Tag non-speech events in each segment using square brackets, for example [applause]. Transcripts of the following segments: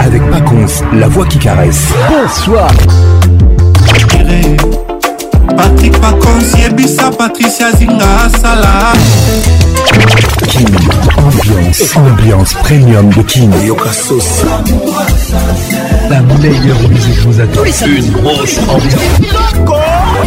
avec Paconce, la voix qui caresse. Bonsoir. Patrick Yebisa, Patricia Zinga, King, ambiance, ambiance premium de King. La meilleure musique vous attend. Une grosse ambiance.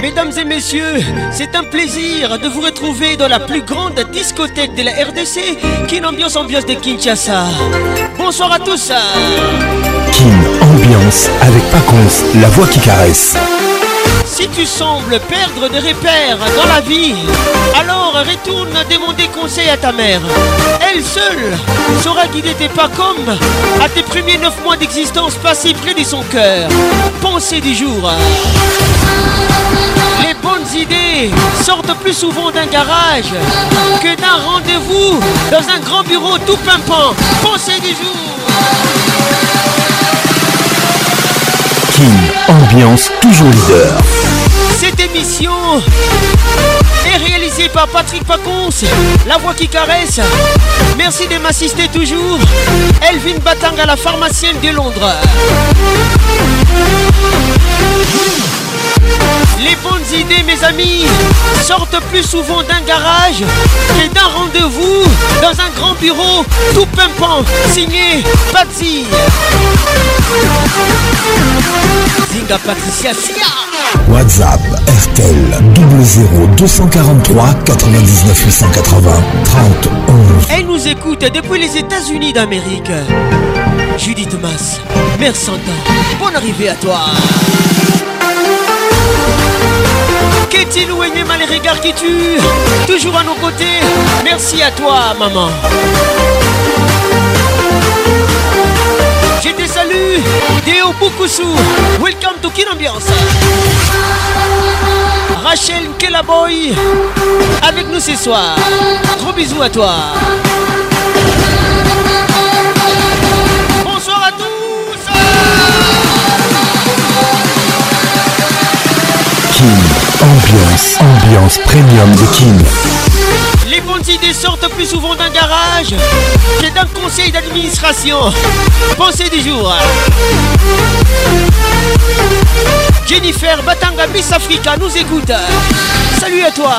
Mesdames et messieurs, c'est un plaisir de vous retrouver dans la plus grande discothèque de la RDC, Kin Ambiance Ambiance de Kinshasa. Bonsoir à tous. Kin Ambiance avec Paconce, la voix qui caresse. Si tu sembles perdre des repères dans la vie, alors retourne demander conseil à ta mère. Elle seule saura guider tes pas comme à tes premiers neuf mois d'existence passés près de son cœur. Pensez du jour. Les bonnes idées sortent plus souvent d'un garage que d'un rendez-vous dans un grand bureau tout pimpant. Pensez du jour. ambiance toujours leader. Cette émission est réalisée par Patrick Pacons, la voix qui caresse. Merci de m'assister toujours. Elvin Batang à la pharmacienne de Londres. Les bonnes idées, mes amis, sortent plus souvent d'un garage que d'un rendez-vous dans un grand bureau tout pimpant, signé Patsy. Zinga Patricia WhatsApp RTL 00243 99 880 30 11. Elle nous écoute depuis les États-Unis d'Amérique. Judy Thomas, Mère Santa, bonne arrivée à toi. Qu'est-il ou mal les regards qui tue Toujours à nos côtés, merci à toi, maman. J'étais te salue, beaucoup Bukusu. Welcome to Kin Ambiance. Rachel Boy, avec nous ce soir. Gros bisous à toi. Bonsoir à tous. Kin, ambiance, ambiance premium de Kin. Si des sortes plus souvent d'un garage et d'un conseil d'administration. Pensée du jour. Jennifer Batanga Miss nous écoute. Salut à toi.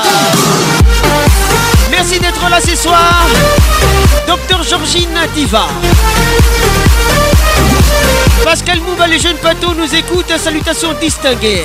Merci d'être là ce soir. Docteur Georgine Diva. Pascal Mouba, les jeunes patos nous écoutent. Salutations distinguées.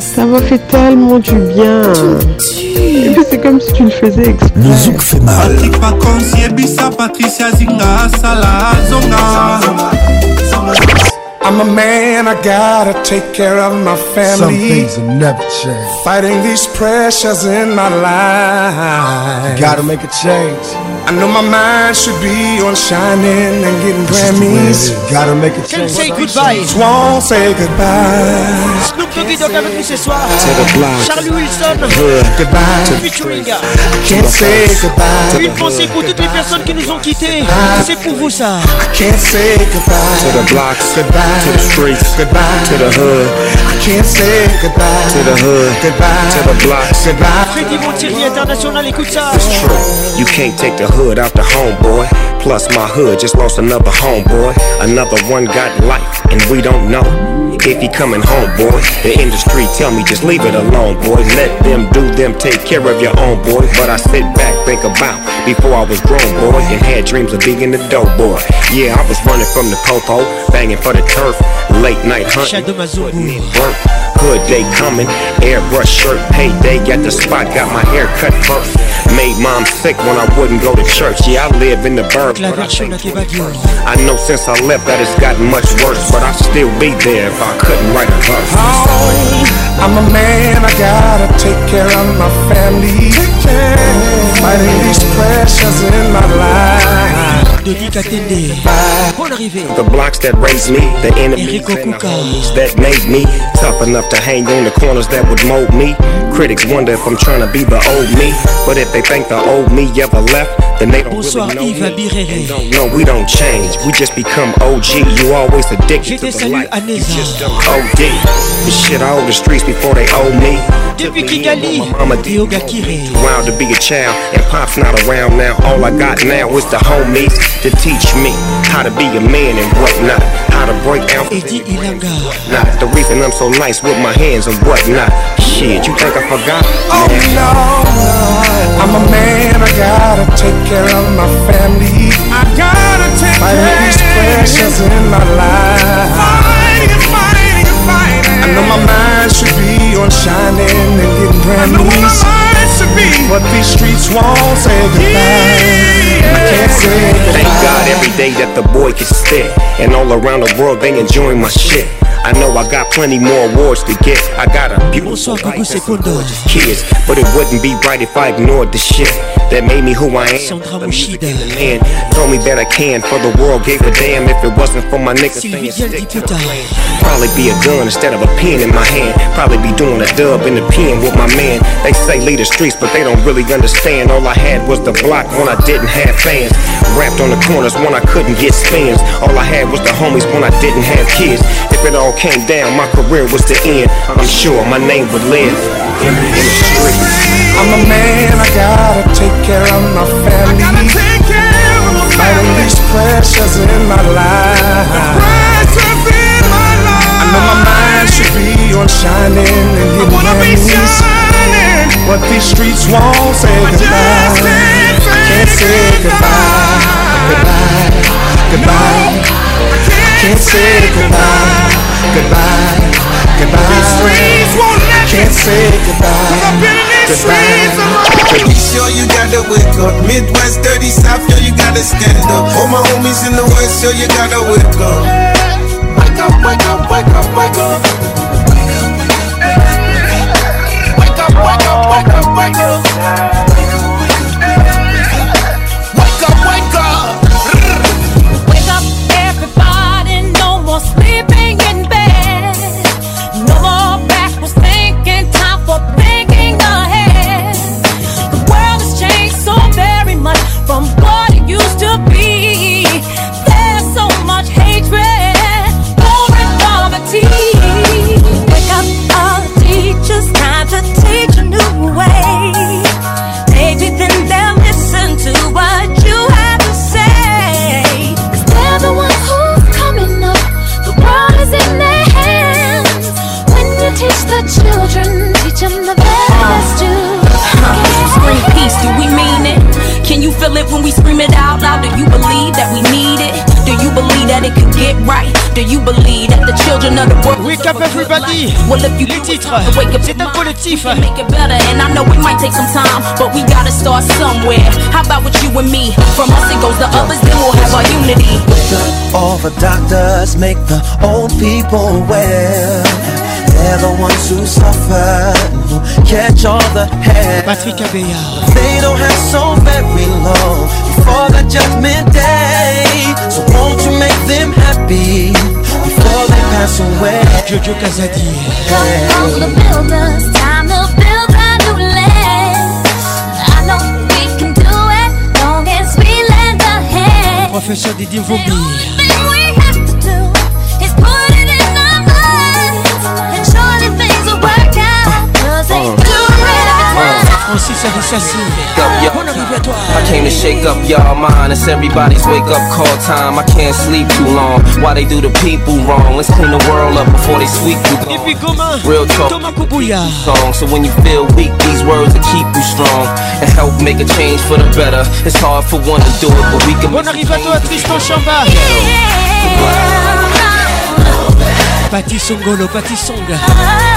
Ça m'a fait tellement du bien. c'est comme si tu le faisais exprès. I'm a man, I gotta take care of my family. Some things will never change. Fighting these pressures in my life. You gotta make a change. I know my mind should be on shining and getting Grammys. Gotta make a change. Can't say goodbye. Won't say goodbye. Snoop Doggy dog avec nous ce soir. Charlie Wilson. Goodbye. Featuring. Can't say goodbye. Une pensée pour toutes les personnes qui nous ont quittés. C'est pour vous ça. I can't say goodbye. To the blocks. Goodbye. to the streets, goodbye to the hood. I can't say goodbye to the hood, goodbye to the block. goodbye. It's true, you can't take the hood out the home, boy. Plus, my hood just lost another homeboy. Another one got life, and we don't know if he coming home, boy. The industry tell me just leave it alone, boy. Let them do them, take care of your own, boy. But I sit back, think about before I was grown, boy, and had dreams of being a dope boy. Yeah, I was running from the popo, banging for the turf, late night hunting, Hood day coming, airbrush shirt, payday at the spot, got my hair cut first. Made mom sick when I wouldn't go to church. Yeah, I live in the burbs, but I, I know since I left that it's gotten much worse, but I still be there if I couldn't write a verse. I'm a man, I gotta take care of my family. Take care. Fighting these pressures in my life de arrivée. The blocks that raised me, the enemies and the homies that made me tough enough to hang on the corners that would mold me. Critics wonder if I'm trying to be the old me, but if they think the old me ever left, then they don't Bonsoir, really know me. Don't, no, we don't change. We just become OG. You always addicted to the life. You just don't OD. shit, I owe the streets before they owe me. Depuis Kigali, Dioga Kire. Wild to be a child, and pop's not around now. All I got now is the homies to teach me how to be a man and whatnot. How to break down Not the reason I'm so nice with my hands and whatnot. Shit, you think I forgot? Oh no, I'm a man, I gotta take care of my family. I gotta take my care of my precious in my life. I know my mind should be on shining and getting brand new. But these streets won't say goodbye. Yeah. Say Thank God every day that the boy can stay. And all around the world, they enjoying my shit. I know I got plenty more awards to get. I got a beautiful life and some gorgeous kids. But it wouldn't be right if I ignored the shit that made me who I am. The music in the land told me that I can. For the world gave a damn if it wasn't for my niggas Probably be a gun instead of a pen in my hand. Probably be doing a dub in the pen with my man. They say lead the streets, but they don't really understand. All I had was the block when I didn't have fans. Wrapped on the corners when I couldn't get spins. All I had was the homies when I didn't have kids. If it all came down, my career was the end. I'm sure my name would live in, the streets. I'm a man, I gotta take care of my family. I gotta take care of my family. All these pressures in my life. Pressures in my life. I know my mind should be on shining and getting I wanna be shining. But these streets won't say I goodbye. I can't say goodbye. Goodbye. Goodbye. No. I can't say goodbye. Goodbye, goodbye. These streets won't let Can't say goodbye. Cause I've been in Be sure you gotta wake up. Midwest, dirty South, yo, you gotta stand up. All my homies in the West, yo, you gotta wake up. Wake up, wake up, wake up, wake up. Wake up, wake up, wake up, wake up. feel it when we scream it out loud? Do you believe that we need it? Do you believe that it could get right? Do you believe that the children of the world Wake up everybody well, if you Les titres, c'est un collectif Make it better and I know it might take some time But we gotta start somewhere How about with you and me? From us it goes to others, then we'll have our unity All the doctors make the old people well They're the ones who suffer, catch all the hell. Patrick Abeyard. They don't have so very long before the judgment day. So won't you make them happy before they pass away? Jojo Kazadi. Come on, the builders, time to build a new land. I know we can do it, long as we lend a Professeur Didier Vauby. I came to shake up y'all mind It's everybody's wake up call time I can't sleep too long Why they do the people wrong Let's clean the world up before they sweep you gone Real talk song. So when you feel weak These words will keep you strong And help make a change for the better It's hard for one to do it But we can On arrive à toi Tristan Chamba Pati Songolo Pati Songa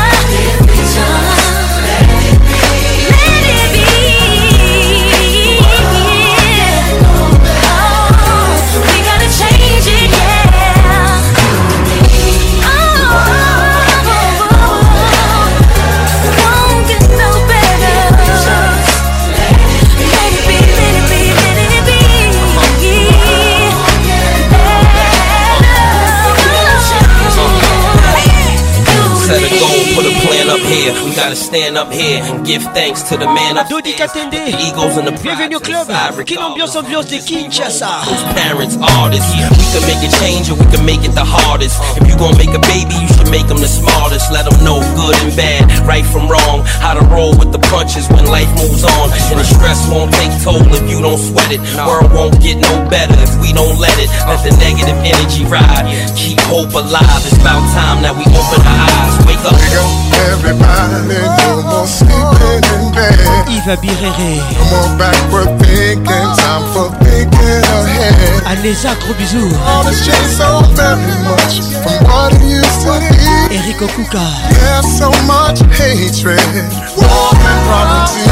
gotta stand up here and give thanks to the man up Dodi Katende, bienvenue au club. Quelle ambiance, ambiance de Kinshasa. Parents, artists, we can make a change or we can make it the hardest. If you gonna make a baby, you should make them the smartest. Let them know good and bad, right from wrong. How to roll with the punches when life moves on. And the stress won't take toll if you don't sweat it. World won't get no better if we don't let it. Let the negative energy ride. Keep hope alive. It's about time that we open our eyes. Wake up. Everybody thinking, no more sleeping in bed. Eva Birere. No more backward thinking, time for thinking ahead. Anessa, gros bisous. All has changed so very much from what it used to be. Eric Okuka. There's so much hatred, war and poverty.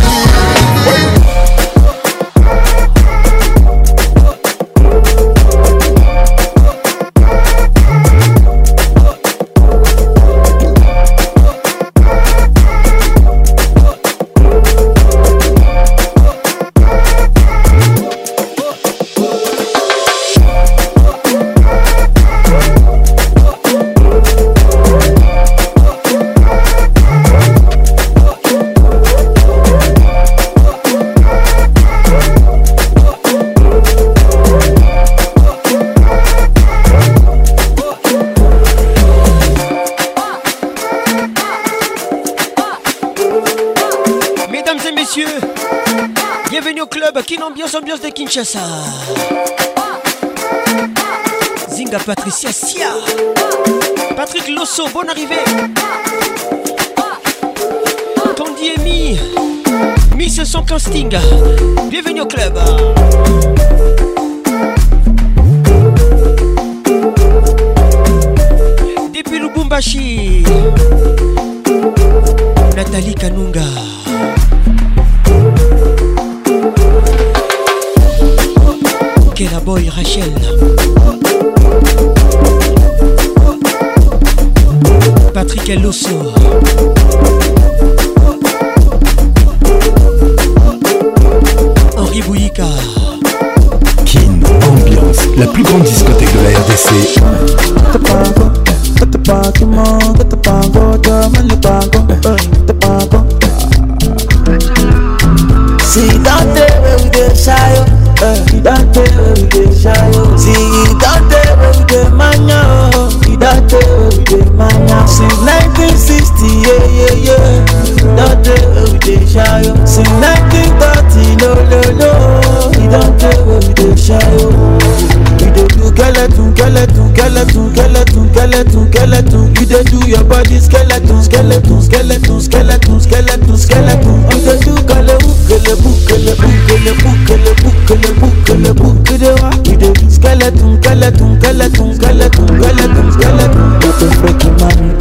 Kinshasa Zinga Patricia Sia Patrick Losso, bonne arrivée Candy Emi 1500 casting Bienvenue au club Depuis Lubumbashi Nathalie Kanunga Boy Rachel. Patrick Elosso. Henri Bouillica Kin Ambiance, la plus grande discothèque de la RDC. eh, that day when we dey we manya, oh. we manya. Since 1960, we Since 1930, no, no, no. we You do skeleton, skeleton, skeleton, skeleton, skeleton, skeleton. You dey do your body skeleton, skeleton, skeleton, skeleton, skeleton, skeleton. dey do kalebu, kalebu, kalebu, kalebu, kalebu. que le bout, que le bout, de roi, Il de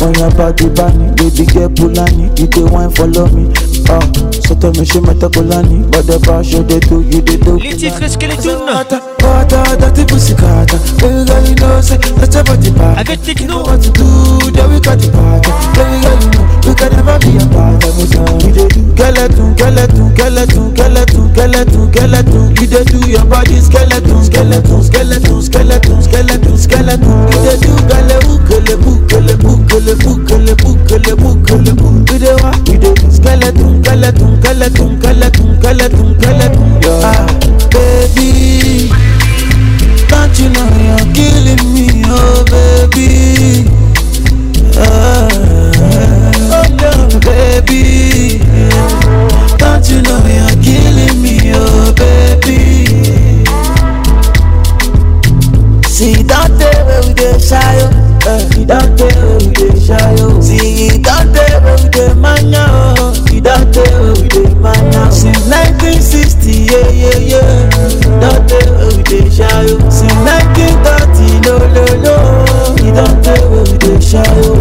on your body, bunny. Baby girl, you the one, follow me. Ah, but the you Les titres know What to do? Yeah we got the party. you can never be apart. skeleton, skeleton, skeleton, skeleton, skeleton, skeleton. You dey do your body skeleton, skeleton, skeleton, skeleton, skeleton, skeleton. You dey do galebu, galebu, galebu, galebu, galebu, galebu, galebu. You dey wa, you dey skeleton, skeleton, skeleton, skeleton, skeleton, skeleton. Yeah, baby, don't you know you're killing me, oh baby. yeah, yeah, yeah. Don't tell where we dey shy, yo. Since 1930, no, no, no. You don't tell where we dey shy, yo.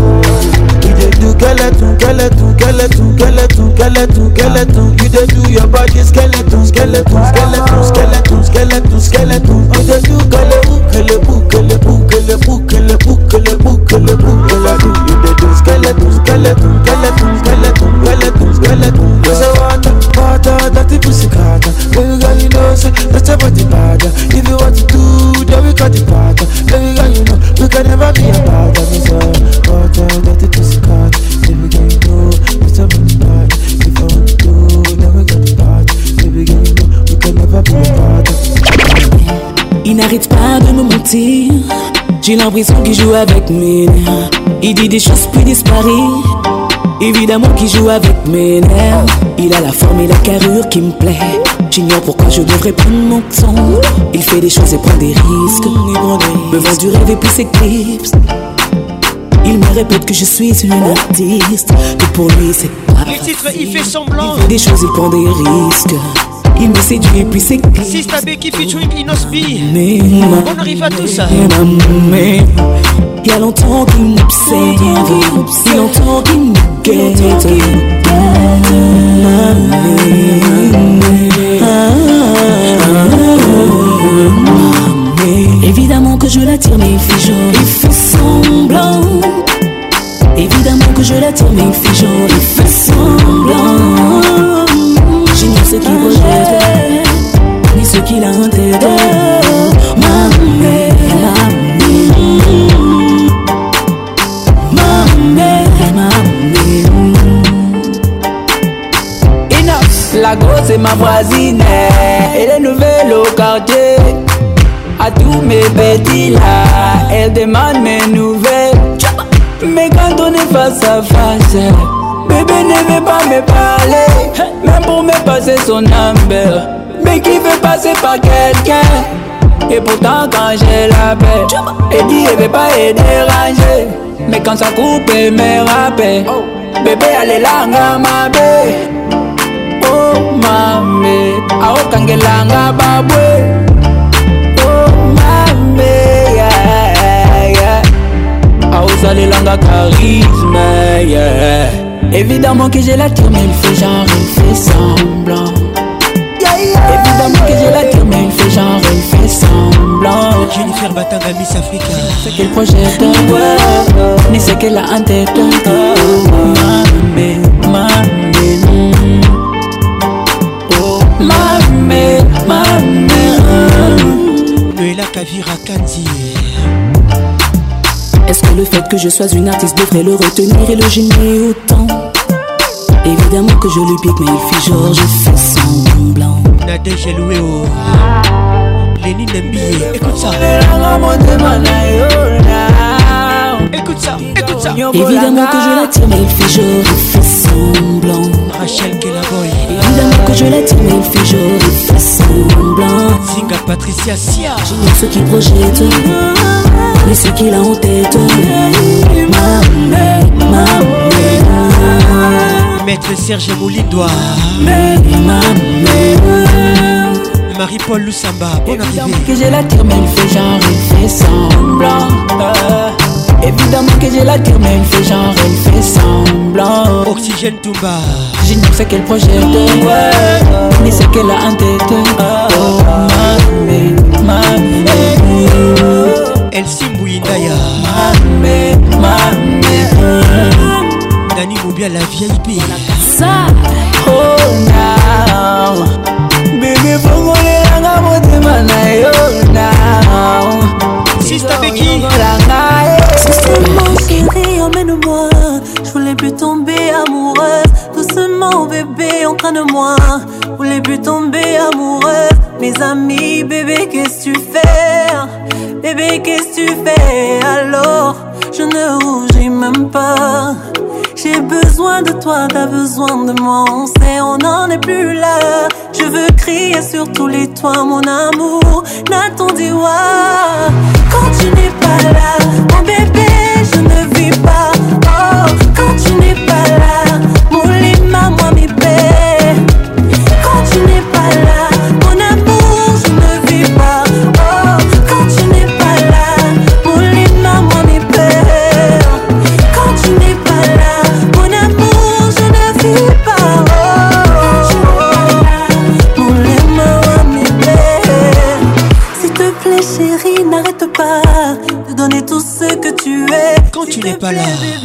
We dey do skeleton, skeleton, skeleton, skeleton, skeleton, skeleton. You dey do your body skeleton, skeleton, skeleton, skeleton, skeleton, skeleton. You dey do kalebu, kalebu. Il n'arrête pas de me mentir. J'ai l'impression qu'il joue avec mes nerfs. Il dit des choses puis disparaît. Évidemment qu'il joue avec mes nerfs. Il a la forme et la carrure qui me plaît. J'ignore pourquoi je devrais prendre mon temps. Il fait des choses et prend des risques. Me vend du rêve et puis s'éclipse. Il me répète que je suis une artiste. Que pour lui c'est pas. Le il fait semblant. Il fait des choses et prend des risques. Il me séduit puis c'est qui fait jouer featuring Inos B On arrive à tout ça Il y a longtemps qu'il m'observe Il y a longtemps qu'il me guette Évidemment que je l'attire mais il fait genre Il fait semblant Évidemment que je l'attire mais il fait genre Il fait semblant J'ignore ce qu'il ah, rejette qui la ntete mamé La grosse est ma voisine, elle est nouvelle au quartier. À tous mes petits là, elle demande mes nouvelles. Mais quand on est face à face, bébé ne veut pas me parler, même pour me passer son number. fille qui veut passer par quelqu'un. Et pourtant, quand j'ai la paix, elle dit elle veut pas être dérangée. Mais quand ça coupe mes rappels, bébé, elle est là, ma bébé. Oh, mamé, aokangelanga babwe. Oh, aosalelanga charisme yeah. évidemment que j'ai la tourne il fait genre il fait semblant Évidemment que je l'attire, mais il fait genre, il fait semblant. Jennifer Batanga, Miss Africa. projet de projette, ni ce qu'elle a en tête. ma mamé, oh, mamé, mamé. la Est-ce que le fait que je sois une artiste devrait le retenir et le gêner autant Évidemment que je lui pique, mais il fait genre, je fais nadege lueo oh. leni nambie eh. écoute ça Écoute ça, écoute ça. Évidemment que je la tiens, mais il fait jour, il fait semblant. Rachel Kellaboy. Évidemment que je la tiens, mais il fait jour, il fait semblant. Singa Patricia Sia. J'ignore ce qu'il projette, mais ce qu'il a en tête. Maman, maman. Maître Serge Mais Marie-Paul Lusamba, bon arrivée que j'ai la tire mais il fait genre, il fait semblant Évidemment que j'ai la tire mais il fait genre, il fait semblant Oxygène bas Je ne fait quel projet de Ni ce qu'elle a en tête Oh mamé, El oh, Mélanie Gobia, la VIP. Ça, oh now. Bébé, moi, motema na yo now. Sister Becky. Sister eh. chérie, emmène-moi. Je voulais plus tomber amoureuse. Doucement, bébé, entraîne-moi. Je voulais plus tomber amoureuse. Mes amis, bébé, qu'est-ce tu fais? Bébé, qu'est-ce tu fais alors? Je ne rougis même pas. J'ai besoin de toi, t'as besoin de moi, on sait, on n'en est plus là. Je veux crier sur tous les toits, mon amour, n'attendez moi Quand tu n'es pas là, mon bébé, je ne vis pas.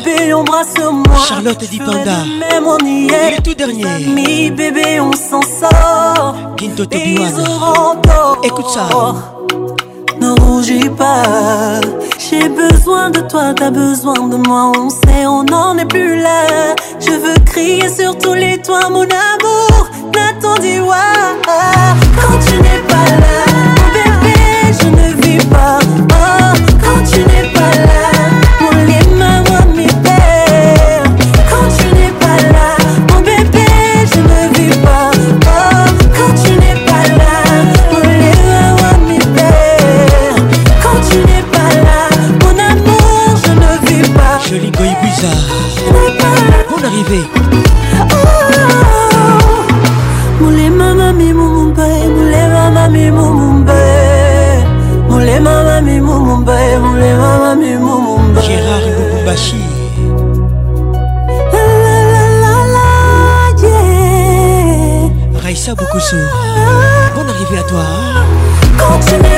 Bébé, embrasse-moi. Charlotte et panda Même on y est. Le tout dernier. Mi bébé, on s'en sort. Quinto Écoute ça. Ne rougis pas. J'ai besoin de toi, t'as besoin de moi. On sait, on n'en est plus là. Je veux crier sur tous les toits, mon amour. N'attendis-moi. Quand tu n'es pas là, bébé, je ne vis pas. Patricia Bocosso. Bonne arrivée à toi. Continue.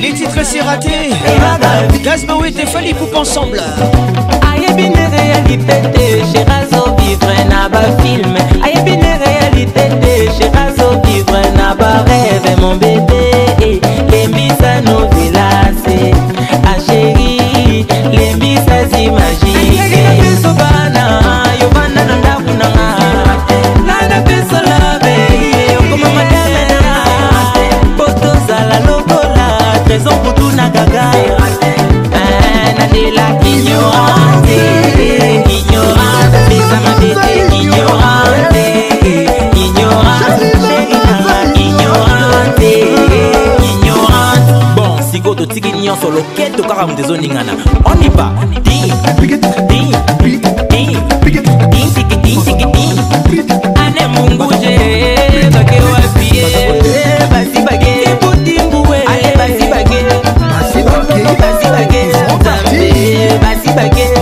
Les titres c'est raté Gazmao et Tefali coupe ensemble ayebine réalité te sherazo vivre na bafilme totiki nyonso loketo kaka moto ezoningana oniba ane munguje bake wapie basibake ebutimbue ale basibake basibake basibake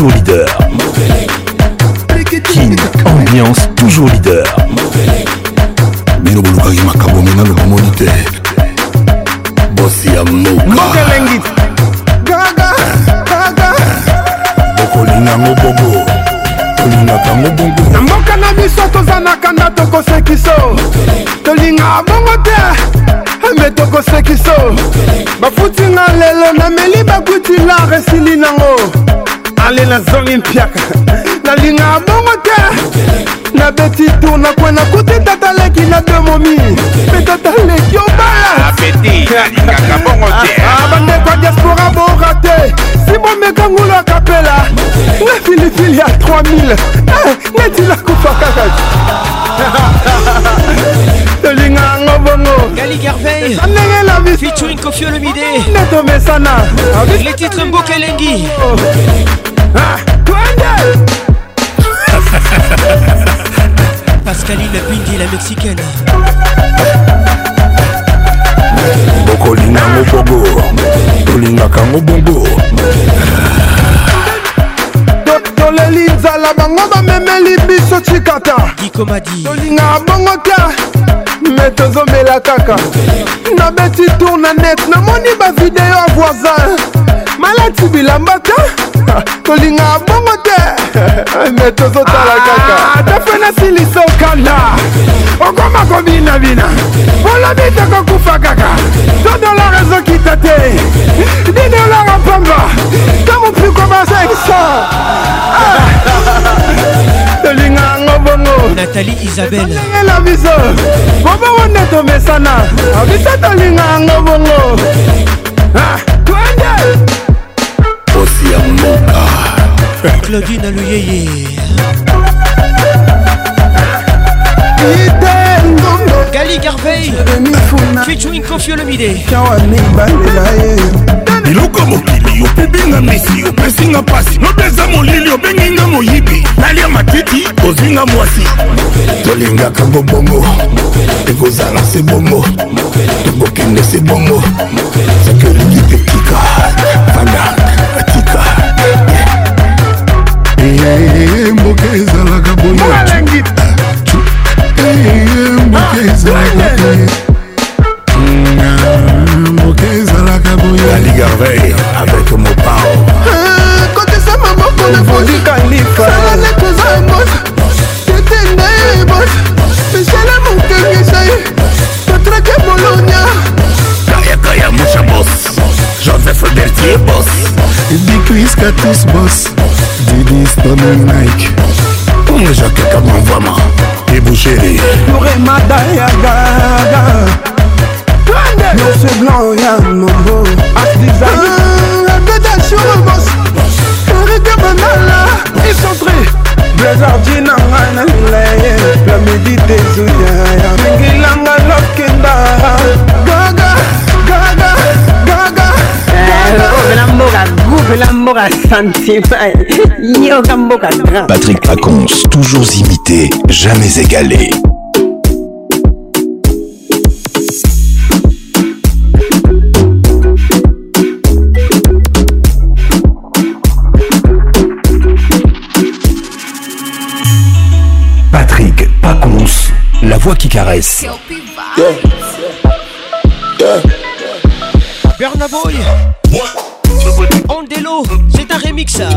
toujours leader. Kin, ambiance toujours leader. bino bolukaki makambo mina lokomoni te bosi ya mbokamokelengi gaga gaga bokolingango bongo tolingakango bongo na mboka na biso tozanaka nda tokosekiso tolinga bongo te me tokosekiso bafutinga lelo nameli bakutinga resili nango ale nazongi mpiaka nalinga bongo te nabeti tour nakwena kote tata leki na de momi mpe tata leki obayabandekoa ah, ah, diaspora boora te si bomeka ngulu ya kapela na filifili ya 3000 eh, neti nakufa kaka tolinga [laughs] yango bongo ndenge na biso netomesana les titres mbokelengi oh. Pascaline Bindi la mexicaine okolinga ngo bongo tolingaka ngo bongo toleli nzala bango bamemeli biso cikata tolingaka bongo te me tozomela kaka nabeti tour na net namoni bavideo ya voisin malati bilamba te tolinga bongo te me tozotala ah, kaka tafe nasilisa okanda okoma kobinabina olobi tokokufa kaka to dolar ezokita te di dolar apamba ntango pi kobasa eksa ah. tolinga yango bongo natali isabelengela biso bobongo nde tomesana biso tolinga yango bongo ah, twende Claudine Aluyeye Gali Garvey featuring Kofi Olomide eloko mokili opebinga mesi opesinga mpasi nobeza molili obenginga moyibi nalia matiti kozinga mwasi tolingaka ngo bongo ekozala se bongo ekokende se bongo soki olingi tetika vanda mboka ezalaka bonalengi eh, ah, eh, mboka ezalaka mboka ezalaka boyaligarveil avec mopao eh, kotesama moko na fodikalifaala koza mos tetenda ye bos pesala motengesa ye patrake bolonia kayakaya musha bos joseph bertier bos dikriska tous bos Please don't me Nike. Comme Jacques Cameron, vraiment. Débouchez-les. Remada Yagaga. Non, c'est blanc, y'a un nombo. Artisan. Euh, Arrêtez sur boss. Arrêtez banala. Et centré. Blazardi na ngai na leye la midi dezoyaya mingilanga lokenda gaga gaga gaga gaga eh, oh, Patrick Pacons, toujours imité, jamais égalé. Patrick Pacons, la voix qui caresse. mixeur.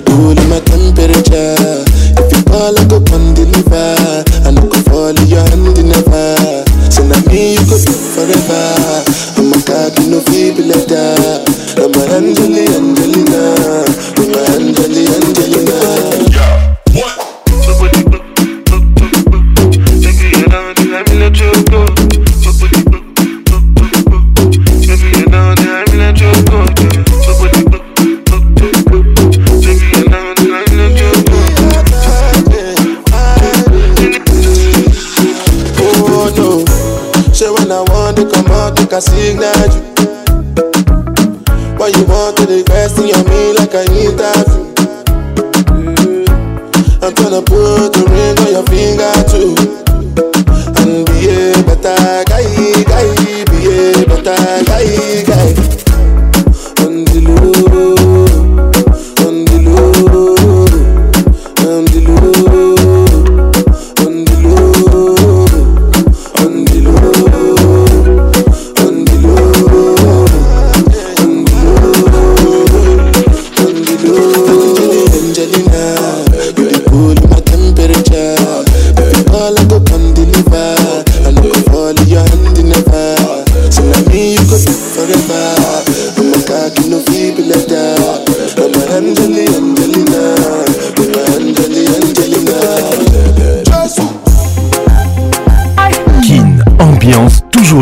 booty cool in my temperature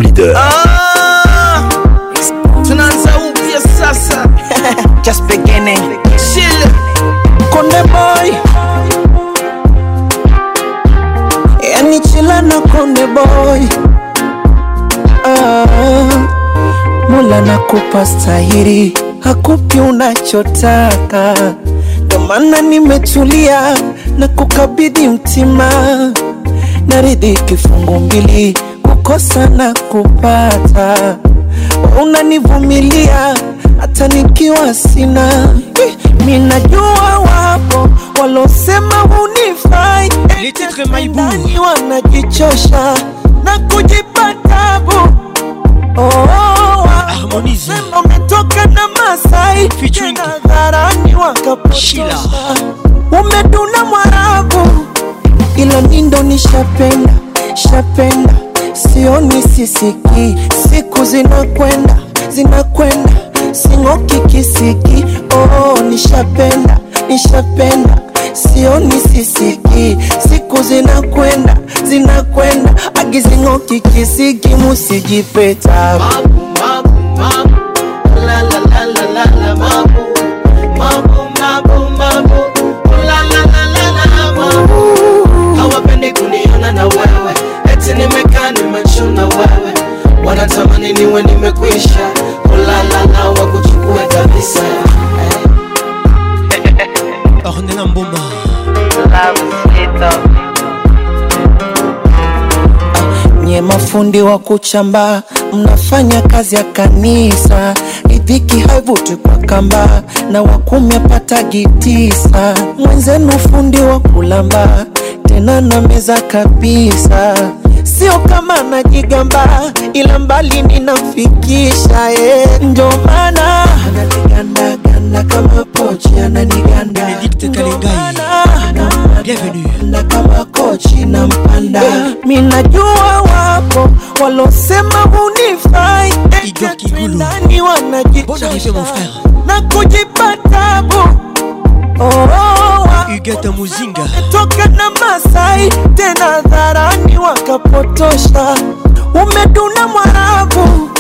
au leader. Ah, tunaanza upya sasa [laughs] just beginning. Chill. Konde boy, yani chila na Konde boy ah, Mola kupa stahiri, hakupi unachotaka, ndo maana nimetulia na kukabidi mtima, naridhi kifungu mbili kukosa na kupata, unanivumilia hata nikiwa sina. Minajua wapo walosema hunifai, ndani wanajichosha na kujipatabu tabu. Oh, umetoka na Masai hadharani umeduna Mwarabu, ila nindo nishapenda shapenda sioni sisiki, siku zinakwenda zinakwenda, sing'oki kisiki. Oh, nishapenda nishapenda, sioni sisiki, siku zinakwenda zinakwenda, agizing'oki kisiki, musijipeta mabu, mabu. niwe nimekwisha kulalala wa kuchukue kabisa [laughs] Ornella Mbumba nye mafundi wa kuchamba mnafanya kazi ya kanisa dhiki haivuti kwa kamba na wakumi apata gitisa mwenzenu fundi wa kulamba tena na meza kabisa sio kama najigamba, ila mbali ninamfikisha ye, eh. ndo maana ganda kama pochi ananiganda, na kama kochi na mpanda eh, minajua wapo walosema hunifai eh, nani wanajichosha na kujipa tabu Oh, oh, oh. Igata Muzinga toka na Masai tena dharani wakapotosha, umeduna Mwarabu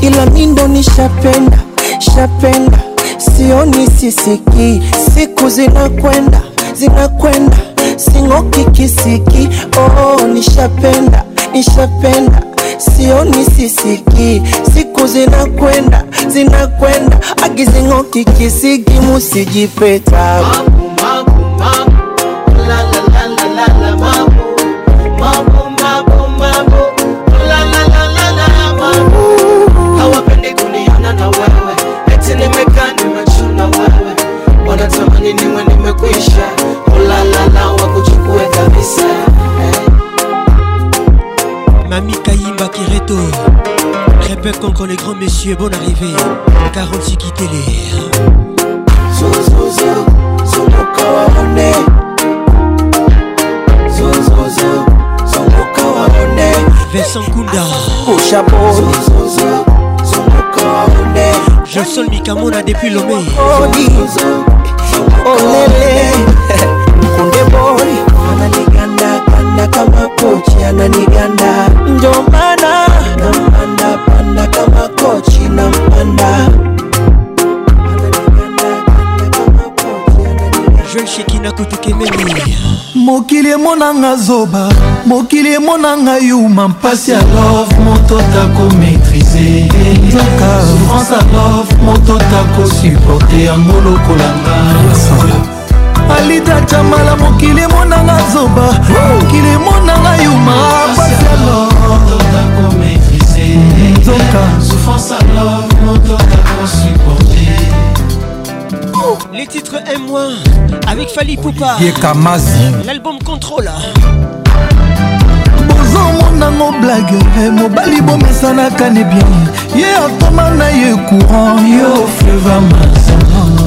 ila mindo ni shapenda shapenda, sioni sisiki, siku zinakwenda zinakwenda, sing'oki kisiki. Oh, nishapenda nishapenda sioni sisiki, siku zinakwenda zinakwenda, akizing'oki kisiki, musijipeta niwe nimekwisha, ulalala oh, wakuchukue kabisa Mamie Kaïmba Kireto Répète contre les grands messieurs, bonne arrivée Carole Sikitele Zouzouzo, Zonoko Waone Zouzouzo, Zonoko Waone Vincent Kounda Kouchabon Zouzouzo, Zonoko Waone Jolson Mikamona depuis Lomé Zouzouzo, Zonoko Waone Koundebori ananiganda ganda kama kochi ananiganda ndio maana nampanda panda kama kochi nampanda mokili emonanga zoba mokili emonanga yuma mpasi ya love moto tako maîtrise toka souffrance ya love moto tako supporte yango lokolanga malita camala mokili emonanga zoba mokili emonanga yuma pasialo oh, Les titres M1 avec Fali Poupa L'album Contrôle bozomonango blage eh, mobali bomesanaka ne bien ye atoma na ye courant yo flevama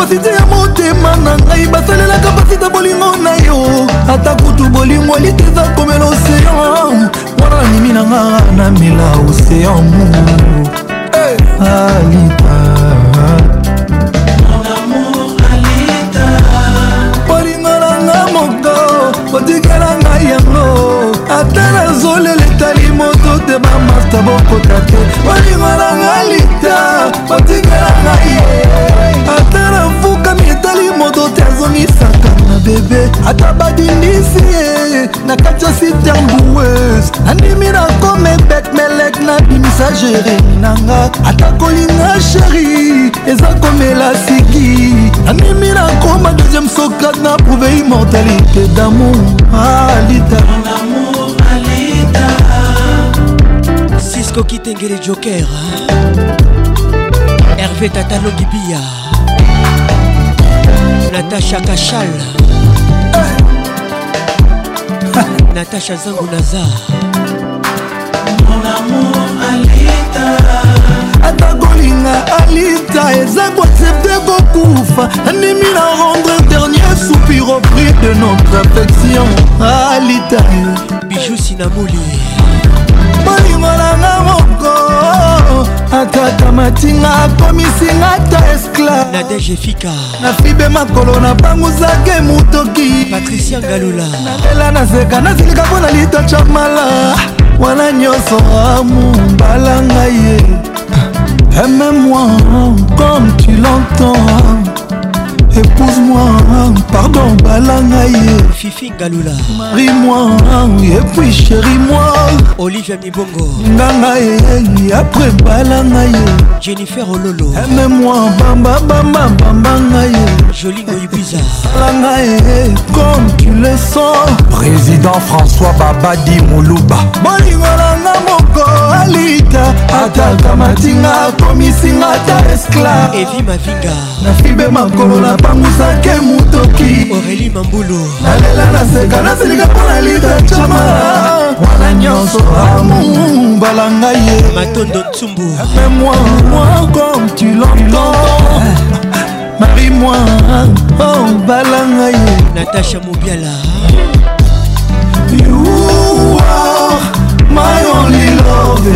kapasite ya motema na ngai basalela kapasite bolingo na yo ata kutu bolingo eliteza komela osean wana nanimi na nga namela osean mu alita messageri nanga atakolinga sheri eza komela siki andimi nakoma deuxième sokat na prouve immortalité damour alita cisco kitengele joker herve tatalogibia natasha kachal [laughs] natasha zango nazar Mon amour, allez. ata kolinga alita eza koaccepte kokufa andimi na rendre dernier soupir au prix de notre affection alita bijou sinamoli molingo nanga moko akata matinga akomisinga ta esclave nadege efika nafibe makolo nabanguzake motoki patricia ngalula nalela nazeka nazilika mpo na lito chamala wana nyonso amubala ngai ye aime moi comme tu l'entends épouse-moi pardon balanga ye fifi galula marie-moi et puis chérie-moi olivia mibongo nganga ye après balanga ye jennifer ololo aime-moi bamba bamba bambanga ye joli goyibiza salanga ye comme tu le sens président françois babadi moluba bolingolanga moko alita ataka matinga akomisinga ata esclave evi mavinga nafibe makolo na bambusake motoki oreli mambulu nalela naseka nasilika mpona lidacama wana nyonso amu mbala ngai ye matondo nsumbu apemoi moi comme tu l'entends marie-moi oh bala ngai natasha mobiala you are my only love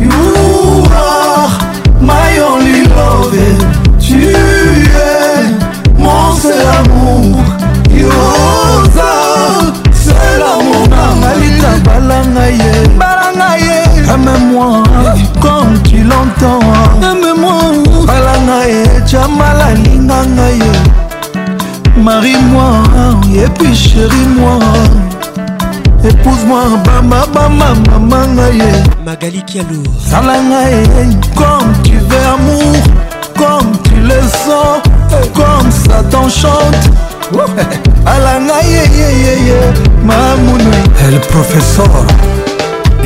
you are ye balanga ye aime-moi comme tu l'entends aime-moi balanga ye jamala linganga ye marie-moi et puis chérie-moi épouse-moi bamba bamba mamanga ye magali kialo salanga ye comme tu veux amour comme tu le sens comme ça t'enchante alanga ye ye ye ye mamoune el professeur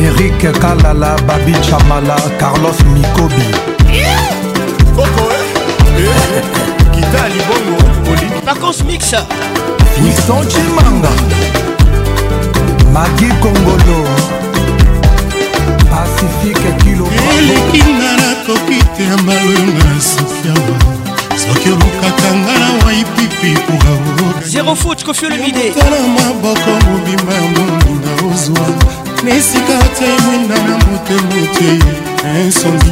erik kalala babi chamala carlos mikobi eh? eh? kita libongo pacons mix wison cimanga magi kongolo pacifique kiloelekinga nakoki te ya malonga sofiama soki olukaka nga na waipipi uraotana maboko mobimba ya moninga ozwa na esika te mwinda na motema te insondi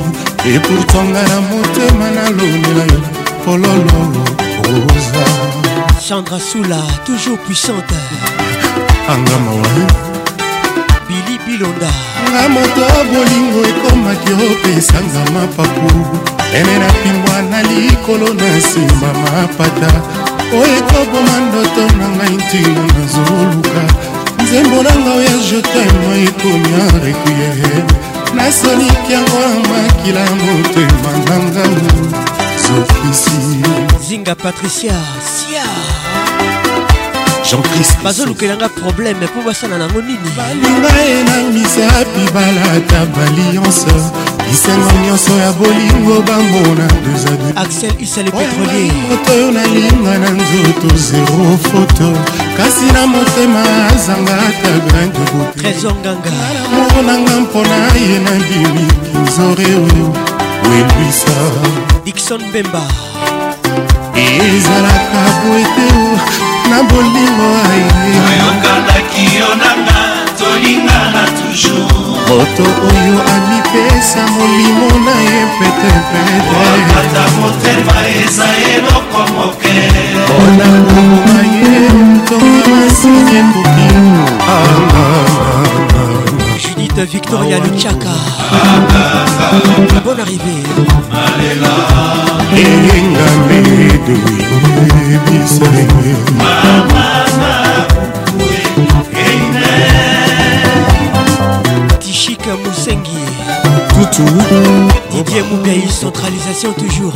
epourtanga na motema nalonela yo pololo rosa chandra sula toujours puissante angama wayo bili bilonda nga moto bolingo ekomaki opesanga mapapu ene na pingwa na likolo na nsima mapata oyo ekoboma ndoto na ngai ntina nazoluka nzembolanga oyo jetema ekonia requie nasoliki yango ya makila motema nanga zofisi zinga patricia sia bazolukelanga probleme mpo basala nango nini balinga ye na misapi balata balionse bisengo nyonso ya bolingo bambona dezabi axel isale petrolier moto oyo nalinga na nzoto zero foto kasi na motema azangaka grain de beautéamour nanga mpona ye na bimi nzore welwisa dikson bemba ezalaka boeteo na bolingo ayokandaki yo nanga tolingana toujours moto oyo amipesa molimo na ye petepete motema eza eloko moke mpona nguma ye ntonga masini ekoki judith victoria luchaka bonne arrivée elinga medo ebisa timide didier moubei centralisation toujours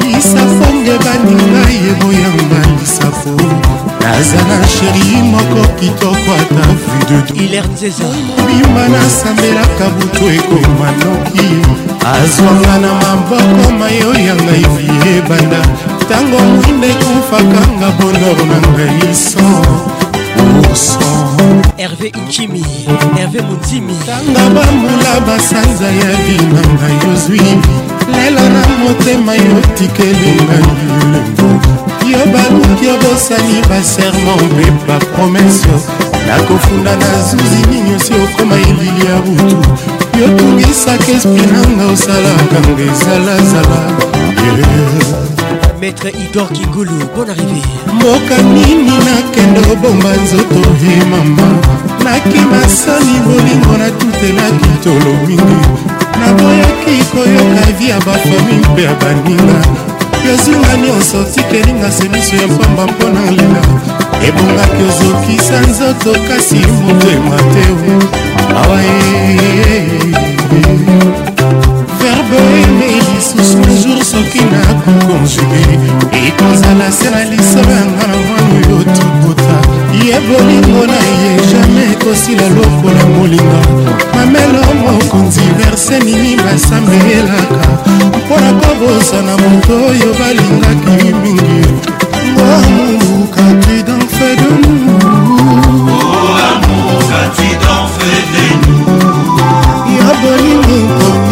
lisafo nde baninga yebo yanga lisafo naza na sheri moko kitoko ata videdobima nasambelaka butu ekoma noki azwanga na maboko mayo ya ngai vie ebanda ntango mwinde ekufakanga bonor na ngai so urson herve ichimi herve motimi ntango bambula basanza ya binanga yozwi lelo na motema yotikelinga yo baluki yo bosani baserma mpe bapromese nakofunda na zuzi nini osi okoma elili ya butu yotungisaka espinanga osalaka ngo ezalazala yeah. maître idor kingulu bon arrivé mboka nini nakende kobomba nzoto e mama nakima soni bolingo natutelaki tolo mingi naboyaki koyoka vi ya bafami mpe ya baninga yozinga nyonso tikelinga semiso ya pamba mpona lela ebongaki ozokisa nzoto kasi motema te awa eh, eh, eh, verbe lisusu toujours soki nakokonjuge ekozala se na lisolo yanga na mwana oyo tokota ye bolingo na ye jamai ekosila lokola molinga mamelo mokonzi verse nini basambelaka mpo na kobosana moto oyo balingaki mingi amour tu dans fais de nous Oh amour tu dans fais de nous Ya bolingo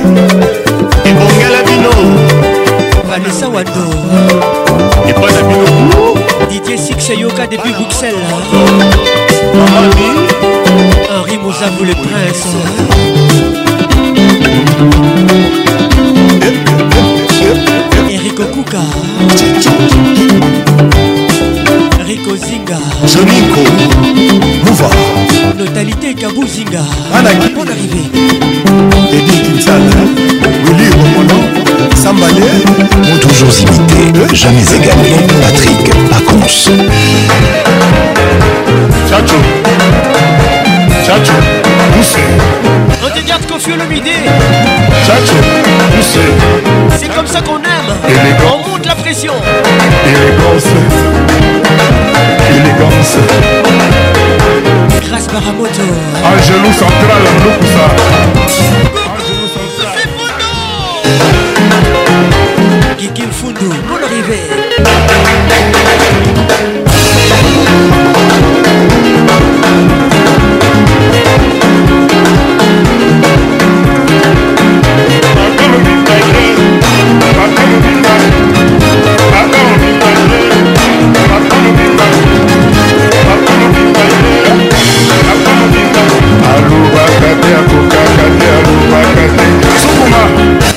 vanessa wando epai na bino didier six yoka depuis bruxelles henri mozavou le prince eric okuka rico zinga joniko mouva notalité kabuzinga bon arrivé edi kinsala wili omono Sambalé m'ont toujours imité, jamais égalé Patrick Pacons Tchatcho Tchatcho Poussé le midi. Ciao Tchatcho Poussé C'est comme ça qu'on aime Élégance On monte la pression Élégance Élégance Grâce par Un Angelou Central Angelou Central. Angelou Central Hercule Fundu, mon arrivée.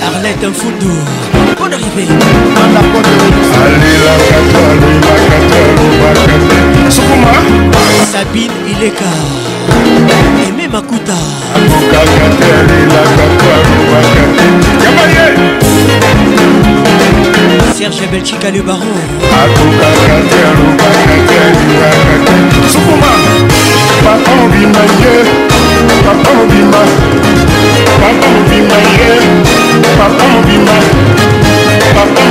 Arlette Fundu. d'arrivée. Sabine Ileka. Aimé Makuta. Serge Belchika le baron. Papa mobima ye, papa mobima, papa mobima ye, papa mobima.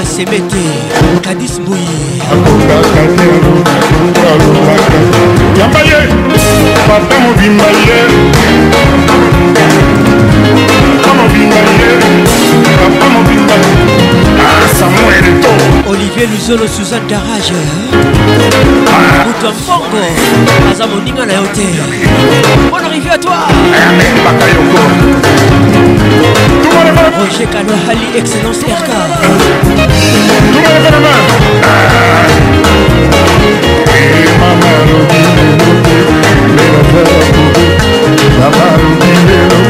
Joseph Semete Kadis Mouyi Yamba ye Papa mobimba ye Papa mobimba ye Papa mobimba ye samuelto olivier luzolo suzan darage ah. moto ya mbongo aza moninga na yo te bon arrivé à toi roger kano hali excellence rk La ah. marudinero, la marudinero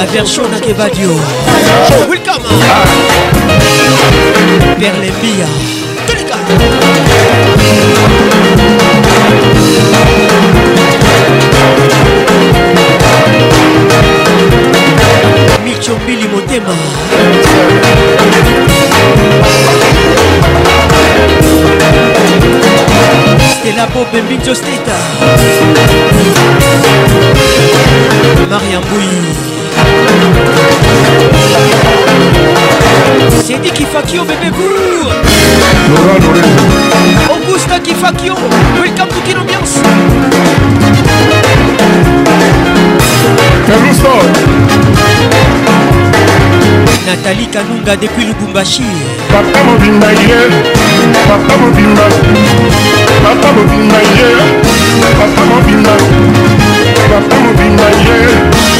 La version d'Akebadio. Welcome. Vers les Mia. Tous les gars. Micho Mili Motema. Stella Bob et Micho Steta. Maria Bouilly. Sidi Kifakio bébé Bour Laura Lorenzo Augusta Kifakio Welcome to Kin Ambiance Caruso Nathalie Kanunga depuis Lubumbashi Papa Mobimba hier Papa Mobimba Papa Mobimba hier Papa Mobimba Papa Mobimba hier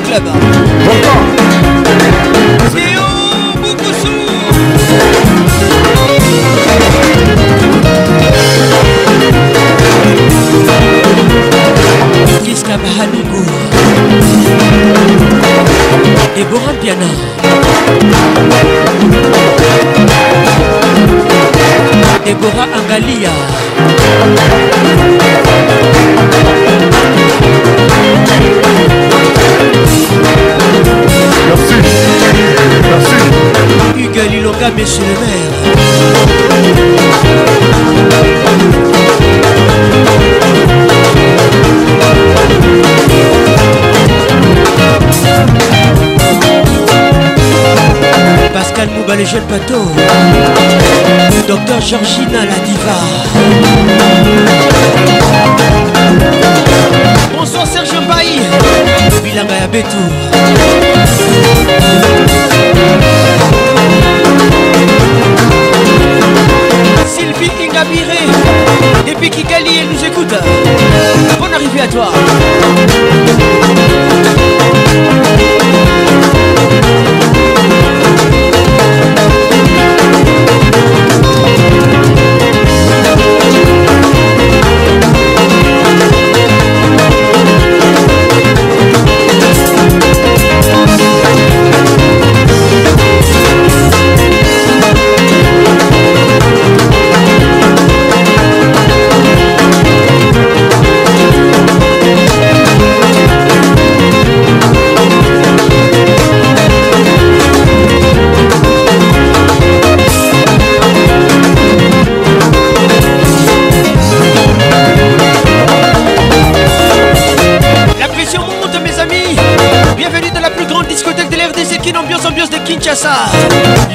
le club. Kiska Bahadougou Deborah Piana Deborah Angalia kaka missionnaire Pascal Mouba le jeune bateau Docteur Georgina la diva Bonsoir Serge Mbaï Bilanga ya Betou Et depuis elle nous écoute. Bonne arrivée à toi.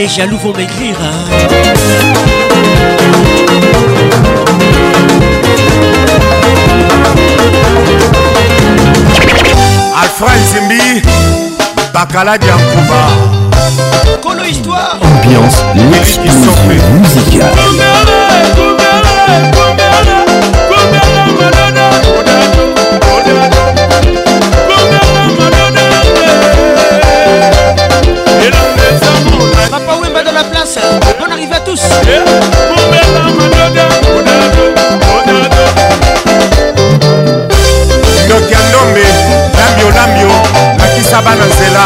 les jaloux vont m'écrire. Hein. Alfred Zimbi, Bacala Diankouba. Colo Histoire. Ambiance, l'explosion musicale. doki ya ndombe lambio lambio lakisa bana nzela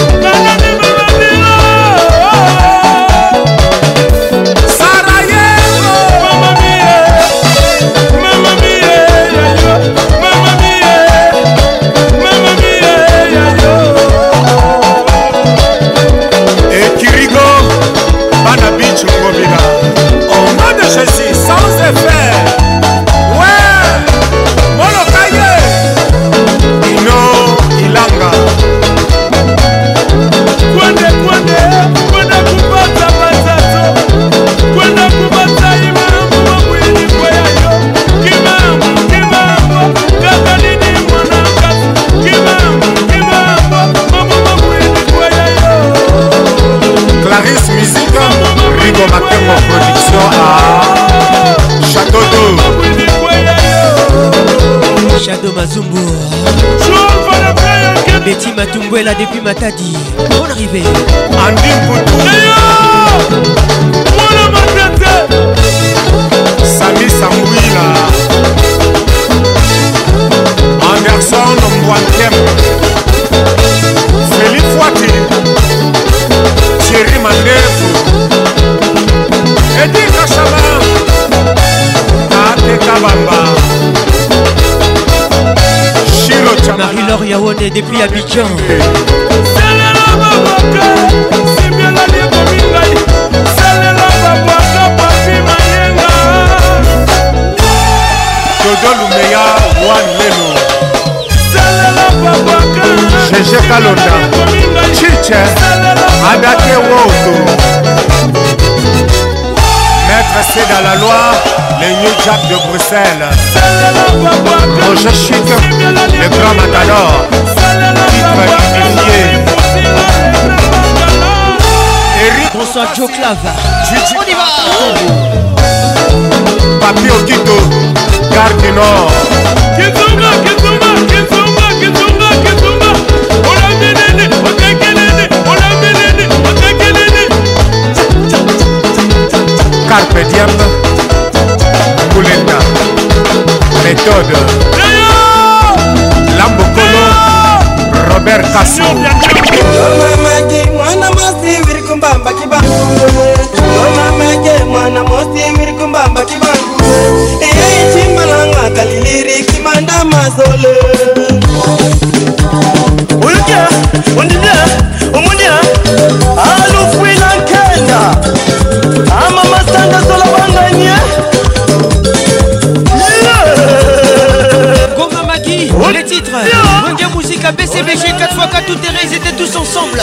là depuis Matadi. Bonne arrivée. Andy Kate depuis Abidjan dodo lumeya wan lelo jeje kalonda chiche adake woto maître seda la loi le new jack de bruxelles roger chic le grand matador Bonsoir Joe Clave. On y va. Papi Okito, Gare du Nord. Kizumba, Kizumba, Kizumba, Kizumba, Kizumba. On l'a mené, on l'a mené, on l'a mené, on l'a mené. Carpe Diem, Boulenda, méthode. Robert Kasso oyokia ondibia omonia alufwi na nkenda amamasandasolabanganie ABCBG BCBG 4x4 tout terrain, ils étaient tous ensemble.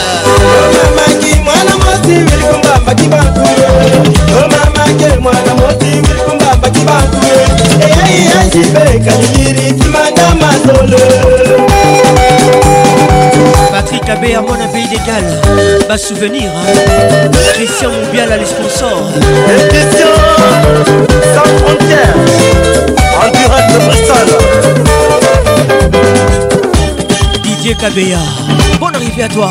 Patrick Abbé à mon abbé illégal, va souvenir. Hein. Christian Moubial à les sponsors. Christian, sans frontières, en direct de Bristol. Olivier Kabeya. Bonne arrivée à toi.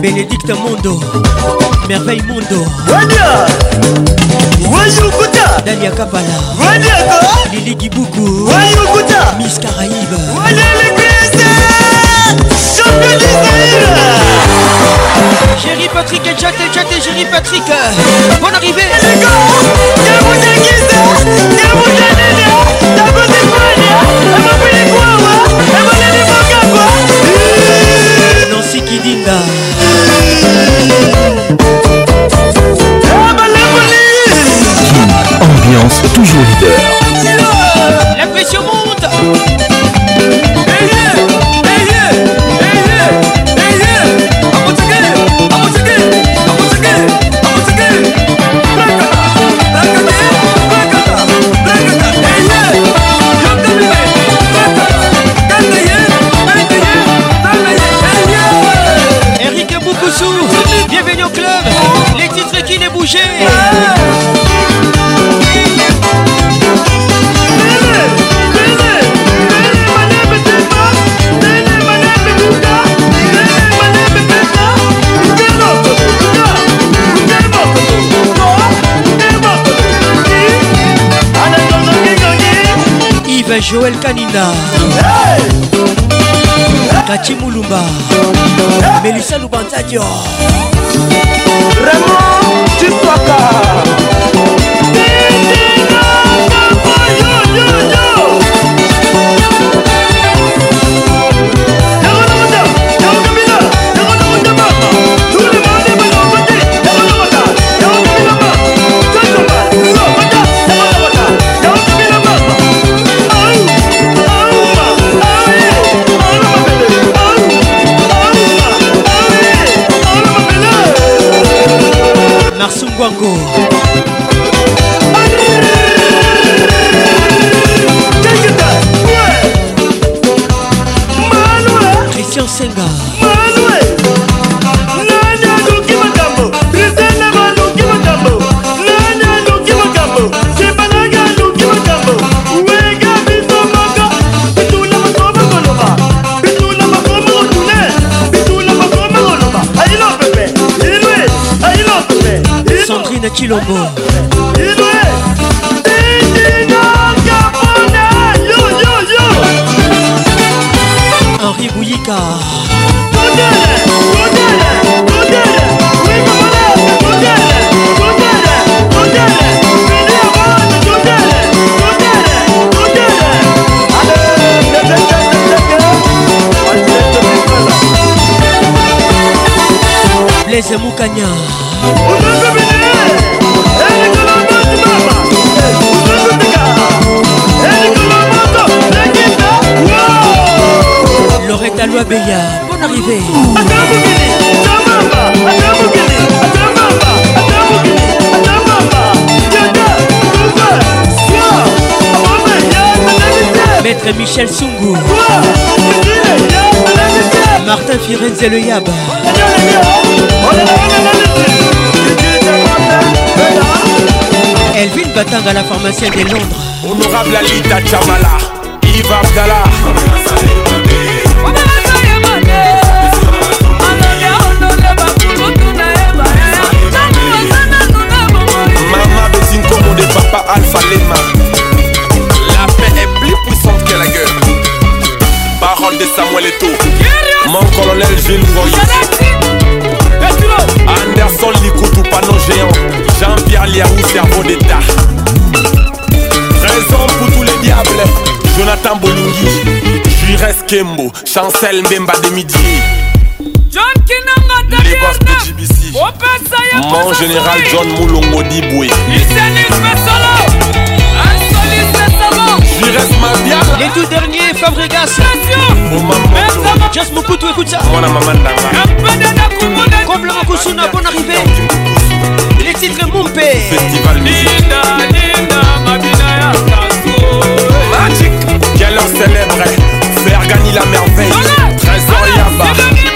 Bénédicte Mondo, Merveille Mondo, Wayukuta, Dalia Kapala, Lili Gibuku, Wayukuta, Miss Caraïbe, Champion d'Israël. Patrick, Jack, et Jack et Jerry Patrick. Bonne arrivée. Les gars, ah, bah, Ambiance toujours leader. La pression monte. bouger Yves Joël Kanina hey Kati Moulumba hey Melissa Lubantadio Ramon te tocar 光顾。Loretta Beya, bonne arrivée. Maître Michel Sungu. Martin Firenze Le Yaba. Melvin à la pharmacie de Londres. Honorable Alita Chamala, Yves Abdallah. Maman de comme de papa Alpha Lema. La paix est plus puissante que la guerre. Parole de Samuel tout Mon colonel Gilles Roy. Anderson Likutu, panneau géant. Liarou, cerveau d'état. Raison pour tous les diables, Jonathan Bolingui, Jures Kembo, Chancel Mbemba de Midi. John Kinanga Les boss de GBC. Mon général John Moulongo Diboué. Lycénisme solo. Fabregas Madial Les tout derniers Fabregas Just Mokutu écoute ça Mon maman d'Anga Comme le Mokusuna bonne arrivée Les titres Moumpe Festival Nina Nina Mabinaya Magic Quelle heure célèbre Faire gagner la merveille Trésor Yaba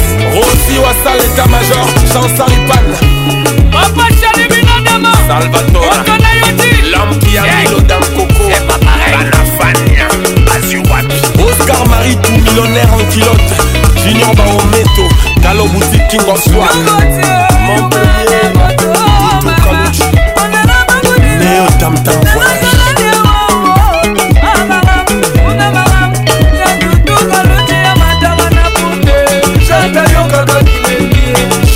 Rossi Wassa l'état-major, Jean Saripane Papa Chalibinadama Salvatore Otonayoti L'homme qui a mis l'eau dans le coco C'est pas pareil Banafania Bazuwapi Oscar Marie tout millionnaire en pilote Junior Barometo Galo Boutique King of Swan Montpellier Montpellier Montpellier Montpellier Montpellier Montpellier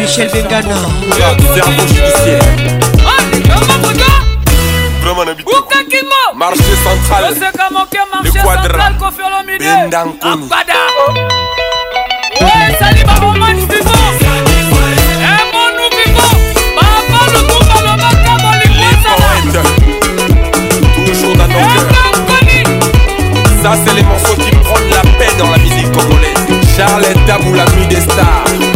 Michel Bengana okakimo oh, marché central oseka moke marché central kofiolo mideapada ezali baromani vivo emonu eh, vivo papa lokumba lobaka bolingosalaekakoni ça c'est les morceaux qui prennent la paix dans la musique congolaise charles tabou la nuit des stars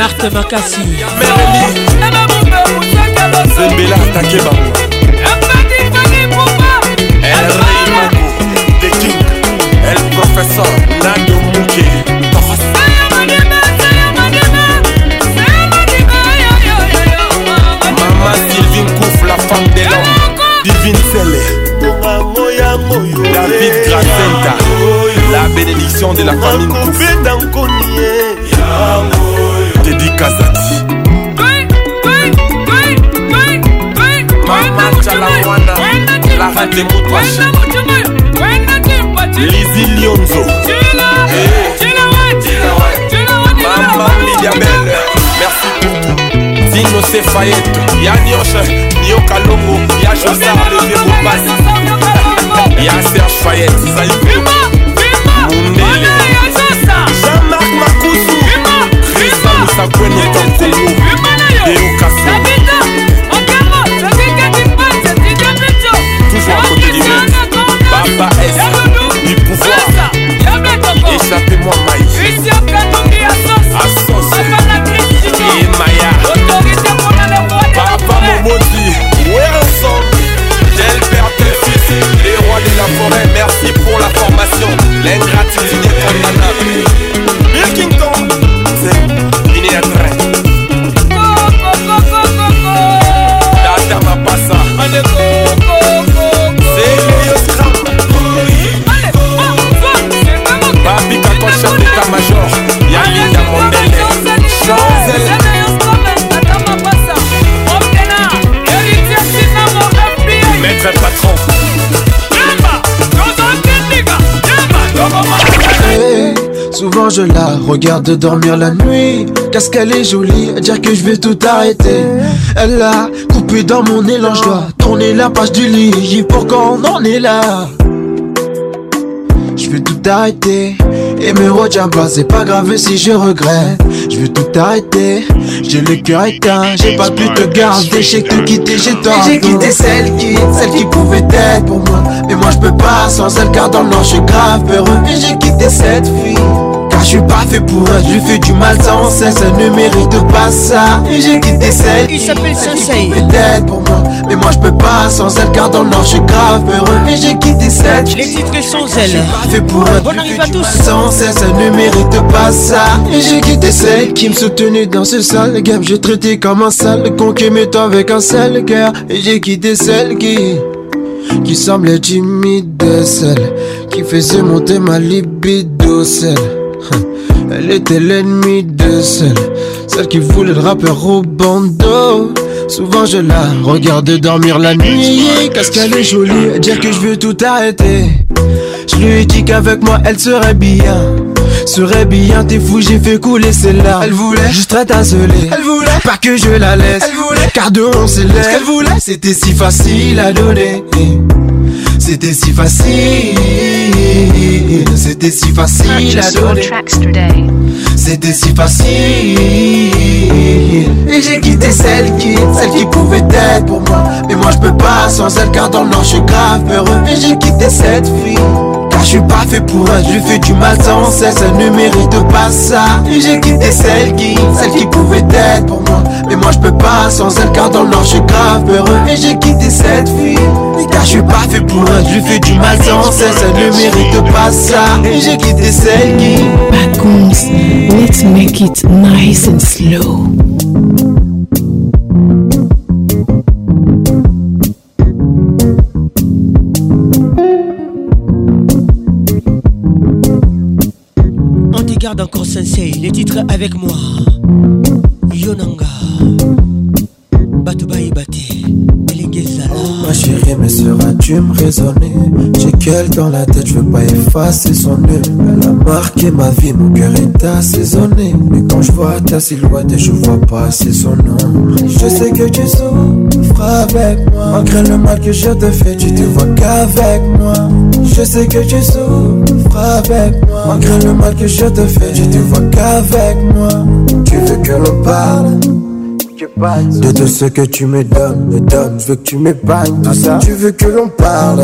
marthe makasi zembela atake bango parede je la regarde dormir la nuit Qu'est-ce qu'elle est jolie, à dire que je vais tout arrêter Elle a coupé dans mon élan, je dois tourner la page du lit Pour pourquoi on en est là Je veux tout arrêter et me retiens pas, c'est pas grave si je regrette Je veux tout arrêter, j'ai le cœur éteint J'ai pas pu te garder, j'ai tout quitté, j'ai tort J'ai quitté celle qui, celle qui pouvait être pour moi Mais moi je peux pas sans elle car dans le je suis grave heureux Et j'ai quitté cette fille je suis pas fait pour elle. Je fais du mal sans cesse, elle ne mérite pas ça. Et j'ai quitté celle qui s'appelle Sensei. Peut-être pour moi, mais moi je peux pas sans elle, car dans l'or je suis grave heureux. Et j'ai quitté celle. Les titres sans elle. Pas fait pour Bon Sans ne mérite pas ça. Et j'ai quitté celle qui me soutenait dans ce sale game. J'ai traité comme un sale con qui toi avec un sale cœur. Et j'ai quitté celle qui qui semblait timide, celle qui faisait monter ma libido, celle elle était l'ennemi de celle, celle qui voulait le rappeur au bandeau. Souvent je la regardais dormir la nuit. qu'est-ce qu'elle est jolie, dire que je veux tout arrêter. Je lui ai dit qu'avec moi elle serait bien. Serait bien, t'es fou, j'ai fait couler celle-là. Elle voulait juste être isolée. Elle voulait pas que je la laisse. Elle voulait car de on s'élève. voulait, c'était si facile à donner. C'était si facile, c'était si facile C'était si facile. Et j'ai quitté celle qui, celle qui pouvait être pour moi. Mais moi je peux pas sans elle car dans le nord je suis grave heureux. Et j'ai quitté cette fille. car je suis pas fait pour un je fais du mal sans cesse elle ne mérite pas ça j'ai quitté celle qui celle qui pouvait être pour moi mais moi je peux pas sans elle car dans le nord je suis grave heureux et j'ai quitté cette fille car je suis pas fait pour un je fais du mal sans cesse elle ne mérite pas ça j'ai quitté celle qui Backums, let's make it nice and slow Encore sensei, les titres avec moi. seras-tu me raisonner J'ai quelqu'un dans la tête, je veux pas effacer son nom Elle a marqué ma vie, mon cœur est assaisonné. Mais quand je vois ta silhouette et je vois pas c'est son nom. Je sais que tu souffres avec moi. Malgré le mal que je te fais, tu te vois qu'avec moi. Je sais que tu souffres avec moi. Malgré le mal que je te fais, tu te vois qu'avec moi. Tu veux que l'on parle de tout ce que tu me donnes, me donnes, je veux que tu m'épargnes tout ça. Tu veux que l'on parle.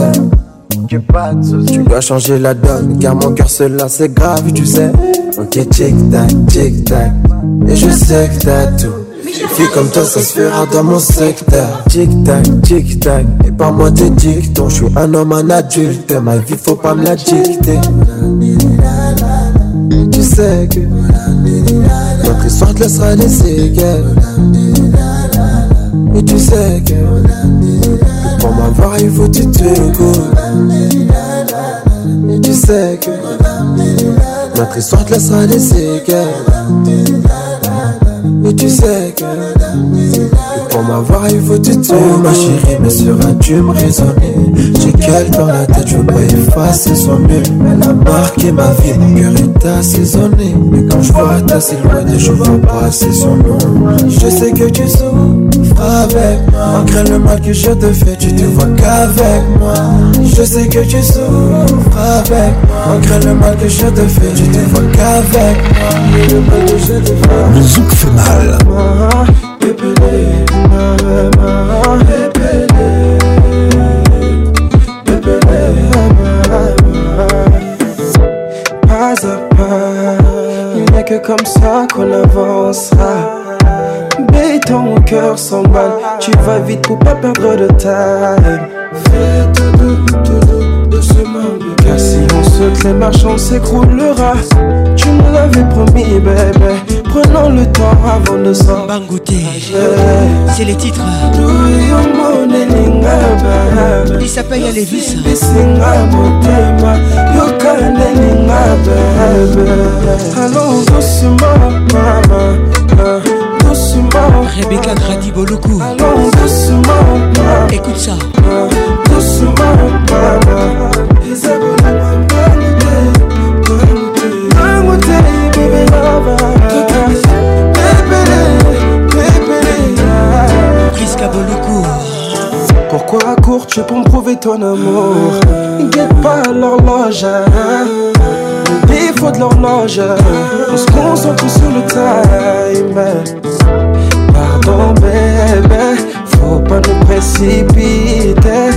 Tu dois changer la donne, car mon cœur là c'est grave, tu sais. Ok, tic tac, tic tac. Et je sais que t'as tout. Une fille comme toi, ça se fera dans mon secteur. Tic tac, tic tac. Et pas moi tes dictons, je suis un homme, un adulte. Ma vie, faut pas me la dicter. Tu sais que notre histoire te laissera des séquelles. Et tu sais que pour m'avoir, il faut tu te goûtes. Et tu sais que notre histoire te laissera des séquelles. Et tu sais que. Pour m'avoir, il faut du temps. Ma chérie, mais seras-tu me raisonner J'ai qu'elle dans la tête, je veux pas effacer son mieux Elle a marqué ma vie, mon cœur est assaisonné. Mais quand je vois ta silhouette, je vois c'est son nom. Je sais que tu souffres avec moi. Malgré le mal que je te fais, tu te vois qu'avec moi. Je sais que tu souffres avec moi. Malgré le mal que je te fais, tu te vois qu'avec moi. Le mal que je te fait mal. Pas à pas, il n'est que comme ça qu'on avancera. mais ton cœur s'emballe, tu vas vite pour pas perdre de time. Fais tout, tout, tout ce monde. Car si on se crée marchand s'écroulera. Tu me l'avais promis, bébé. Prenons le temps avant de s'en C'est les titres. Il s'appelle Alevis. Allons doucement, maman. Rebecca Grady Boloku. Allons doucement. Écoute ça. Doucement, maman. Is a good idea. I'm gonna take baby Prisca Pourquoi cours-tu pour me prouver ton amour Guette pas l'horloge hein. Il faut de l'horloge On se concentre sur le time bébé, faut pas nous précipiter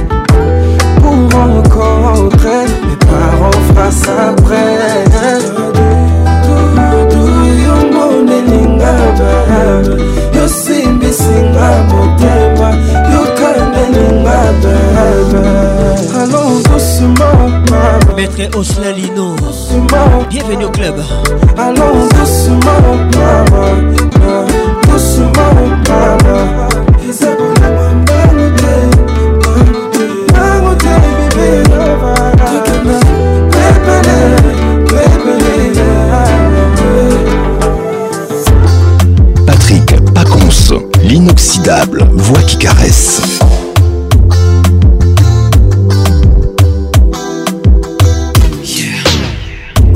Pour rencontrer mes parents face après tout, tout, tout, allons doucement Bienvenue au club Allons doucement maman Patrick Paconce, l'inoxydable, voix qui caresse.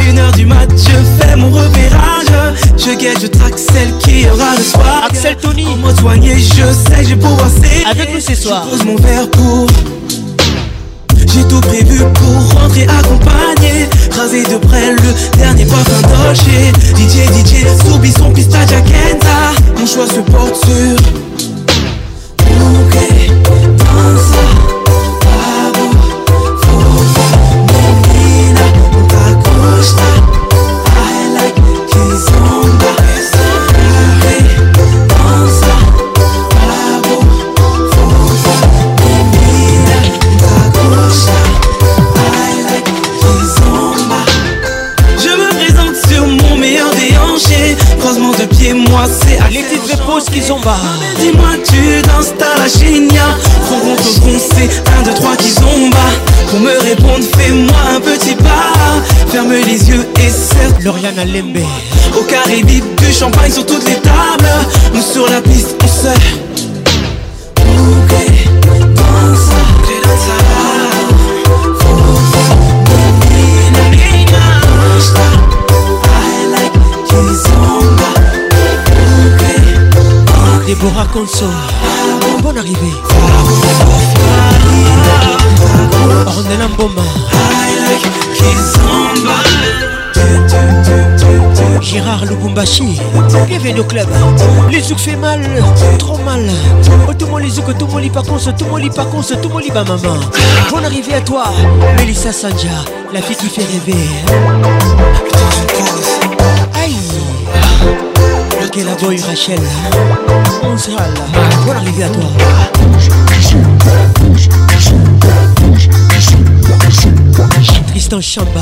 Une heure du mat, je fais mon repérage, je guette, je je sais, j'ai rester Avec nous ce soir. Je pose mon verre pour. J'ai tout prévu pour rentrer accompagné. Raser de près le dernier d'un danger DJ, DJ, Soubi, son pistache à Mon choix se porte sur. Ok, danse. Mariana Lembe Au carré vide du champagne sur toutes les tables Nous sur la piste on se Déborah Consort bienvenue au club. Les zouk fait mal, trop mal. Oh, tout le monde les zouk, tout le monde les par tout le monde les par tout le monde maman. Bonne arrivée à toi, Melissa Sanja, la fille qui fait rêver. Aïe, quelle la boy Rachel. On sera là, bonne arrivée à toi. Tristan Chamba.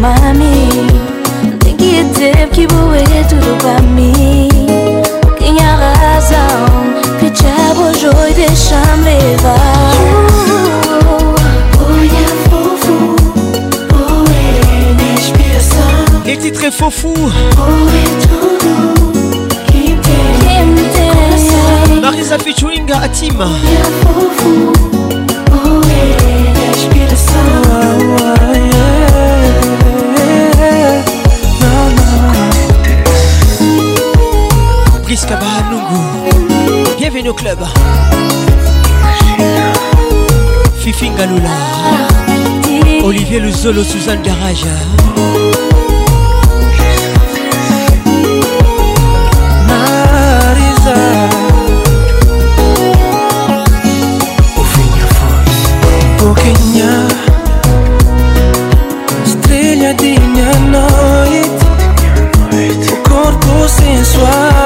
mami ngiye dev kibuwe turubami kinyagazam kichabo joy de shamreva Les titres est faux fou. Marisa featuring Atim. Yeah, Bienvenue au club. Fifi Ngalula Olivier Luzolo, Suzanne Garage. Marisa. Kenya estrella de minha noite O corpo sensual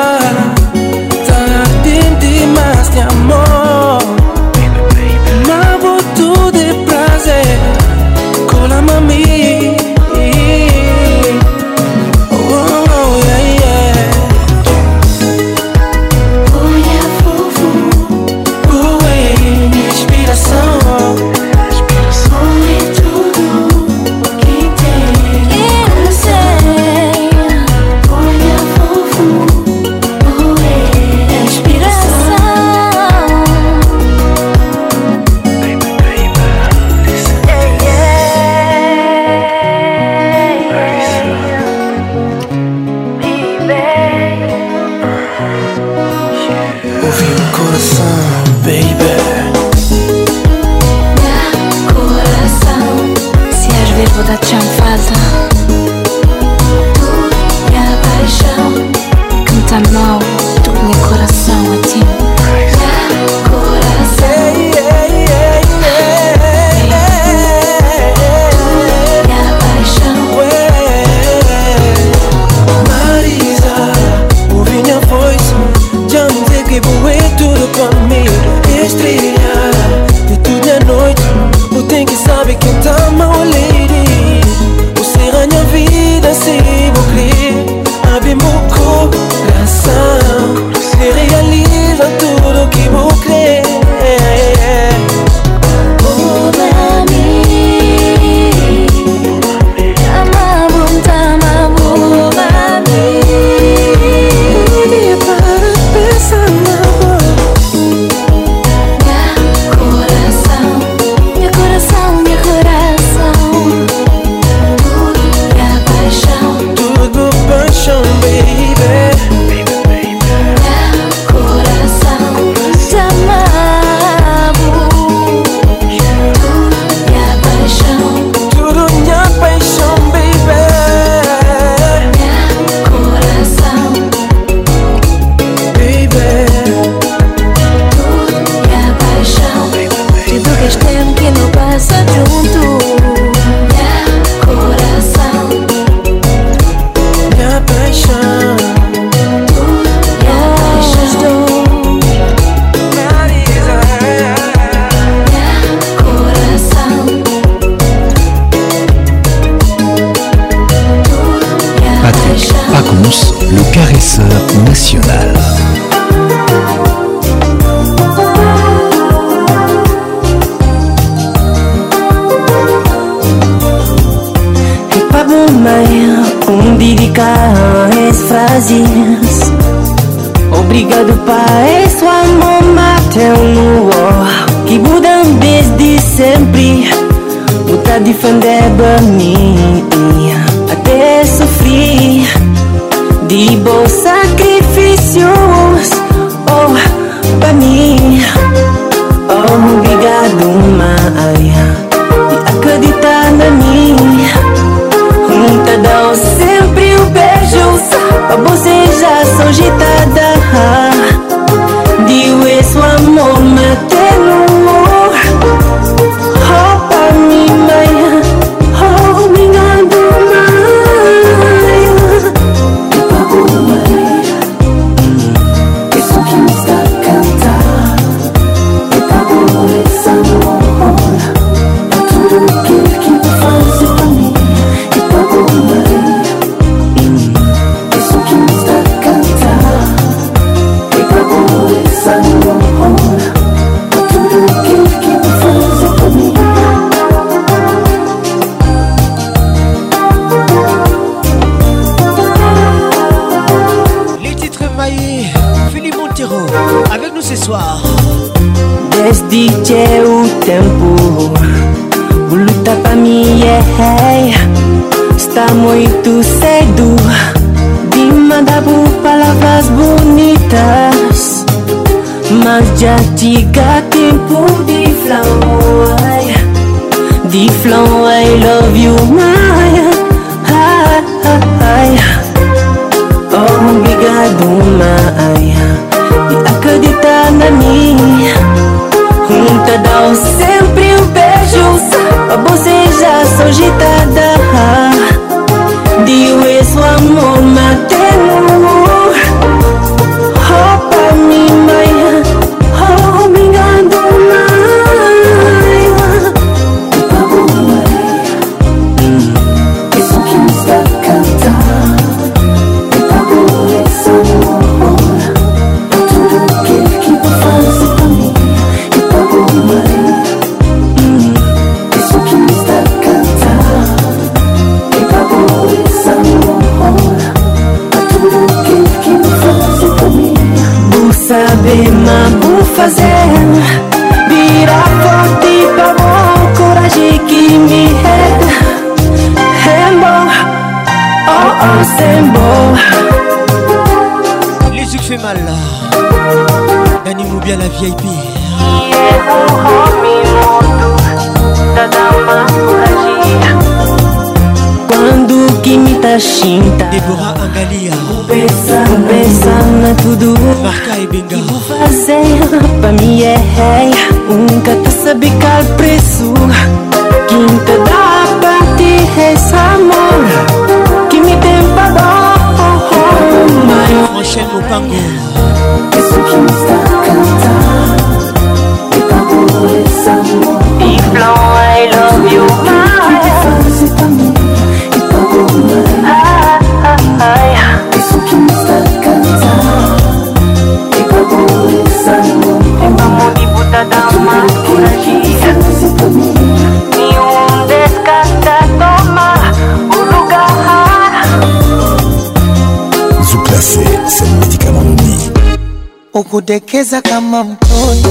kudekeza kama mtoi,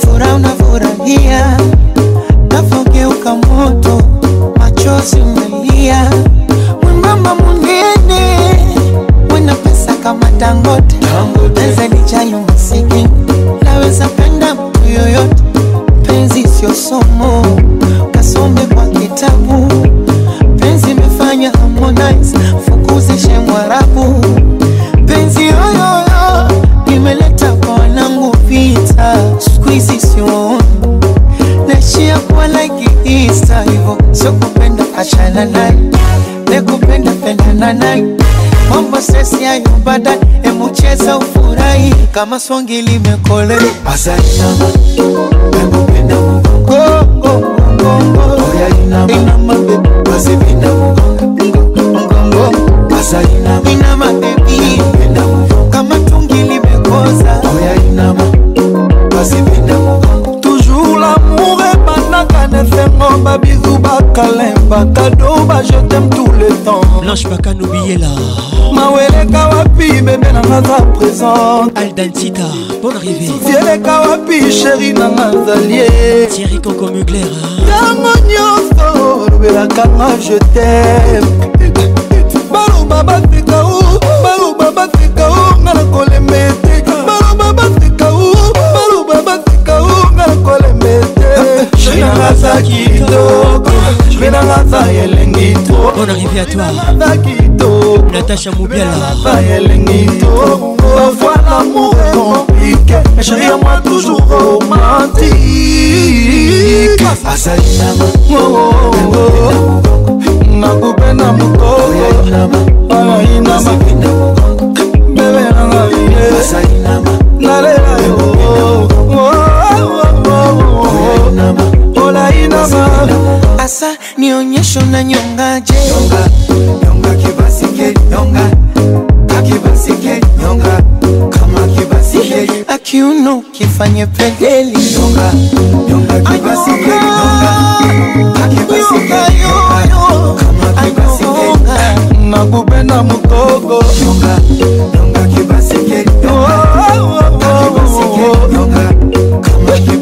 furaha unafurahia, nafogeuka moto, machozi umelia, mwembamba munene, wena pesa kama Dangote, penzi lijalo masiki naweza penda mtu yoyote, penzi sio somo nyayo baadaye, emu cheza ufurahi kama songi limekole azalama emupenda mugongo oh, mugongo oya oh, oh, inama inama bebi bazibina mugongo mugongo azalinama inama bebi emupenda mugongo kama tungi limekoza oya inama bazibina mugongo toujours l'amour ebanaka nesengo babizu bakalemba kado bajetem tout le temps blanche bakano biyela maweleka wapi bebe nanga aza présente aldantita bon arrivé tieleka wapi sheri nanga azalie tieri koko mugler ntango nyonso olobelaka nga je tem baloba bafika o baloba bafika naza kitoko jve nangaza elengi to bon arrivé à toi natacha mobialaza elengi to parfois lamour est compliqué chéri ya moi toujours romantique azali oh, oh, oh. na bango nakupe na mokoyina bebe nanga ye kinoma asa nionyesho na nyongaje nyonga, nyonga kibasike nyonga akibasike nyonga kama kibasike akiuno kifanye pendeli nyonga, nyonga kibasike nyonga akibasike oh, oh, oh, nyonga kama kibasike nakupenda mtoto nyonga, nyonga kibasike nyonga akibasike nyonga kama kibasike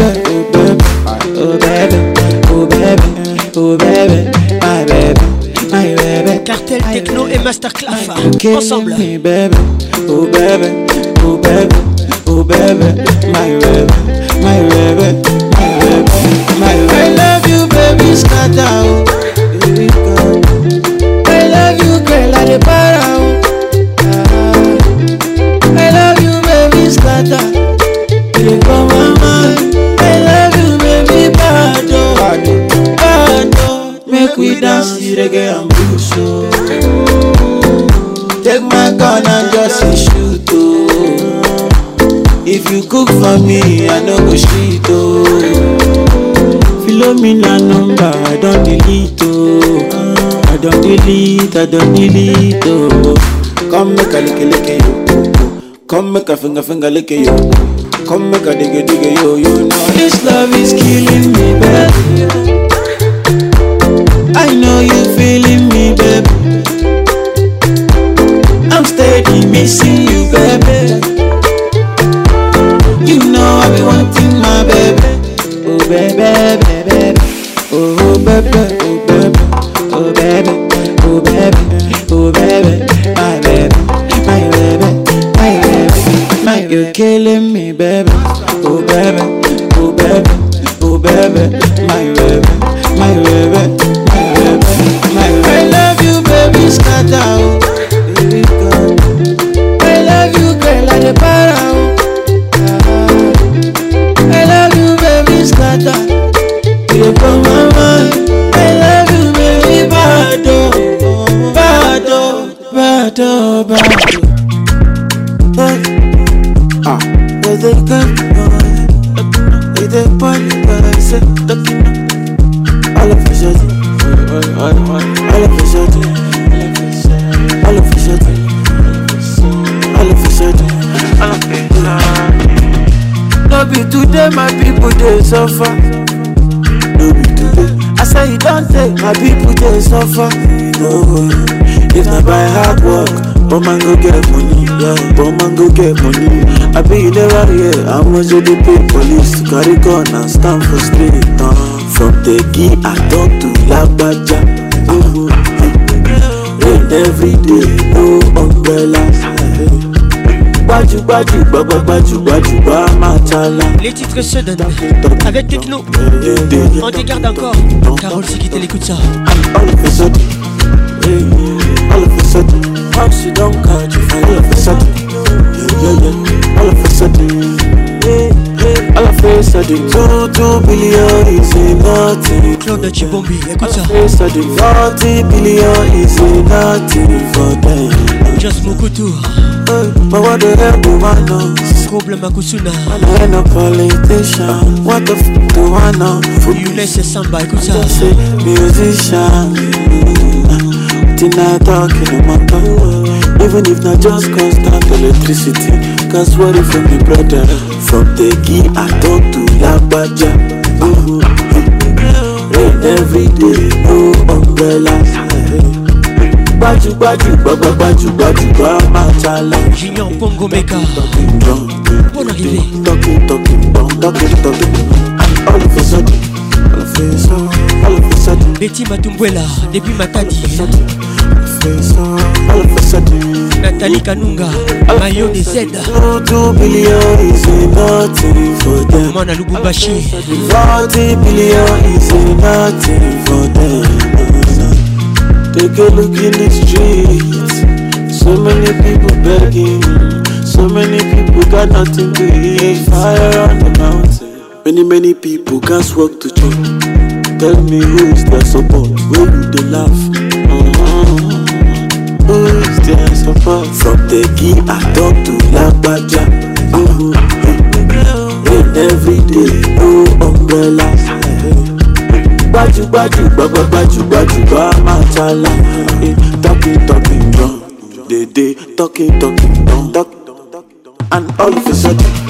oh baby, oh baby, oh baby, my baby, my baby. Cartel techno et masterclass hein. ensemble. Baby, oh baby, oh baby, oh baby, my baby. dance the reggae and blues. Oh. Take my gun and just shoot. Oh. If you cook for me, I no go shit. Oh. Follow me na number, I don't delete. Oh. I don't delete, I don't delete. Oh. Come make a lick lick yo. Come make a finger finger lick yo. Come make a diggy diggy yo. yo. know this love is killing me, baby. missing you, baby. You know I be wanting my baby. get money. I be the warrior, how much you dey pay police? Carry gun and stand for street. Uh. From Tegi, I talk to Lagbaja. Uh. Uh-huh. Rain every day, no umbrella. Gbaju-gbaju, gbaju-gbaju, matala. Les titres se donnent avec Techno. On dégarde encore. Carole Sikitel, l'écoute ça. All of a sudden, all of a sudden, how she don't catch all of a sudden. yeah, yeah. All of a sudden, yeah, all of a sudden, two two billion is nothing. Claude Chibombi, écoute ça. All of a sudden, forty billion is nothing for them. Just Mokutu. But what the hell do I know? Trouble Makusuna. I ain't a politician. What the f do I know? You let Samba, écoute ça. Just a musician. Tina talking about the world. Even if not just constant electricity Can't worry from the brother From the key I to la Rain every day, umbrella Baju baju baju Junior Meka Talking All of sudden sudden natali kanunga mayo de zeda mwana lubumbashi Take a look in the streets. So many people begging. So many people got nothing to eat. Fire on the mountain. Many, many people can't walk to church. Tell me who is their support. Where do they laugh? Mm-hmm. from Tegi I talk to Lagbaja. mm Rain every day, no umbrella. Gbajúgbajù gbàgbà gbajúgbajù bá máa ta la. Talking talking dán, dédé talking talking dán. And all of a sudden.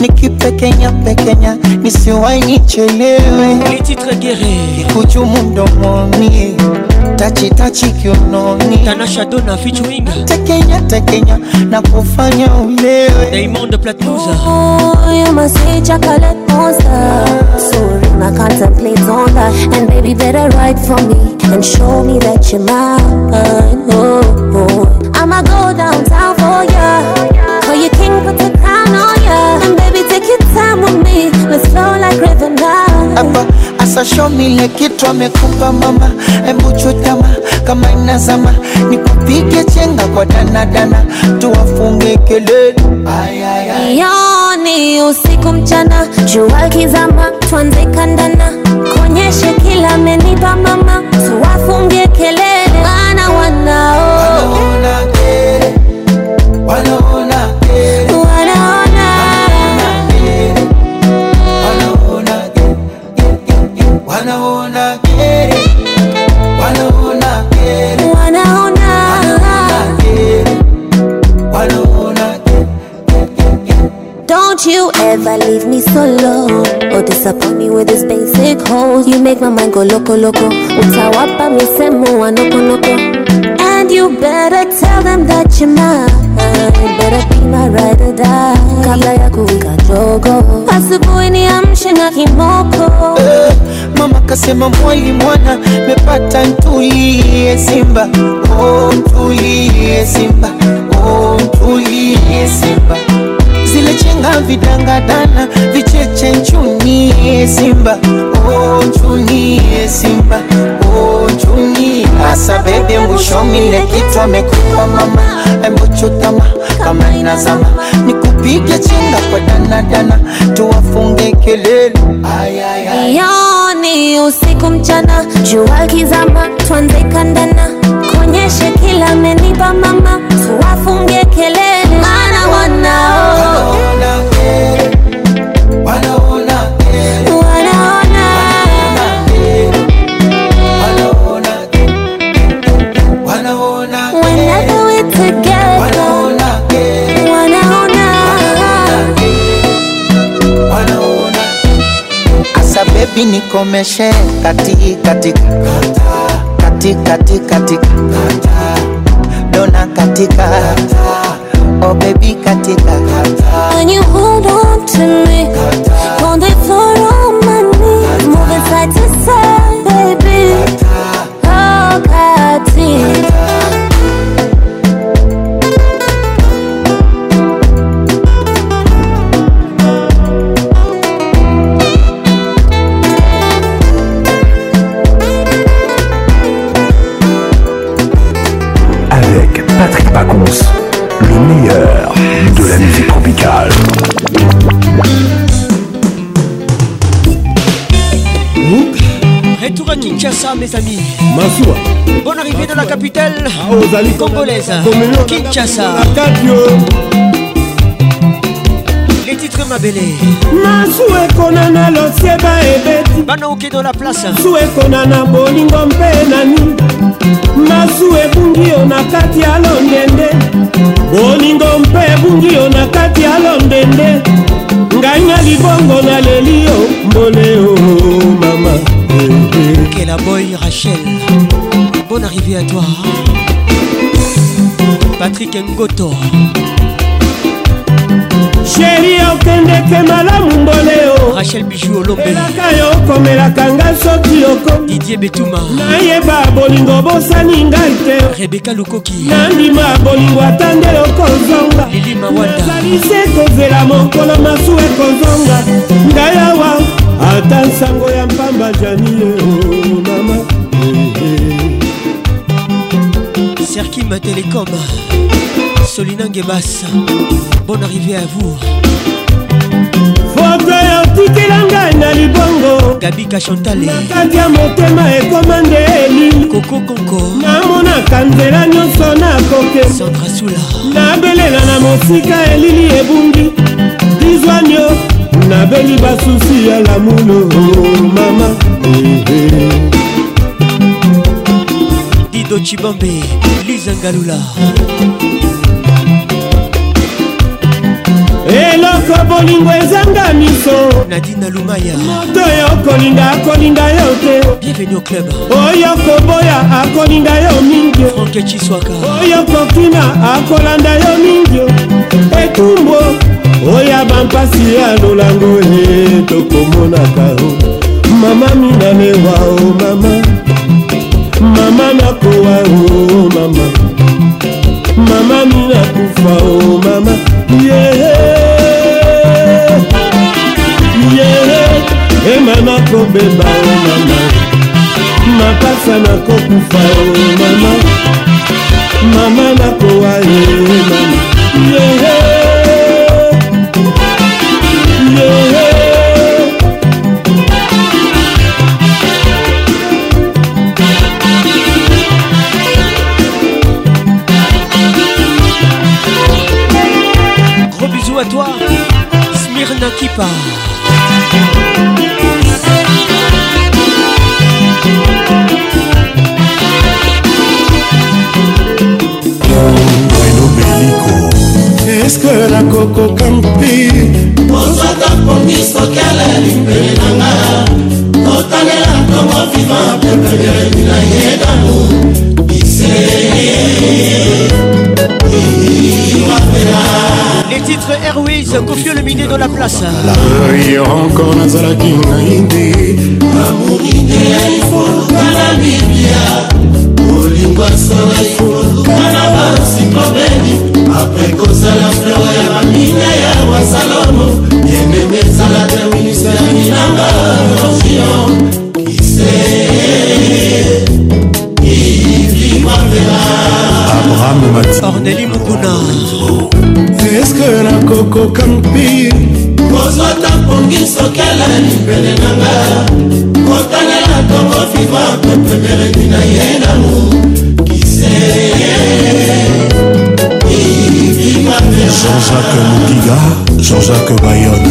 nikipekenya pekenya nisiwai nichelewe kujumu mdomoni tachitachi kiunoni tanashadona fichuinga tekenya tekenya na kufanya ulewe Diamond Platnumz oh, you must say chocolate monster sorry I contemplate on that and baby better write for me and show me that you're mine oh, oh. I'ma go downtown for ya for your king And asa show me kitu amekupa mama, chutama kama inazama, nikupige chenga kwa danadana, tuwafunge kelele. Yoni usiku mchana, jua kizama, tuanze kandana, konyeshe kila amenipa mama, tuwafunge kelele. Support me with this basic hold. You make my mind go loco loco. Utawapa mi semu anoko noko. And you better tell them that you're mine. Better be my ride or die. Kabla ya kuwika jogo, asubuhi niamshe na kimoko. Eh, mama kasema mwali mwana mepata, ntulie eh, Simba, oh, ntulie eh, Simba, oh, ntulie eh, Simba. zile chenga vidangadana vicheche nchuni eh, simba oh, nchuni eh, simba oh, nchuni hasa bebe mbushomile kitu amekupa mama embochotama kama inazama nikupige chenga kwa danadana tuwafunge kelele ayayayoni usiku mchana jua kizama twanze kandana konyeshe kila menipa mama tuwafunge kelele mana wanao Hii ni komeshe kati katika kati kati katika dona katika oh baby katika when you hold on to me on the floor on my knees moving side to side baby oh katika Kinshasa, mes amis. Massoua. Bonne arrivée ah, de la capitale congolaise. Kinshasa. Les titres mabele. Massoua konana losieba ebeti. Bana oke dans la place. Massoua konana bolingo mpe nani. Massoua bungi yo na kati ya londende. Bolingo mpe bungi yo na kati ya londende. Ngai na libongo na leli yo mbole o oh, mama. et la boy Rachel. Bonne arrivée à toi. Patrick Ngoto. sheri okendeke malamu mbole o rachel bijou olombeelaka yo okomelaka ngai soki okomi didie betuma nayeba bolingo bosani ngai te rebeka lukoki nandima bolingo ata nde okozonga lilimawadaezali se kozela mokolo masu ekozonga ngai awa ata nsango ya mpamba janie Serkim Télécom Solina Ngebas Bonne arrivée à vous foto yotikela ngai na libongo gabika chantale makati ya motema ekoma nde elili kokokoko namonaka nzela nyonso nakoke sandrasula nabelela na mosika elili ebungi dizwanio nabeli basusi ya lamulo oh, mama eh, eh. Edo Chibambe, Lisa Ngalula eloko bolingo ezanga miso nadina lumaya moto oyo okolinga akolinga yo te bienvenu au club oyo koboya akolinga yo mingi franke ciswaka oyo kokima akolanda yo mingi etumbu oya bampasi ya lolango e tokomonaka o mama minalewa o oh mama mama nakowa o oh mama mama minakufa o oh mama yehe yehe ema nakobeba o oh mama mapasa nakokufa o mama mama nakowa e mama qui part. Est-ce que la coco campi ozwaka pongiso kele limbeli nanga totalela ntongo viva pepeleli na yedano bise iwapela Les titres Airways, confieux le miné de la place. Jean-Jacques Bayonne.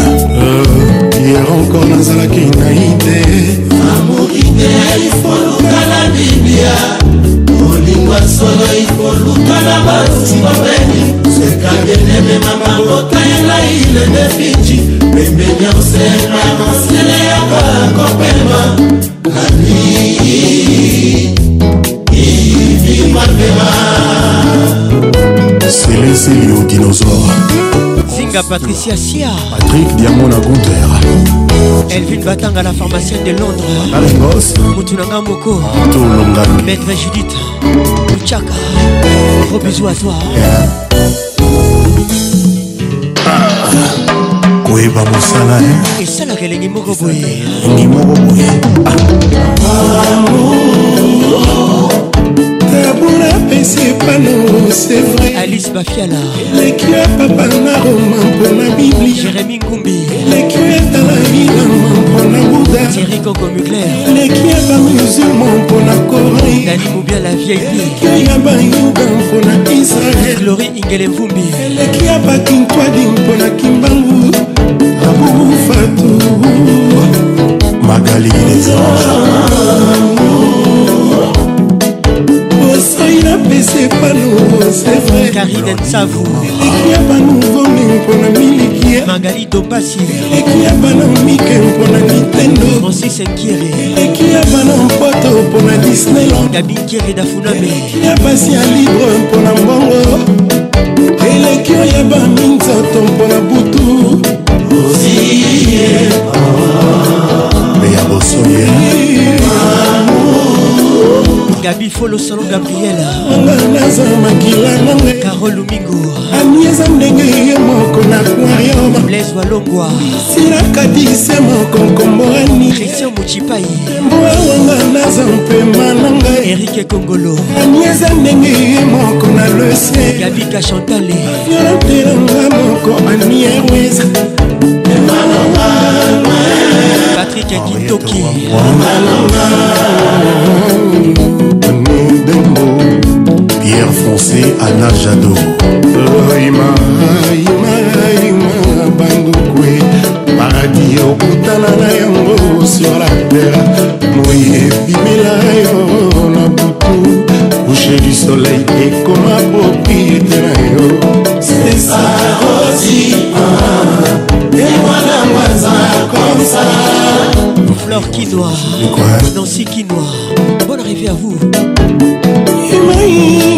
Kalinga Patricia Sia Patrick Diamond Gunther Elvin Batanga la pharmacienne de Londres Moutunanga Moko Maître Judith Luchaka Gros bisous à toi koyeba mosala eh? esalaka elengi moko boye elengi moko boye apesi pano c'est vrai alice bafiala eleki ya papa na roma mpona biblia jérémi ngumbi eleki ya talamilama mpona buda tirikoko mugler eleki ya bamusulma mpona corée nani mobia la vieille eleki ya bayuda mpona israel glori ingele vumbi eleki ya bakintwadi mpona kimbangu abufatu magali les anges esepano sevrkarine nsavu eleki ya banuvome mpona miliki ya magali topasi eleki ya bana mike mpona nintendo francis enkiri eleki ya bana mpoto mpona disneyland gabi nkiri dafuname eleki ya basi ya libre mpona mbongo eleki oyo ya baminzoto mpona butu oziye me ya bosoye nabi folo salon gabriel naza makila nange carol lumingo anieza ndenge ye moko na poirion blaise walongwa silakadise moko nkomboani christian mochipai mboawanga naza mpema na ngai erike kongolo anieza ndenge ye moko na lese gabika chantale violentelanga moko anierwes Patrick Kintoki. Hier Foncé, à Jadot. Oima, Oima, Oima, Bandoukwe, Paradis au Koutana, Yango, sur la terre. Mouye, Bimila, Yo, Nabutu, Couché du soleil, et comme ma propriété, Yo. C'est ça, Rosy, ah, et moi, la comme ça. Fleur qui noire, Nancy qui noir. bonne arrivée à vous. Et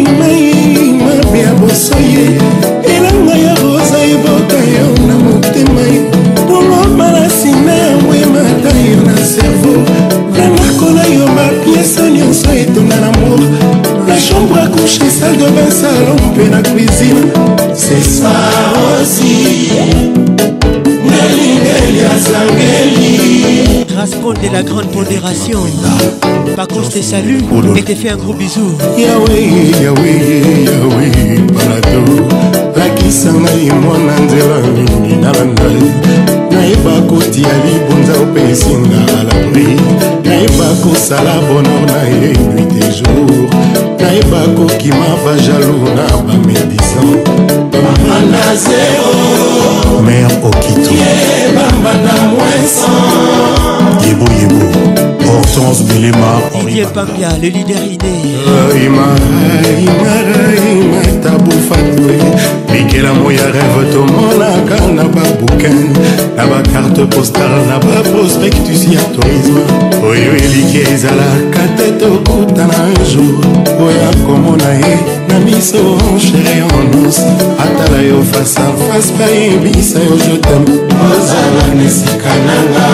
liboso ye elanga ya roza ebota yo na motema ye boloma na nsima ya mwemata yo na servo nangakola yo bapiesa nyonso etonga na mor na chambre a couche saldo basalon mpe na cuisine compte de la grande pondération. Par contre, je te salue et te fais un gros bisou. Yahweh, Yahweh, Yahweh, Parado. lakisa ngai mwana nzela mingi nalanda nayeba kotia libonza opesinga alambi nayeba kosala bonor na ye nuit de jour nayeba kokima bajalou na bamédisan bambanda zero mer okito ye bambanda moinsan yebo yebo hortense bilema didier pambia le leader inéimatabufatoe euh, bikelamo ya rêve tomonaka na baboukin na bakarte postal na baprospectus ya tourisme oyo eliki ezalaka te tokutana jour oya komona ye na miso chere onus atala yo face a face bayebisa yo jetem ozala na esika nanga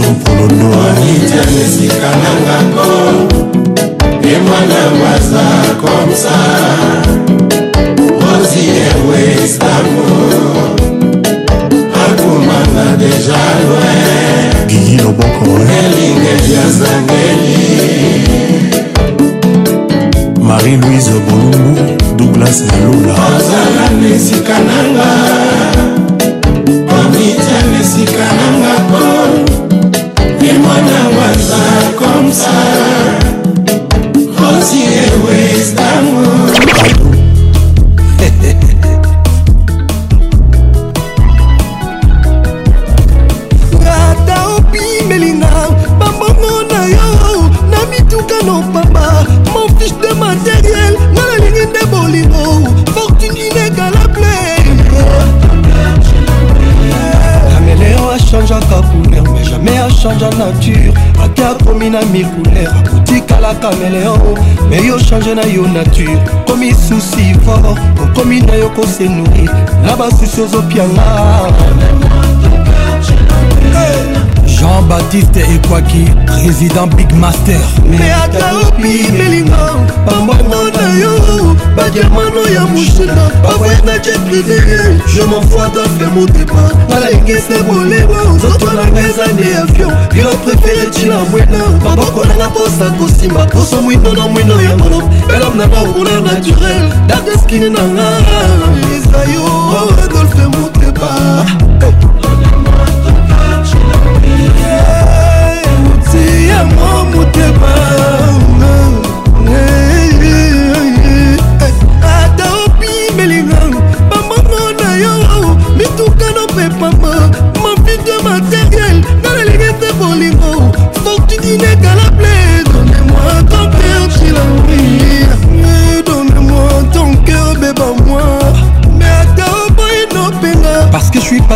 biso polondoaita misika nangako ye mwana waza komsa rosi ewe istanbul akomanga deja loin gigi loboko elingeli azangeli marie-louise bolumbu douglas alula ozala na esika nanga omitya na esika nanga Comme ça lokola kameleo me yo change na yo nature komi susi fort okomi na yo kose nourrir na basusi ozopianga hey. jean-baptiste ekwaki président big master meataopi melinga bambongo na yo badiamano ya mushina bavoye na jet privé je m'enfoi dafe motema nalengese bolema nzoto nanga eza nde avion bilo préféré ntina mwena maboko nanga mposa kosimba poso mwindo na mwindo ya mono elome nanga okuna naturel dadeskini nanga eza yo adolfe motema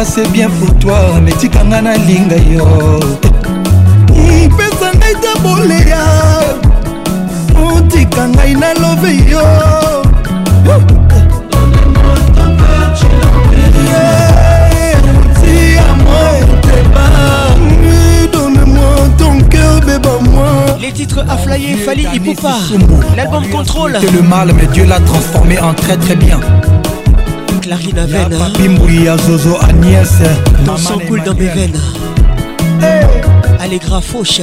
c'est bien pour toi netikanga nalinga yo pesa ngai ta boleya otika hum, ngai nalobe yo Les titres flyer, Fali pas. l'album Contrôle. C'est le mal, mais Dieu l'a transformé en très très bien larry la veine à Zozo Agnès Ton sang coule dans mes veines Allegra fauche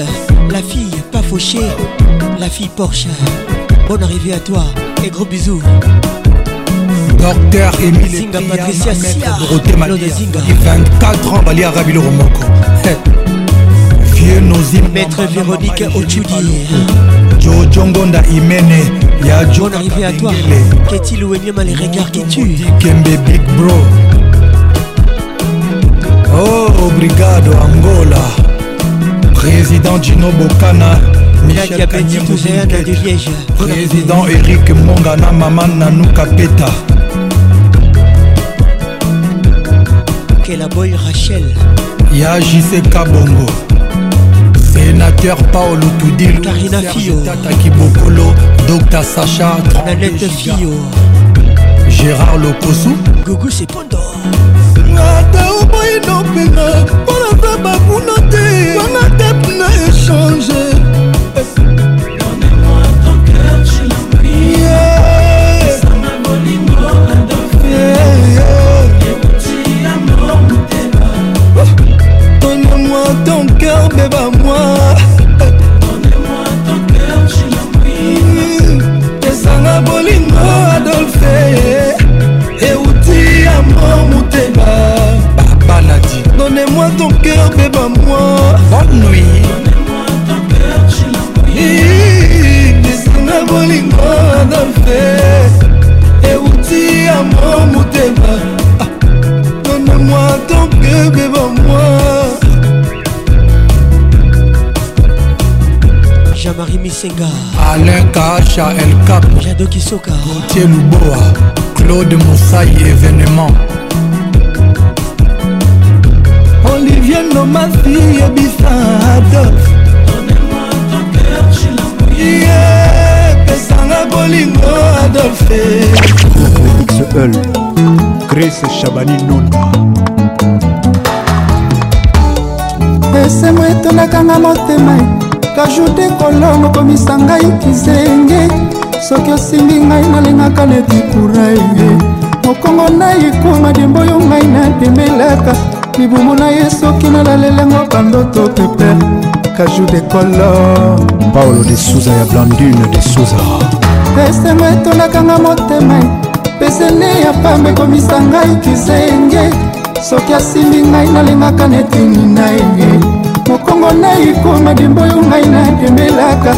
La fille pas fauchée La fille Porsche Bonne arrivée à toi et gros bisous Docteur Emile Zinga Patricia Sia Dorothée Zinga 24 ans Bali Arabi Romoko Vieux Nozim Maître Véronique Ochudi Jojo Ngonda Imene ya John arrivé à toi Qu'est-il ou Enyama les regards qui tuent Kembe Big Bro Oh Brigado Angola Président Gino Bocana Michel de Liège Président Eric Mongana Maman Nanou Kapeta Kela Boy Rachel Ya JC Kabongo sénateur paolo tudiluataki kibokolo dr sacha fio gérard lokosu gugu sepondor ata oboyino mpena mpo naza babuna te wana dep na échange cœur, bébé, moi. Donne-moi ton cœur, je l'as prie. Et ça Adolphe. Et outil à mon moutema. Papa l'a dit. Donne-moi ton cœur, bébé, moi. Donne-moi ton cœur, je l'as prie. Et ça n'a Adolphe. Et outil à mon moutema. Ah, Donne-moi ton cœur, bébé, Marie Missenga Alain Kacha El Cap Jado Kisoka Gauthier Luboa Claude Moussaï événement Olivier Nomasi yebisa Adolf pesanga bolingo adolfe x l grace chabani nonda esembo etondakanga motema kajute kolongo komisa ngai kizenge soki osimbi ngai nalengaka na dikuraye mokongo na ekoma demboyo ngai natemelaka libumu na ye soki nalalelango bandoto peper kaju de kolor paolo de suza ya blandune de suza esengo etondaka nga motema e. pesene ya pamba ekomisa ngai kizenge soki asimbi ngai nalengaka netini na ye kongo naikoma dembo oyo ngai natembelaka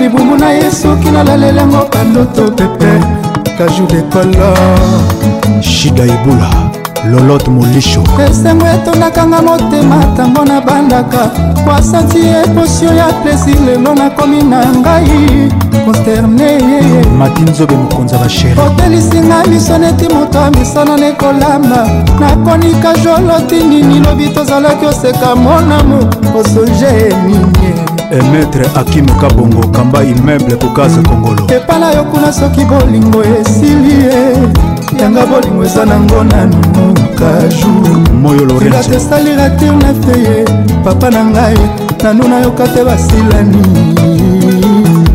libumu na ye soki nalalelango bandoto pepe kajou de kolor shida ebula lolot molisho esengo etondakanga motema ntango nabandaka bwasanti eposio ya plaisir lelo nakomi na ngai konsterne mati nzobe mokonzi ya basheri otelisinga miso neti moto ya misana nekolamba nakonika joloti nini lobi tozalaki oseka monamo osonje nini emetre e akim kabongo kamba immeuble kokasa kongolo epala yo kuna soki bolingo esili ye yanga bolingo eza nango nanu kajumoyotinga tesali ratire na feye papa na ngai nanu nayoka te basilani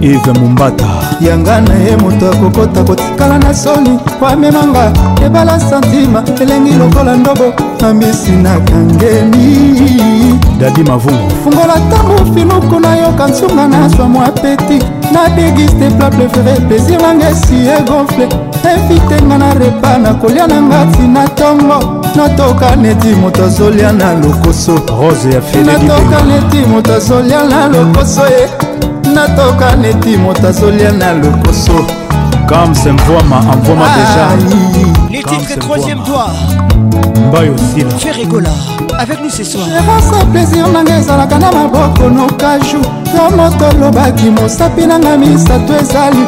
eve mombata yanga na ye moto akokota kotikala na soni po amemanga ebala santima elengi lokola ndobo ambisi na kangeli dadi mavungu fungola ntango finuku nayoka nsunga na swa mwa peti nadegiste pla préféré plaisir nanga esi egonfle evitenga na repa na kolia nanga tina ntongo natoka neti moto azolia na lokoso rose ya natoka neti moto azolia na lokoso ye eh. natoka neti moto azolia na lokoso comme semvoima envoima déjà Les titres troisième doigt. Mbaye aussi Fais rigola. Avec nous ce soir. Revansa plaisir nanga ezalaka na maboko nokaju yo moto olobaki mosapi nanga misato ezali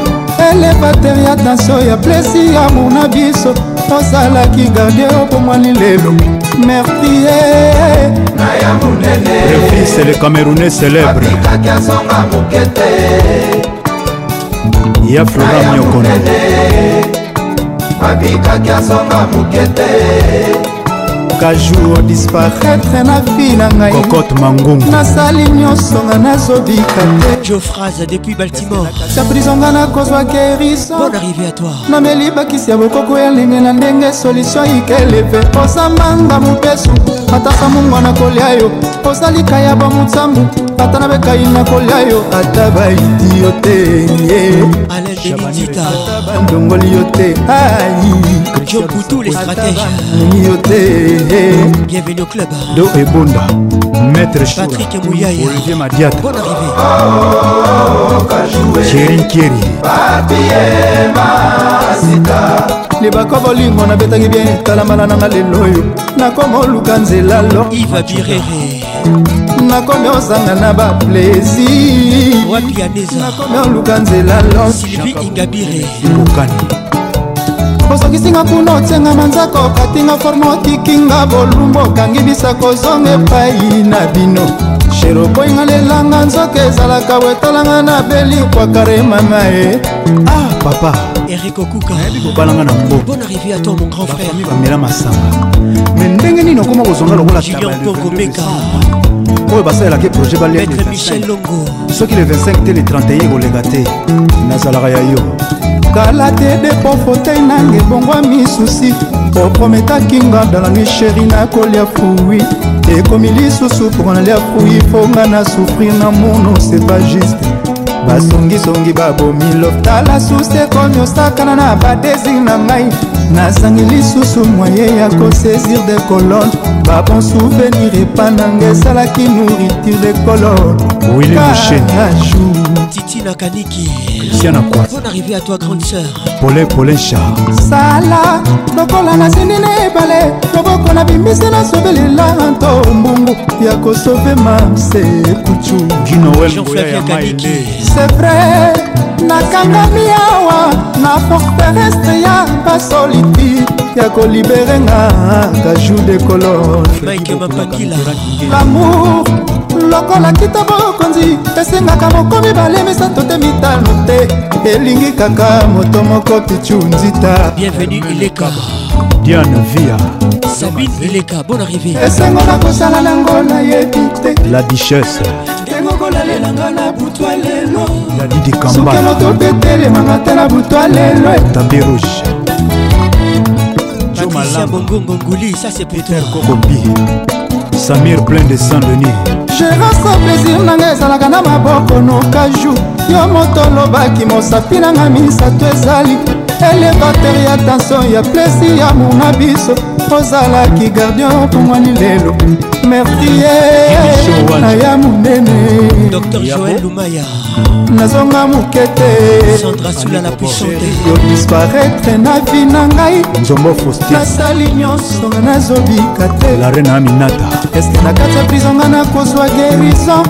elevater ya danso ya plesi ya mona biso ozalaki gardie opomwani lelo mertie eh, eh, eh. naya monene refise le camerounais célèbre ya flora miokono babikaki azonga moke te kajour disparaître na fi na ngaicocote mangungu nasali nyonso nga nazobika te jofrase depuis baltimore surprise nga nakozwa kerison arrivé à toi nameli bakisi ya bokoko ya ndenge na ndenge solution ikeleve ozambanga mobesu ata samungwa nakolia yo ozalika ya bamotsambu ata na bekai nakolia yo ata baiti yo te ata bandongoli yo te aini yo te do ebonda maître olivier madiata sheri nkeri libaka bolingo nabetaki bien talambala nanga lelo oyo nakoma oluka nzela nzela loivabirere nakomi ozanga na baplaisir wapi ya meza nakomi oluka nzela lo sylvie ingabire okani osokisinga kuna otianga manzaka okatinga forme otikinga bolumbu okangi bisaka ozonga epai na bino shero boyinga lelanga nzoka ezalaka wetalanga na beli kwakare mama e ah papa erik okukayebi kobalanga na mbobona revi ato mon grand frère bamela masanga me ndenge nini okoma kozonga lokola julian kokobeka oyo basalelaki projet balemaître michel longo soki le 25 te le 31 ekoleka te nazalaka ya yo kala te depo fotei nange ebongwa misusi oprometaki nga dans la nuit sheri nakolia fui ekomi lisusu mpona lia fui mpo nga na souffrir na mono c'est pas juste basongisongi babomi loftala susi ekomi osakana na badesir na ngai nazangi lisusu mwaye ya kosaisir de colone babon souvenir epananga esalaki nourriture de colone oui, titi nakaniki bon arrivé à toi grande sœur pole polecha sala lokola nasindi na ebale loboko na bimbisi nasobelela nto mbungu ya kosove masekucu c'est vrai nakangami awa na forteresse ya basoliti ya kolibere nga kaju de colonlamour lokola kita bokonzi esengaka moko mibale misato te mitano te elingi kaka moto moko pichu nzita bienvenu ilekaba diane via sabine ileka bon arrivé esengo na kosala nango nayebi te la duchesse egokolalelanga na butwa lelo soki moto mpe telemanga te na butwa lelo tabe rouge patricia bongongo nguli ça c'est peter kokobi samir plein de saint-denis gérasa plaisir nanga ezalaka na maboko nokaju yo moto olobaki mosapi nanga misato ezali elekater ya tension ya plesi ya mona biso ozalaki gardion pongwani lelo mertie eh, na ya monene nazonga moketeyodisparaitre na vi na ngai nasali nyonso nga nazobika te eske na kati ya prizo nga nakozwa gerison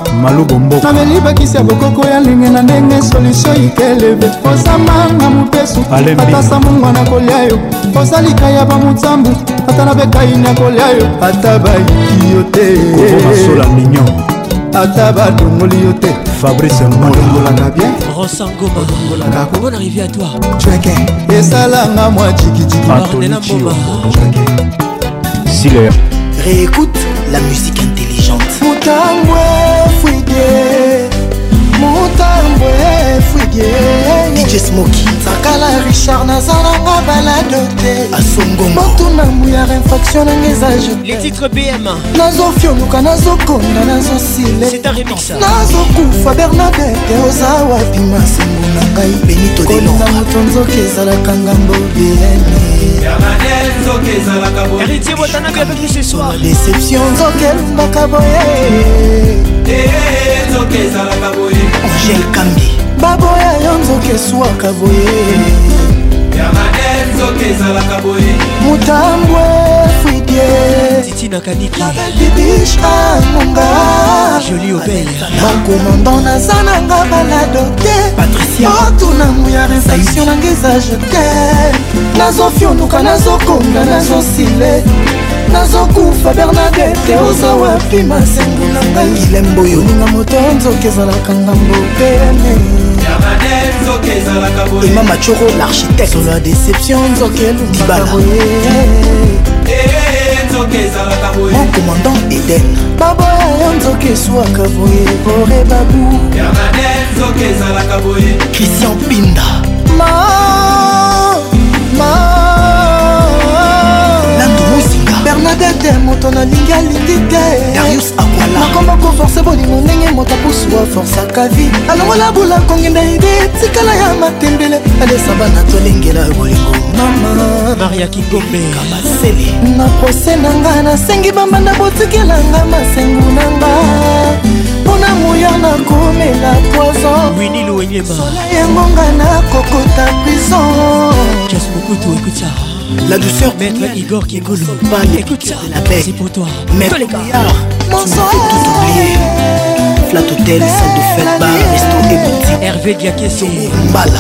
nameli bakisi ya bokoko ya ndenge na ndenge solutio ikeleve kozamanga mopesu ata samungwa nakolia yo ozalika ya bamutambu ata nabekai nakolia yo ata bayiki yo te masola mignon ata badongoli yo te fabrice molongolaka bien rosangoma bon arrivé à toi ceke esalanga mwa jikijikimoma siler réécoute la musique intelligente motangwe motambo efwidie dj smoki sakala richard nazalanga balado te asongomotuna mbuyara infraction nanga eza jetitre bm nazofionuka nazokonda nazosile nazokufa bernadete oza wapi masengo na ngai benitokolina moto nzoki ezalaka ngambo bienidéception nzoki elungaka boye eh, nzoki ezalaka boye angel kambi baboya yo nzoka eswaka boye nzoka ezalaka boye motambwe fridie titina kaniki mabelbibish amonga joli obel bakomandant naza nanga balado te otunango ya resaction nanga eza je te nazofionuka nazokonga nazosile nazokufa bernadete oza wapi masengo na ngai ilemboyo ninga moto nzoka ezalaka ngambo pene ema machoro l'architecte solo ya déception nzoka elumbaboye eh, mon commandant eden baboya nzoka eswaka boye bore babu christian pinda ma, ma. kadete moto nalingi alingi tenakomba koforce bolingo ndenge moto apusuwa forsaka vi alongola bula kongenda ide etikala ya matembele alesa bana tolengela bolingo mama maria kingombeamasele na prose na nga nasengi bambanda botikelanga masengu na nga mpona moya nakomela poisonwiniluwenyemasola yangonga nakokota prison jas mokutu ekutia La douceur Maître Igor Kegolo Pas écoute ça de la paix C'est pour toi Maître Lécard Tu m'as fait tout oublier Flat hôtel, salle de fête, bar, resto et boutique Hervé Diakessé Mbala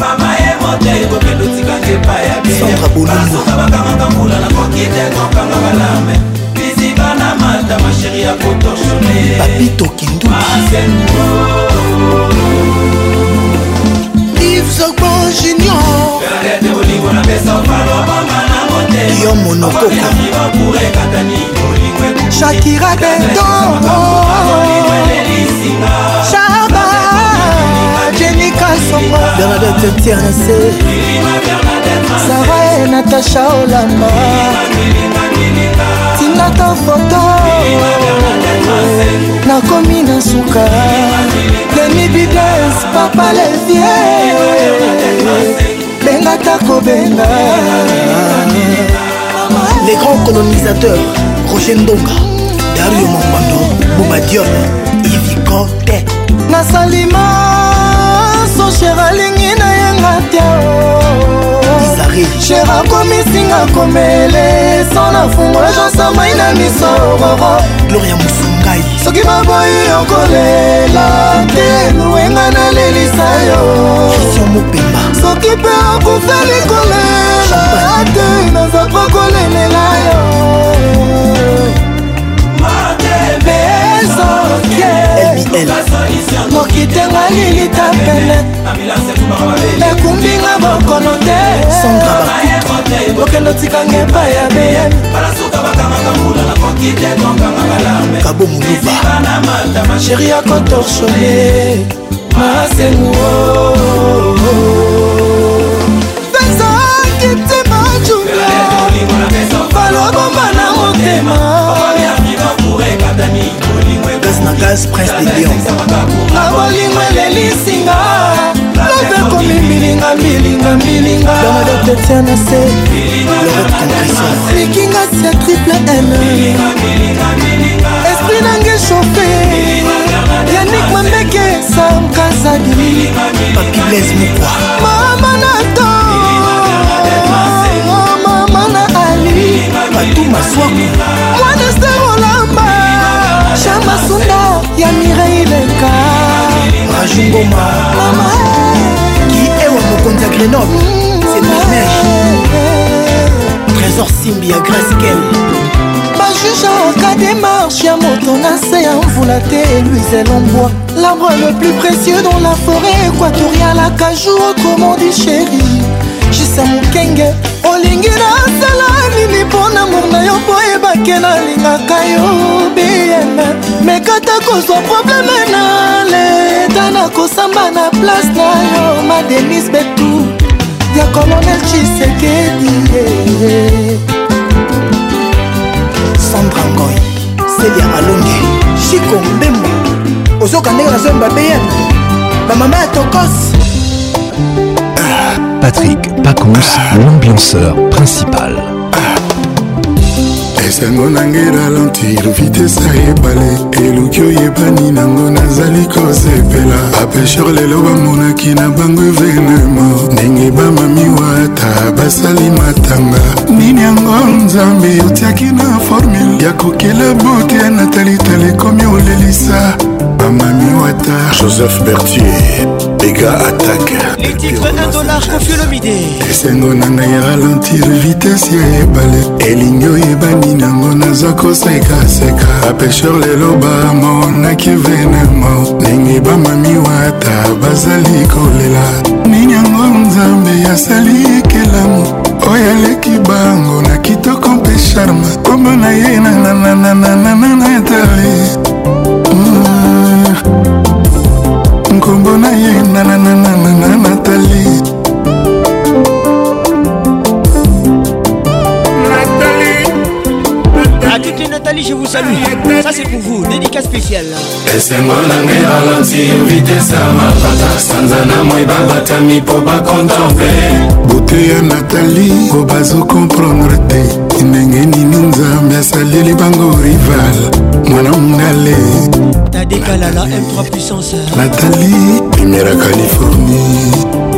mama ye motei bokendo tikangi epai ya biye basoka bakamaka mbula nakokite kokanga balame mizi bana mata masheri ya kotorsione babito kinduyivesogbo junior bernadete olingo napesa ofalo bama na motema yo monokokoakurekatani olingo shakira bedongoelisinga shaba jenika songo bernadete tiernese sara e natasha olamba nazalaka foto nakomi na suka lemibides papa levie bengata kobenga les grands colonisateurs roger ndonga dario mongwando bobadiop ivikote nasalima so cher alingi nayenga te mari cher akomisinga komele so na fungola jansamai na misororo gloria mosungai soki baboyi yokolela te luwenga nalelisa yo mopemba soki mpe akufeli kolela te naza pa kolelela yo ml mokitenga lilita pene ekumbinga bokono te sandra bakutu okende otikanga epai ya bm kabo moluba sheri yakotorshone masenguo pezaki tema junior balobomba na motema E na gaz prince de lion na bolingo elelisinga lobe ekomi milinga milinga milinga domadotetiana se likinga sia triple m esprit nange chauffe yanik mambeke samkazadi papiles mokwa mama nato mama na ali batu maswaku mwana sterola chamba sunda ya mirei leka rajungoma mama ki ewa mokonzi ya grenoble cedrinege trésor simbi ya graskel bajuge aka démarche ya moto na se ya mvula te luise lombwa l'arbre le plus précieux dans la forêt équatoriale akajou autrement di chéri jisa mokenge olingi nasala nini mpo na mor na yo mpo soki nalingaka yo bien mekata kozwa probleme na leta nakosamba na place na yo madenis betu ya kolonel chisekedi eh, eh. sandra ngoi selia malonge chiko mbembo ozoka ndenge nazoyi babeyene bamama ya tokos Patrick Pacons, l'ambianceur principal. esengo na ngai ralentir vitese ebale eluki oyebani nango nazali kosepela bapesher lelo bamonaki na bango evenema ndenge bamamiwata basali matanga nini yango nzambe otiaki na formule ya kokela bote natalitala ekomi olelisa mamamiwata joseph bertier ega attaque les titres 1 dollar kofiolomide esengo na ngai ralentir vitese ya ebale elingi oyebani nango naza kosekaseka bapesher lelo bamonaki venemo ndenge bamamiwata bazali kolela nini yango nzambe asali ekelamu oyo aleki bango na kitoko mpe charme kombo na ye nanananananana etali salut. Ça c'est pour vous, dédicace spéciale. esengo nanga ebalansi vitese ya mapata sanza na moi babatami mpo bakontemple bote ya natali ko bazokomprendre te ndenge nini nzambe asaleli bango rival mwana mongale tadekalala m3 puissance natali primera californie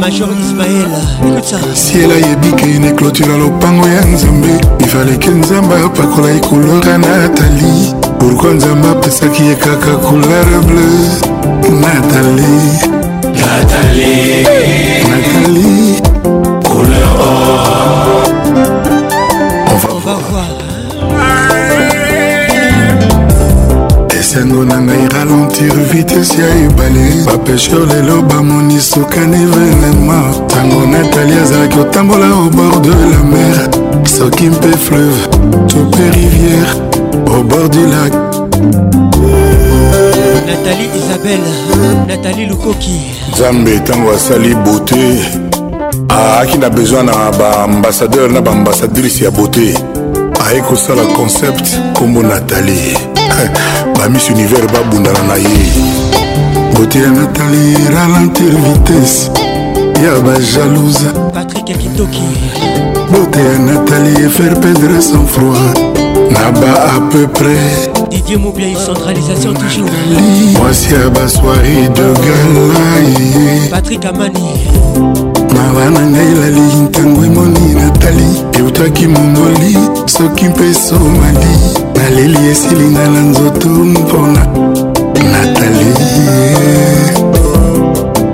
major ismael écoute ça siela yebi keine clôtura lopango ya nzambe ifaleke nzambe apakola ekulora natali pourkui nzambe apesaki ye kaka couleur bleu natali natali hey. bolingo na ngai ralentir vitese ya ebale bapesheur lelo bamoni sokani venema ntango natali azalaki otambola au bord de la mer soki mpe fleuve to mpe rivière au bord du lac natali isabelle natali lukoki nzambe ntango asali beauté aaki na besoin na baambasadeur na baambasadrice ya beauté aye kosala concept nkombo natali bamiss univers babundana na ye kotia natali ralentir vitese ya bajalouse patrik kitoki bote ya natali efaire perdre sans froid na ba à peu près Didier Moubia, centralisation toujours. Voici à bas soirée de gala. Patrick Amani. mawa na ngai elali ntango emoni natali eutaki momoli soki mpe somali naleli esilinga na nzoto mpona natali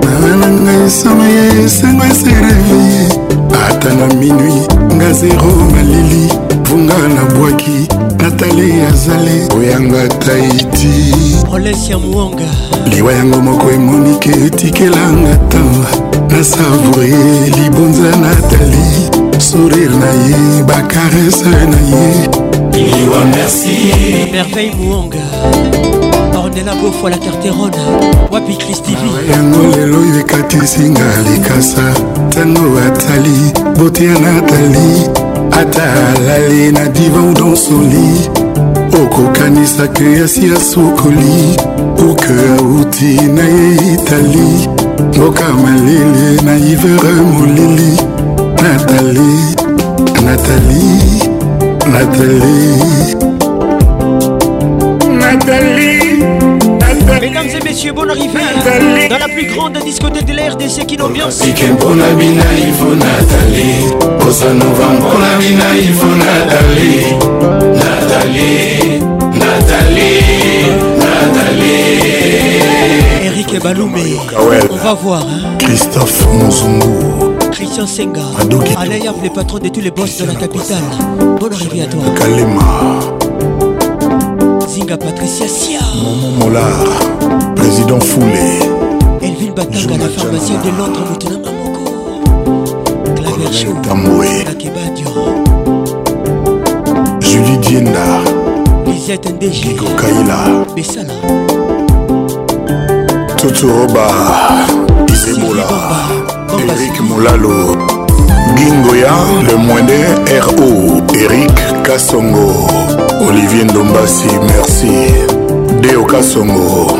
mama na ngai esoma ya esango eserevie ata na minui nga zero malili vunga nabwaki natali azali oyanga taiti liwa yango moko emonike etikelanga ntango nasavoure libonza natali sourire na ye bakarese na ye Iliwa merci Merveille Mouanga Ornella Beaufo la Carterone Wapi Christivi yango lelo oyo ekatisinga likasa ntango atali bote ya natali ata alali na divan donsoli okokanisa ke asi asokoli uke auti na ye itali mboka malele na ivere molili natali natali Nathalie. Nathalie. Nathalie. Mesdames et messieurs, bonne arrivée Nathalie. dans la plus grande discothèque de l'air de Sekine Ambiance. mpona bina ifo natali kosanova mpona bina ifo natali natali natali natali erik balumbe ah on va voir hein? christophe monzungu Christian Senga. Alayam, le patron de tous les boss de la capitale. Bonne arrivée à toi. Kalema. Zinga Patricia Sia. Momo Molar. Président Foulé. Elvin Batanga, la pharmacie de Londres, Moutouna Mamoko. Claver Chou. Julie Dienda. Lisette Ndéji. Kiko Kaila. Bessala. Toto Roba. Isebola. Eric Moulalo Gingoya Le Moindé RO Eric Kassongo Olivier Ndombasi Merci Deo Kassongo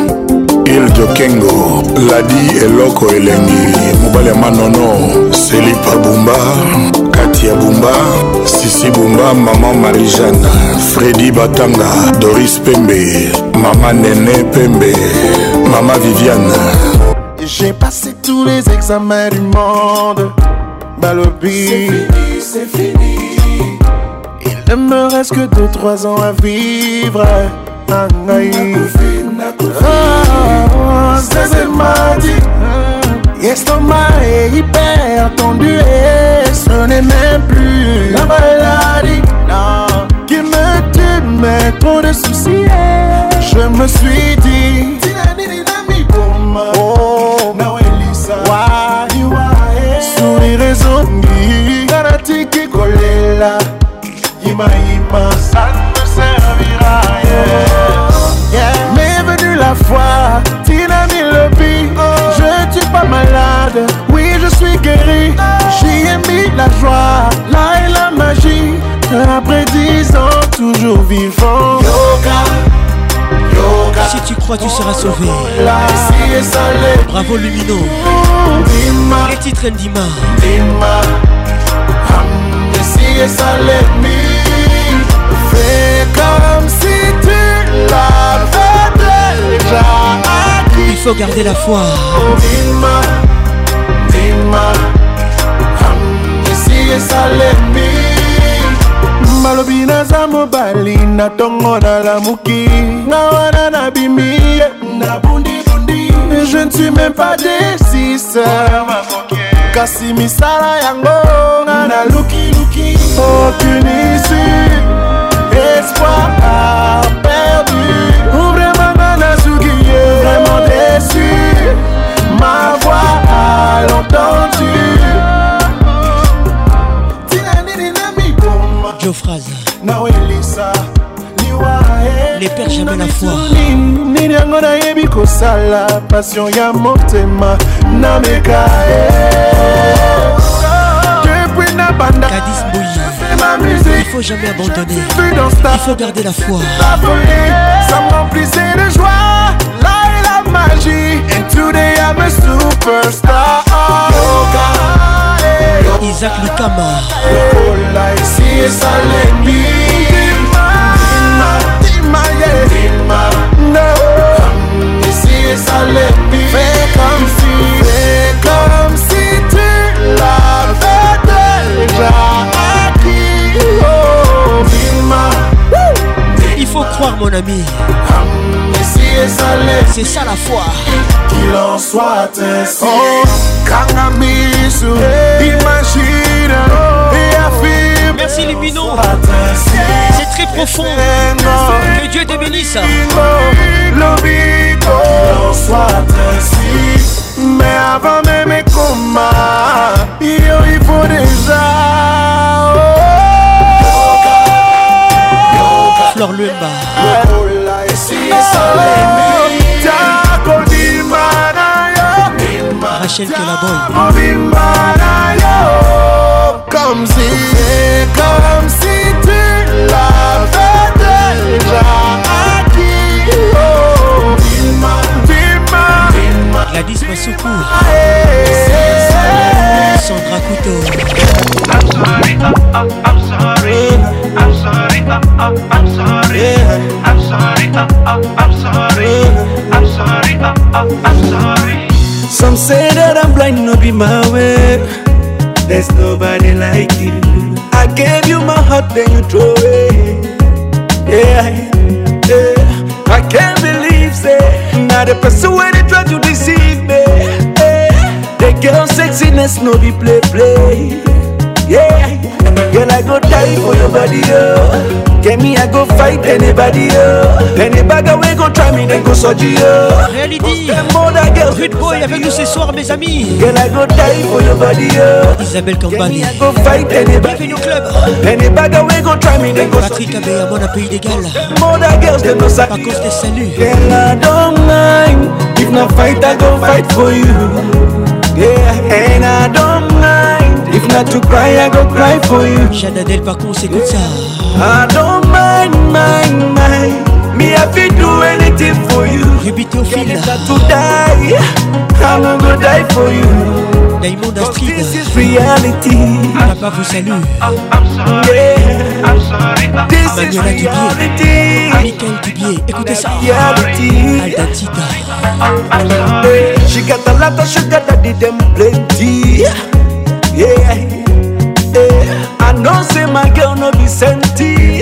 Il Jokengo Ladi Eloko Elengi Mobale Manono Selipa Bumba katia bumba sisi bumba mama marijane fredi batanga doris pembe mama nene pembe mama viviane J'ai passé tous les examens du monde. Balobi, c'est fini, c'est fini. Il ne me reste que 2-3 ans à vivre. Ah, ah, ah. C'est ce m'a dit. L'estomac est hyper tendu et ce n'est même plus la maladie qui me tue, mais trop de soucis. Je me suis dit, oh, Ça nous servira yeah. Mais est la foi mis le pire Je Je suis pas malade Oui je suis guéri J'ai J'y ai mis la joie Là et la magie Après dix ans toujours vivant Yoga si tu crois, tu seras sauvé. Bravo Lumino. ça et Ndima. Comme si tu l'avais déjà acquis. Il faut garder la foi. Vilma, Vilma, ici et Salembi. malobi naza mobali na ntongo nalamuki nga wana nabimi ye nabundibundi je ne suis même pas desise kasi misala yango nga nalukiluki aucune issue espoir a perdu Ou vraiment nana souguillé Vraiment déçu Ma voix a l'entendu Geoffraza Nawelisa les pères jamais la foi nini yango nayebi kosala passion ya motema nameka eh. depuis nabandakadis boyi Il faut jamais abandonner. Il faut garder la foi. La folie, ça m'emplissait de joie. Là est la magie. And today I'm a superstar. Yoga. Isaac Lukama. Yola, ici et ça l'ennemi. Dima, Dima, yeah. Dima, no. Ici et ça l'ennemi. Fais comme si, fais comme si tu l'avais déjà. faut croire mon ami c'est ça la foi qu'il en soit ainsi oh, Kangamisu imagine et affirme merci Limino c'est très profond que Dieu te bénisse l'obito qu'il en soit ainsi mais avant même comme il faut déjà Rachel Kelaboy mobimba na yo comme si comme si tu l'avais déjà acquis oh, bimba bimba la disque secours eh, eh, eh. Sandra Couteau I'm sorry, I'm, I'm sorry Oh, I'm sorry. I'm sorry. Oh, oh, I'm sorry. Mm. I'm sorry. Some say that I'm blind, no be my way. There's nobody like you. I gave you my heart, then you throw it. Yeah, yeah. I can't believe, say, not the person where they try to deceive me. Yeah. The girl sexiness, no be play, play. Yeah. Girl, I go die for your body, yo. Oh. Get me, I go fight anybody, yo. Oh. Anybody away, go try me, then go soji, oh. yo. Reality, Rude Boy avec nous ce soir, mes amis. Girl, I go die for your body, yo. Isabelle Campani. Get me, I go fight anybody. Bienvenue club. Anybody away, go try me, then go Patrick Abbé, à mon appui d'égal. Mother girls, they know ça. Par des saluts. Girl, I don't mind. If not fight, I go fight for you. Yeah, and I don't mind not to cry, I go cry for you. ça. I don't mind, mind, mind. Me, I do anything for you. die for you. This is reality. Papa vous salue. I'm, sorry. I'm sorry. this is reality. Écoutez ça. She got a lot of sugar that didn't plenty. Yeah, yeah. I know say my girl no be senti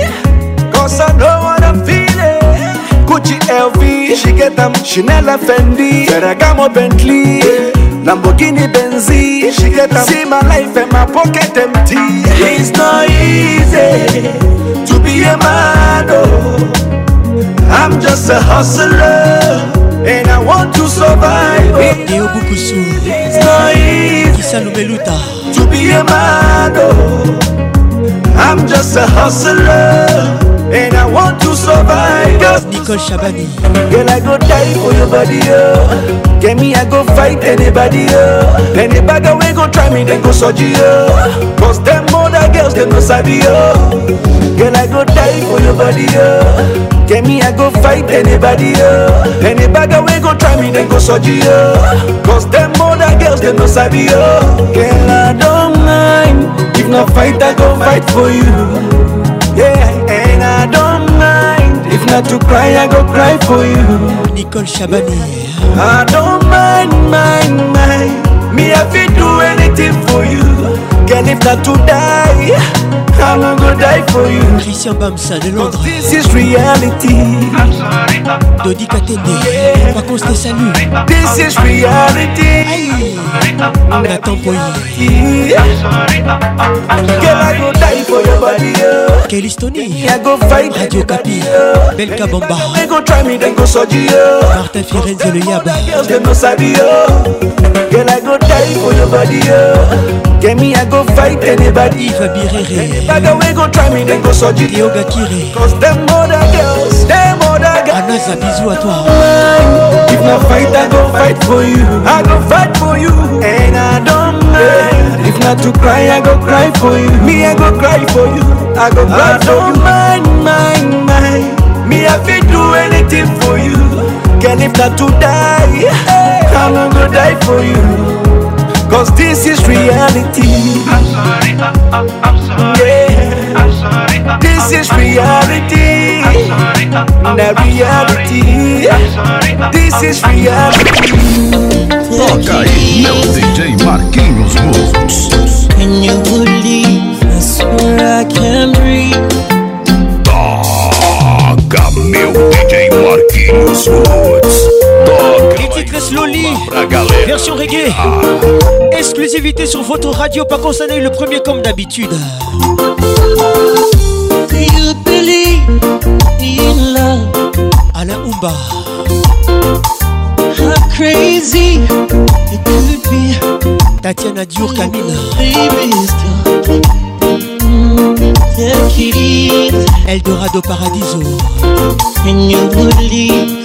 Cause I know what I feel it Gucci LV, she get them Chanel Fendi, Ferragamo Bentley yeah. Lamborghini Benzi, she get them See my life and my pocket empty It's not easy to be a man, oh I'm just a hustler and I want to survive. Eobukusu, Kisalumeluta. to be a man. Oh, I'm just a hustler. And I want to survive. Girl. Nicole Shabani. Girl, I go die for your body, oh. Get me, I go fight anybody, oh. bagger we go try me, then go surgery, oh. Cause them other girls, they no sabi, oh. Girl, I go die for your body, oh. Get me, I go fight anybody, oh. bagger we go try me, then go surgery, oh. Cause them other girls, they no sabi, oh. Girl, I don't mind. If not fight, I go fight for you. Yeah. I don't mind. If not to cry, I go cry for you. Nicole Shabani. I don't mind, mind, mind. Me, I feel do anything for you. Girl, if not to die. I'm gonna go die for you. Christian Bamsa de Londres. This is reality. I'm sorry. Dodi Katende. Yeah. salut. This is reality. Aïe. Nathan Poyi. Girl, I go die for your body. Yeah. Oh. Kelly Stoney. I go fight. Radio Kapi. Oh. Belka Bamba. They go try me, then go so Yeah. Martin Firenze le Yaba. Girls, they sabi. Oh. Girl, I go die for your body. Yeah. Get me, I go fight anybody. Fabi Abirere. Any bagger we gon' try me, then go so you Yoga Kiri Cause them other girls, them other girls Anaza, bisous à toi mind. If not fight, I go fight for you I go fight for you And I don't mind If not to cry, I go cry for you Me, I go cry for you I go cry I for you I don't mind, mind, mind Me, I fit do anything for you Girl, if not to die hey. I'm gonna die for you Cause this is reality. I'm sorry, I'm sorry. Yeah. I'm sorry, this is reality. I'm sorry, Not reality. This is reality. Toca aí, meu DJ Marquinhos Moussos. Can you believe I swear I can breathe? Toca, meu DJ Marquinhos Moussos. Boss Loli, version reggae. Exclusivité sur votre radio, pas concerné le premier comme d'habitude. Alain Oumba. How crazy it could be. Tatiana Dior Camila. Eldorado Paradiso. And you believe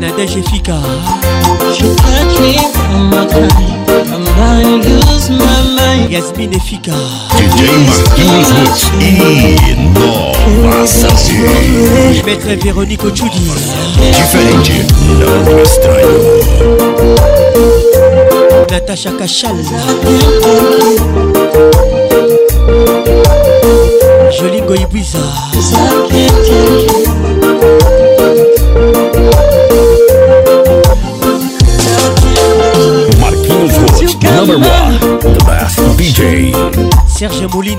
Nadège et Fika Yasmine et Fika DJ Marquinhos Woods Innova Sassy Maître Véronique Ochudi Diferente Não estranho Natasha Cachal Jolie Goibuiza Number one, the best DJ. Serge moulin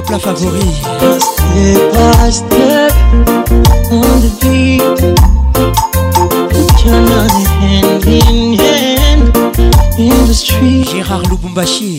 plat favori. Gérard Lubumbashi.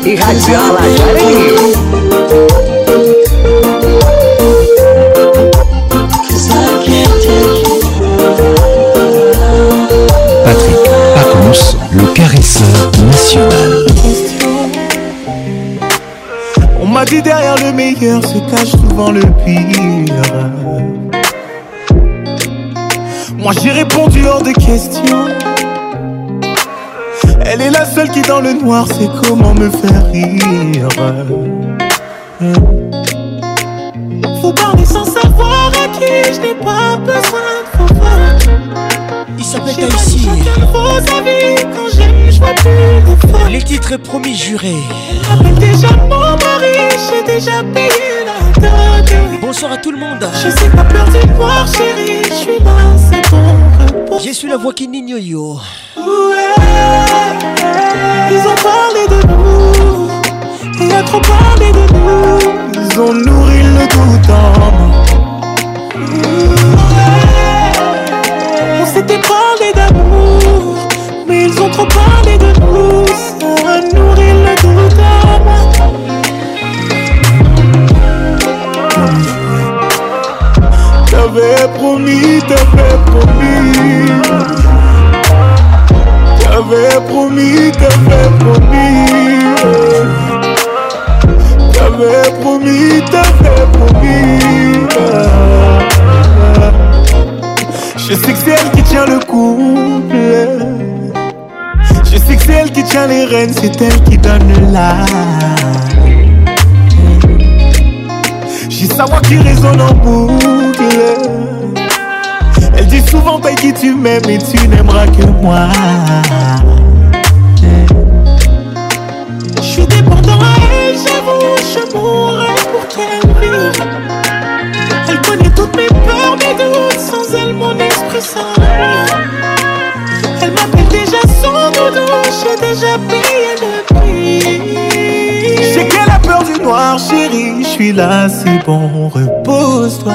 Patrick, à Alajara. Patrick Pacons, le caresseur national. On m'a dit derrière le meilleur se cache souvent le pire. Moi j'ai répondu hors de question. Elle est la seule qui dans le noir sait comment me faire rire. Faut parler sans savoir à qui je n'ai pas besoin de pas Il s'appelle Taïsi. vos avis quand j'aime, je vois plus Les titres promis jurés. déjà mon mari, j'ai déjà payé la dot. Bonsoir à tout le monde. Je sais pas peur du voir chérie, je suis là, c'est bon repos. Je suis la voix qui n'ignore yo. Ils ont parlé de nous, Ils ont trop parlé de nous. Ils ont nourri le tout en On s'était parlé d'amour, mais ils ont trop parlé de nous. Ça a nourri le tout en nous. T'avais promis, t'avais promis. J'avais promis, t'avais promis. T'avais promis, t'avais promis. Je sais que c'est elle qui tient le couple. Je sais que c'est elle qui tient les rênes, c'est elle qui donne la. J'ai voix qui résonne en boucle dis souvent, qui tu m'aimes et tu n'aimeras que moi. Je suis dépendant à elle, j'avoue, je mourrai pour qu'elle vive. Elle connaît toutes mes peurs, mes doutes, sans elle, mon esprit va. Elle m'appelle déjà son doudou, j'ai déjà payé le prix. J'ai qu'elle a peur du noir, chérie, je suis là, c'est bon, repose-toi.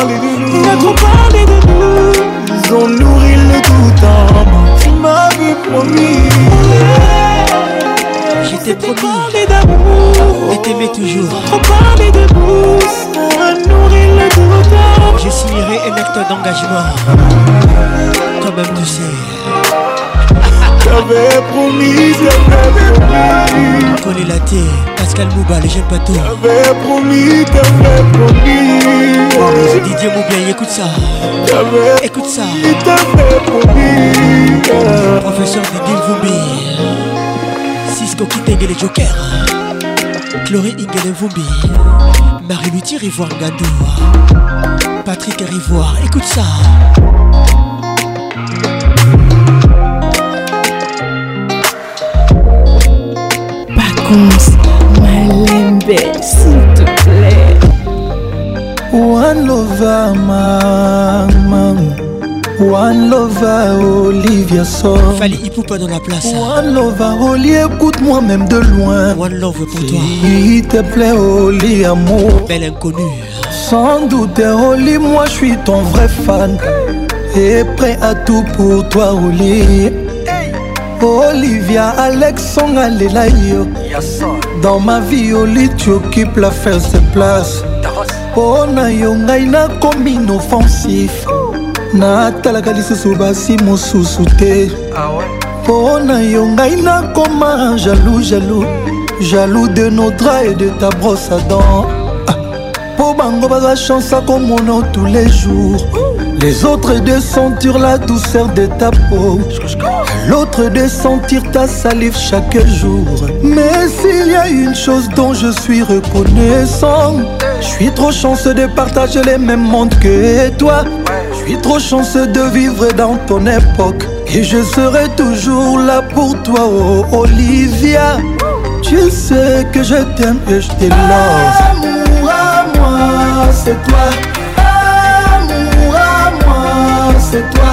parlé de Ils a trop parlé de nous. Ils ont nourri le doute en moi. Tu m'avais promis. J'étais t'ai promis. d'amour. Et t'aimais toujours. Trop parlé de nous. ont nourrir le doute en moi. Je signerai un acte d'engagement. Toi-même, tu sais. J'avais promis, j'avais promis. Collé la terre, Pascal Mouba, les jeunes bateaux. J'avais promis, j'avais promis. Didier Moubien, écoute ça. J'avais écoute ça. J'avais promis. Professeur Didier Vumbi, Cisco Kitengele les Jokers. Chloé Ingele Vumbi. Marie-Luthier Rivoire Gadou. Patrick Rivoire, écoute ça. Prince Malembe, s'il te plaît. One lover, maman. One lover, Olivia sort. Fallait Ipupa dans la place. One lover, Oli, écoute-moi même de loin. One love pour toi. S'il te plaît, Oli, amour. Belle inconnue. Sans doute, Oli, moi je suis ton vrai fan. Et prêt à tout pour toi, Oli. Olivia, Alex, on a les yo. dans ma vie oli tu occupes la first place mpo oh, na yo ngai nakomi inoffensif natalaka lisusu basi mosusu te mpo na yo ngai nakoma jaloux jaloux jaloux de nodra et de ta brosse à dents mpo ah. bango baza chance akomona tous les jours les autres deux sentir la douceur de ta peau l'autre de sentir ta salive chaque jour. Mais s'il y a une chose dont je suis reconnaissant, je suis trop chanceux de partager les mêmes mondes que toi. Je suis trop chanceux de vivre dans ton époque. Et je serai toujours là pour toi, oh Olivia. Tu sais que je t'aime et je t'ai Amour à moi, c'est toi. Amour à moi, c'est toi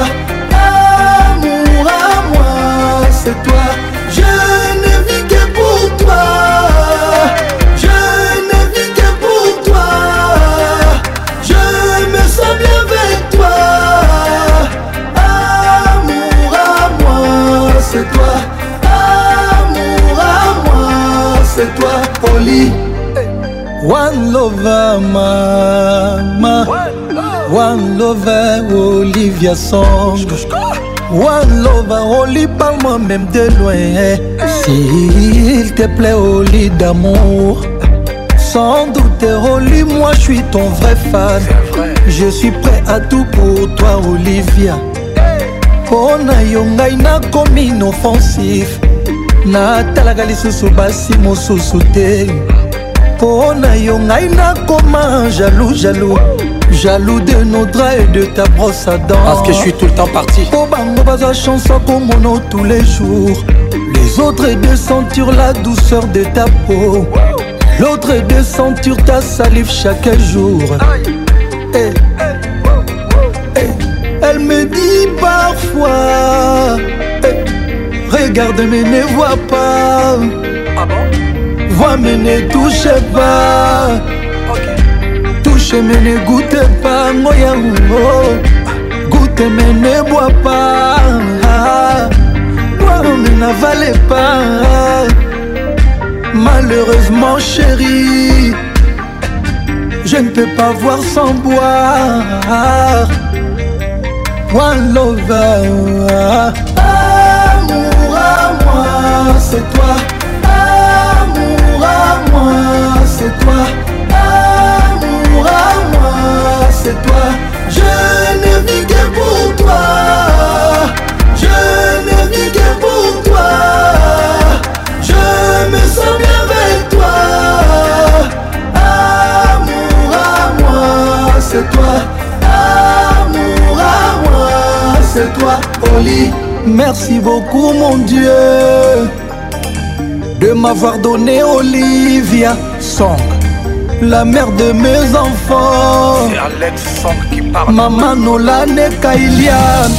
c'est toi. Je ne vis que pour toi. Je ne vis que pour toi. Je me sens bien avec toi. Amour à moi, c'est toi. Amour à moi, c'est toi. Oli. One lover, mama. One lover, Olivia Song. One love, Oli, parle moi-même de loin. S'il te plaît, Oli d'amour. Sans doute, Oli, moi je suis ton vrai fan. Je suis prêt à tout pour toi, Olivia. mpo na yo ngai nakomi inoffensif natalaka lisusu basi mosusu te mpo na yo ngai nakoma jalou jalou jaloux de nos draps et de ta brosse à dents parce que je suis tout le temps parti comme on tous les jours les autres deux de sentir la douceur de ta peau l'autre est de ta salive chaque jour eh, eh, eh, elle me dit parfois regarde mais ne vois pas ah vois mais ne touche pas je mais ne goûte pas, oh. goûte mais ne bois pas. Bois ah, ah. mais n'avale pas. Malheureusement chérie, je ne peux pas voir sans boire. One lover. Amour à moi, c'est toi. Amour à moi, c'est toi c'est toi. Je ne vis que pour toi. Je ne vis que pour toi. Je me sens bien avec toi. Amour à moi, c'est toi. Amour à moi, c'est toi. Oli, merci beaucoup mon Dieu de m'avoir donné Olivia Song. la mère de mes enfants mama nolane kailian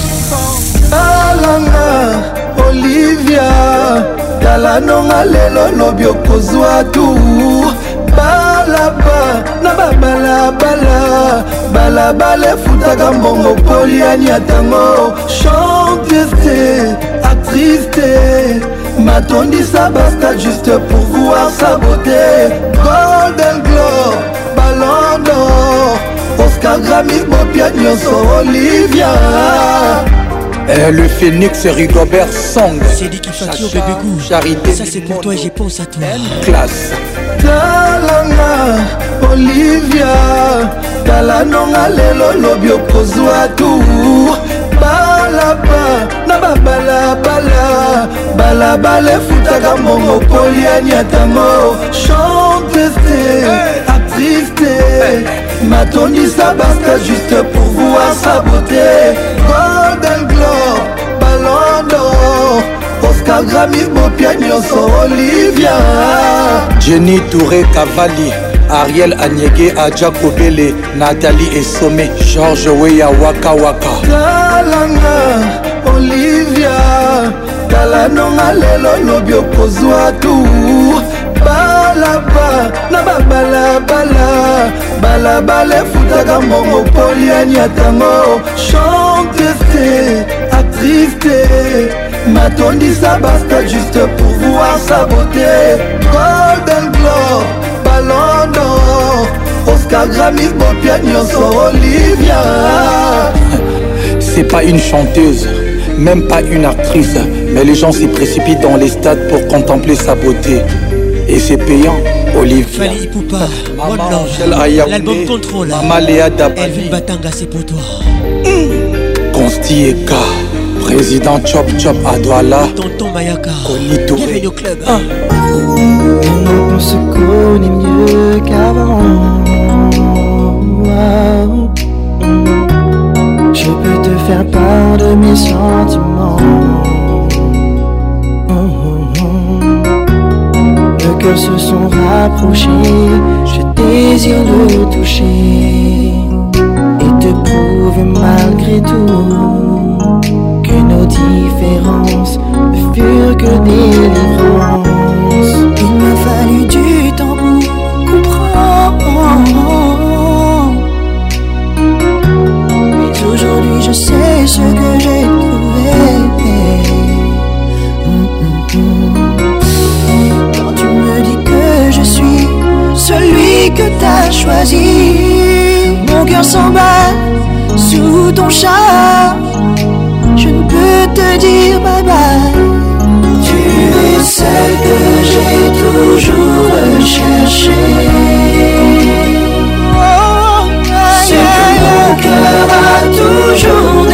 alanga olivia tala nonga lelo lobi okozwa tour balaba na babalabala balabala efutaka mbongo poliani atango chanteste actriste matondisa basta juste pour voir sa beauté golden programme bopia nyonso olivia Et eh, le phénix Rigobert Song C'est dit qu'il fatire bébé goût Charité Ça c'est pour toi et je pense à toi Classe talanga olivia tala nonga lelo lobi okozwa tour balaba na babalabala balabala efutaka mbongo koliani atango chanteste artiste matondisa baska juste pour vous asabote golden globe balondo oscar grami bopia nyonso olivia jenny touré cavali ariel anyege aja kobele nathalie esome george weya wakawaka talanga olivia tala nonga lelo lobi okozwa tour baba na babalabala balabala efutaka mbongo poliani atango chanteuse te actrice te matondisa basta juste pour voir sa beauté golden globe ballon d'or oscar gramis bopia nyonso olivia c'est pas une chanteuse même pas une actrice mais les gens s'y précipitent dans les stades pour contempler sa beauté et c'est payant. Olivier Fali Poupa, One Love, l'album Contrôle, Maléa Elvin Batanga, c'est pour toi. Consti mmh. K, président Chop Chop Adwala Tonton Mayaka, bienvenue au club. Ah. On se connaît mieux qu'avant. Wow. Je peux te faire part de mes sentiments. que se sont rapprochés, Je désire le toucher et te prouver malgré tout que nos différences ne furent que délivrances. Il m'a fallu du temps pour comprendre. Mais aujourd'hui, je sais ce que j'ai celui que t'as choisi. Mon cœur s'emballe sous ton charme. Je ne peux te dire bye bye. Tu sais que j'ai toujours recherchée. Oh, oh, oh que mon cœur a toujours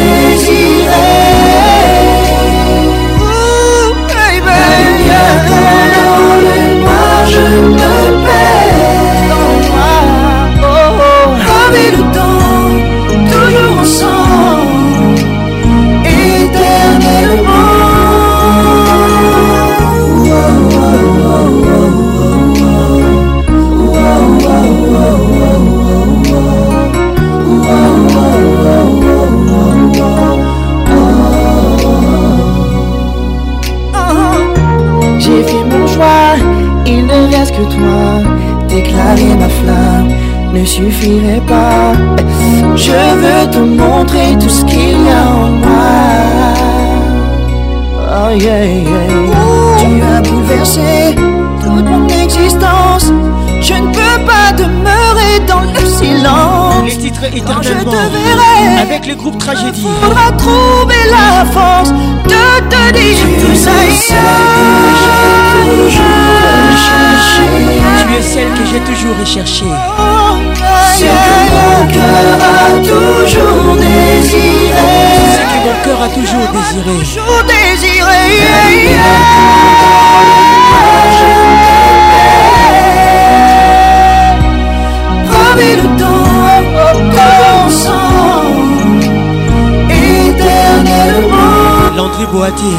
que toi, déclarer ma flamme ne suffirait pas. Je veux te montrer tout ce qu'il y a en moi. Oh yeah, yeah. Oh, tu as bouleversé toute mon existence. Je ne peux pas demeurer dans le silence. je te verrai, avec le groupe Tragédie. Faudra trouver la force de te dire. ça. ça. Tu es celle que j'ai toujours recherchée. Ce que mon cœur a toujours désiré. Ce que mon cœur a toujours désiré. Toujours désiré. Prenez le temps ensemble. Éternellement. L'entrée boitier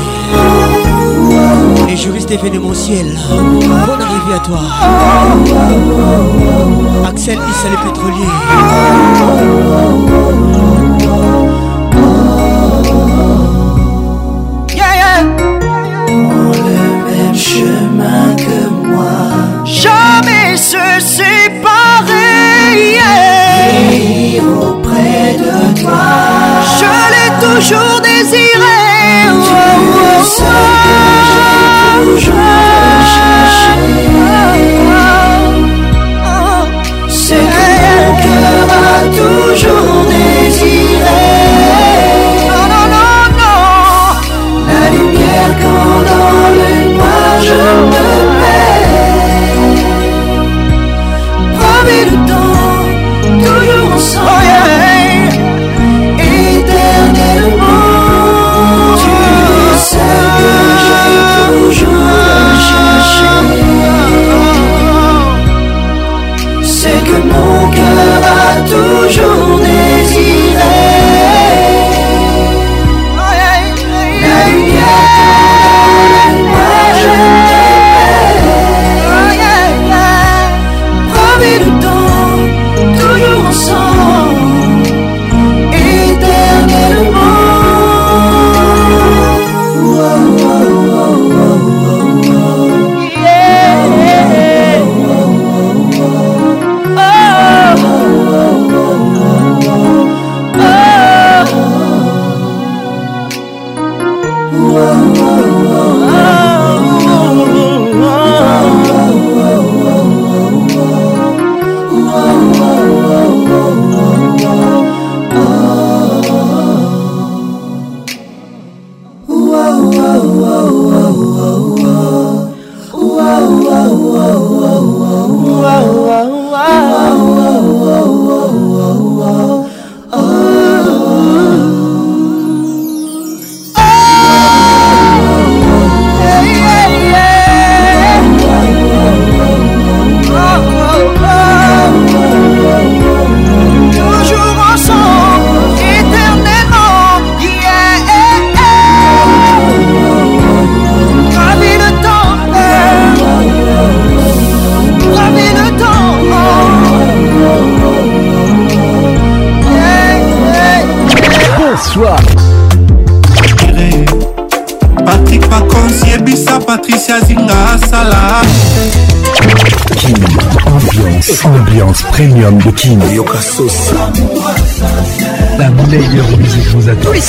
Les juristes effets de mon ciel, bonne arrivée à toi. Axel Issa les pétroliers.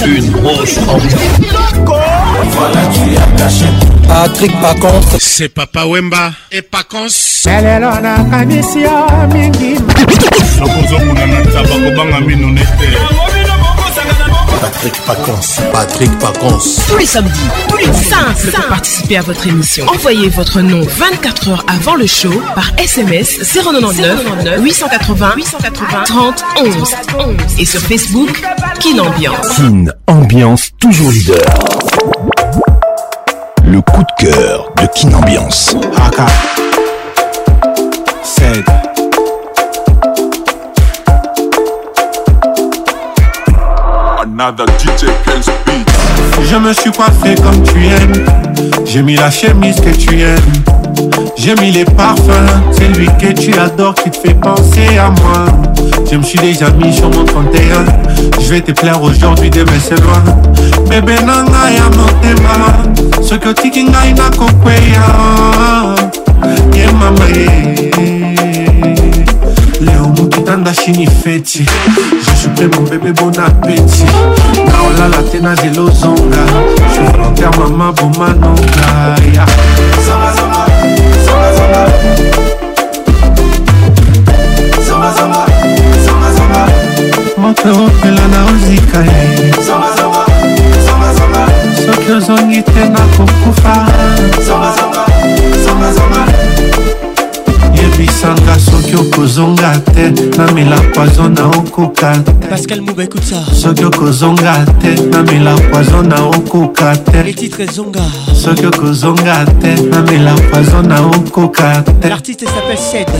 une grosse Patrick Pacons. C'est Papa Wemba et Pacons. Ah, Patrick Pacons. Patrick Pacons. Tous les samedis, tous les simples pour participer à votre émission. Envoyez votre nom 24 heures avant le show par SMS 099 880 880 30 11 et sur Facebook Kin Ambiance. Kin Ambiance, toujours leader. Le coup de cœur de Kin Ambiance. Je me suis coiffé comme tu aimes. J'ai mis la chemise que tu aimes. J'ai mis les parfums. C'est lui que tu adores qui te fait penser à moi. Je me suis déjà mis sur mon 31 Je vais te plaire aujourd'hui demain c'est loin Bébé nanga ya motema Soki otiki ngai nakokweya Ye mama leo mokitanda shini feti jesupe mon bébé bon apeti naolala te na zelo zonga je volontaire mama bomanonga ya yeah. moto opela na ozika ye soki ozongi te nakokufa ebisanga soki okozonga te namela poizo na okoka te pascal muba écoute ça soki okozonga te namela poizo na okoka te les titres zonga soki okozonga te namela poizo na okoka te l'artiste s'appelle Sed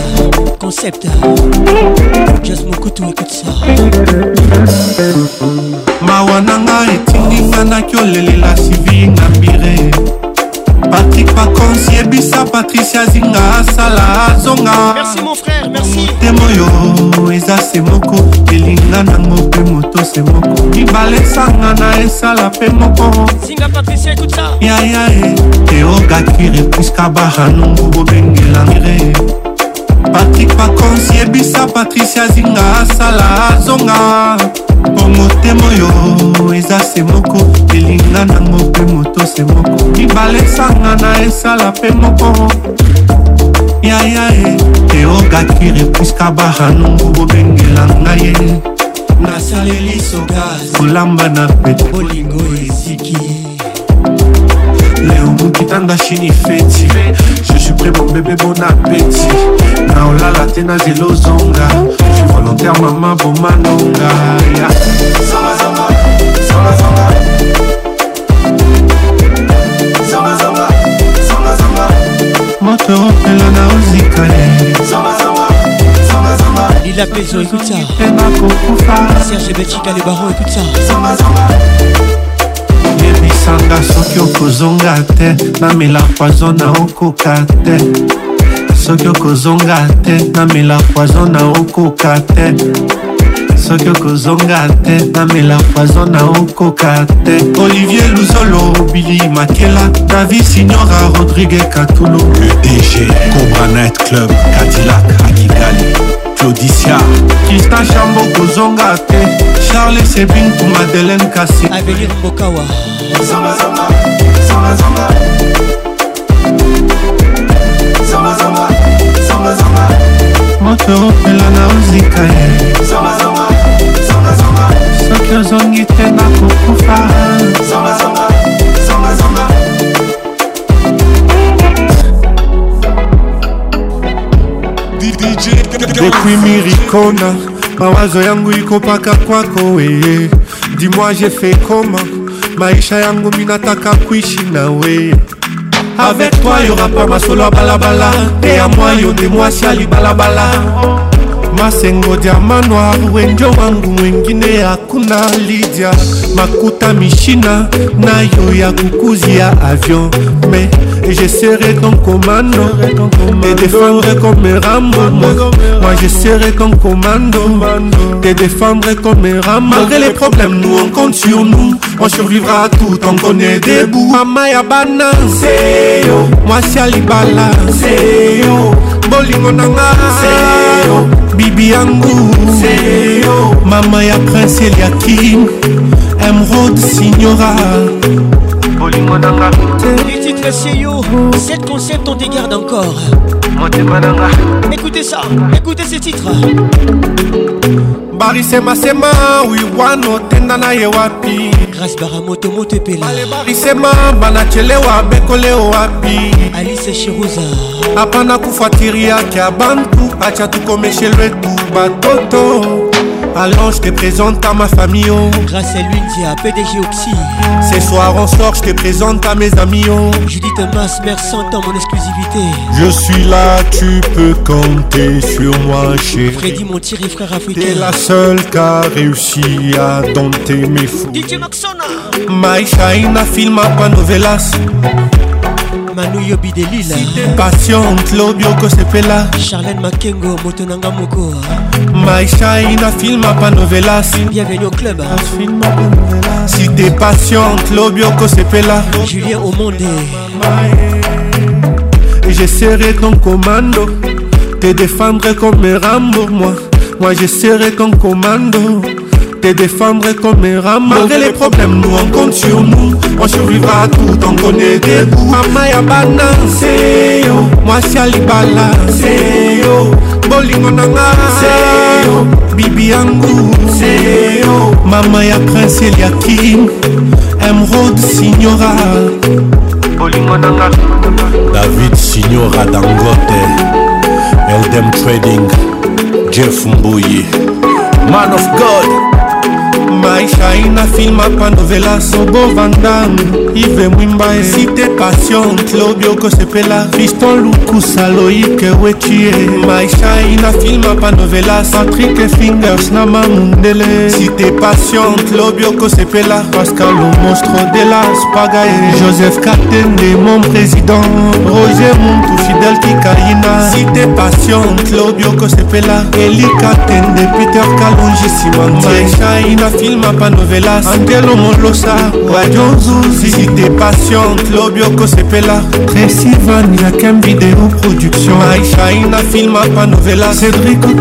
concept jas mokutu écoute ça mawa nanga etinginga nakolelela sivi ngambire patrik pakonsi yebisa patrik kolonga merci mon frère merci motema oyo eza se moko elinga nango mpe moto se moko mibale sanga na esala mpe moko singa patricia ekuta yaya e teogakire priska baranungu bobengelangire patrik pakonsi yebisa patricia zinga asala azonga mpo motema oyo eza se moko elinga nango mpe moto se moko mibale sanga na esala mpe moko yaya e eh. teokakire puska bahanungu bobengela ngai ye nasaleli sokas kolamba na pete bolingo eziki leo mokitanga chini feti je suis prêt mon bébé bon appétit na olala te na zelo zonga je volontaire mama bomanonga yeah. moto opelo na ozikale lila pezo écoute ça serge betika le baron écoute ça yebisanga soki okozonga te namela poison na okoka te soki okozonga te namela poison na okoka te soki okozonga te namela poison na okoka te olivier luzolo bili makela davi signora rodrigue katulu le dg cobranet club cadilac akigali claudicia kristan chambo kozonga te charles sebin pour madeleine kasi avenir mbokawa zongazonga zongazonga zongazonga moto opela na ozika ye kona mawazo yangu iko paka kwako weye dimwa jefe koma maisha yangu minataka kuishi na weye avec toi y'aura pas masolo ya balabala te ya mwa yo nde mwasi alibalabala masengo diama noir wenjo wangu mwengine hakuna lidia makutami china na yo ya kukuzi ya avion mais je serai ton commando te défendre comme rambo moi je serai ton commando te défendre comme rambo malgré les problèmes nous on compte sur nous on survivra tout on connaît debout mama ya bana moi si alibala bolingo na nga bibi yangu mama ya prince eliakim emrod signora bolingo na nga titre seyo 7 concept on te garde encore motema na nga écoutez ça écoutez ce titre barisemasema wiwana otenda na ye wapi grâce baramotomoto epela alebarisema banachelewa bekole owapi alice shiruza apana kufuatiria kya bantu acha tukomeshe lwetu batoto Alors je te présente à ma famille oh. Grâce à a PDG Oxy Ce soir on sort, je te présente à mes amis oh. Judith Mas, merci en mon exclusivité Je suis là, tu peux compter sur moi chérie Freddy mon tiré frère africain T'es la seule qui a réussi à dompter mes fous DJ Maxona My Shine, film pas manu yobi delila passion claudio kosepela charlene makengo moto nanga moko maishaina filma pa novelas bienvenu au club cité passion claudio kosepela julien omonde je serai ton commando te défendre comme rambo moi moi je serai ton commando te défendre comme un rat Malgré les problèmes, nous on compte sur nous On survivra tout, on connaît des bouts Mama ya bana, seyo Moi si alibala, seyo Bolingo nanga, seyo Bibi yangu, seyo Mama ya prince Eliakim Emerald Signora Bolingo nanga David Signora Dangote Eldem Trading Jeff Mbouye Man of God my aishai na filme akpandovela sobo vandam ive mwimba esite passion klobi okosepela fiston lukusa loike wetie maishai na filme akpandovela patrike fingers na mamundele site passion klobi okosepela pascal omostro de la spagae joseph katende mon président roger muntu fidel kikayina site passion klobi okosepela elika tende peter kalonji simantie maishai na filme mapa novelas antelo molosa radio nzuzi cité patiente lobi okosepela a qu'un video production aishaina film apa novela si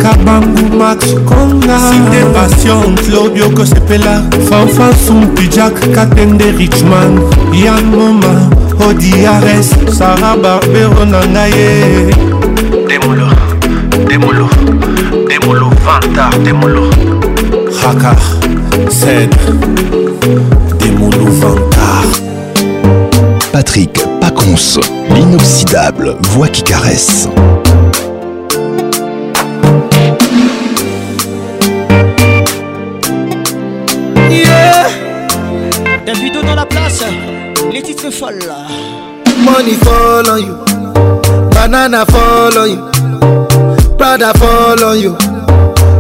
kabangu max konga cité patiente lobi okosepela fanfan sumpi jack katende richman yan moma odiares Sarah barbero na ngai ye demolo demolo demolo vanta demolo hakar c'est des Patrick Pacons, l'inoxidable, voix qui caresse. Yeah! Davido dans la place, les titres folles. Money fall on you, banana fall on you, Prada fall on you,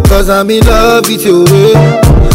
cause I'm in love with you. Eh.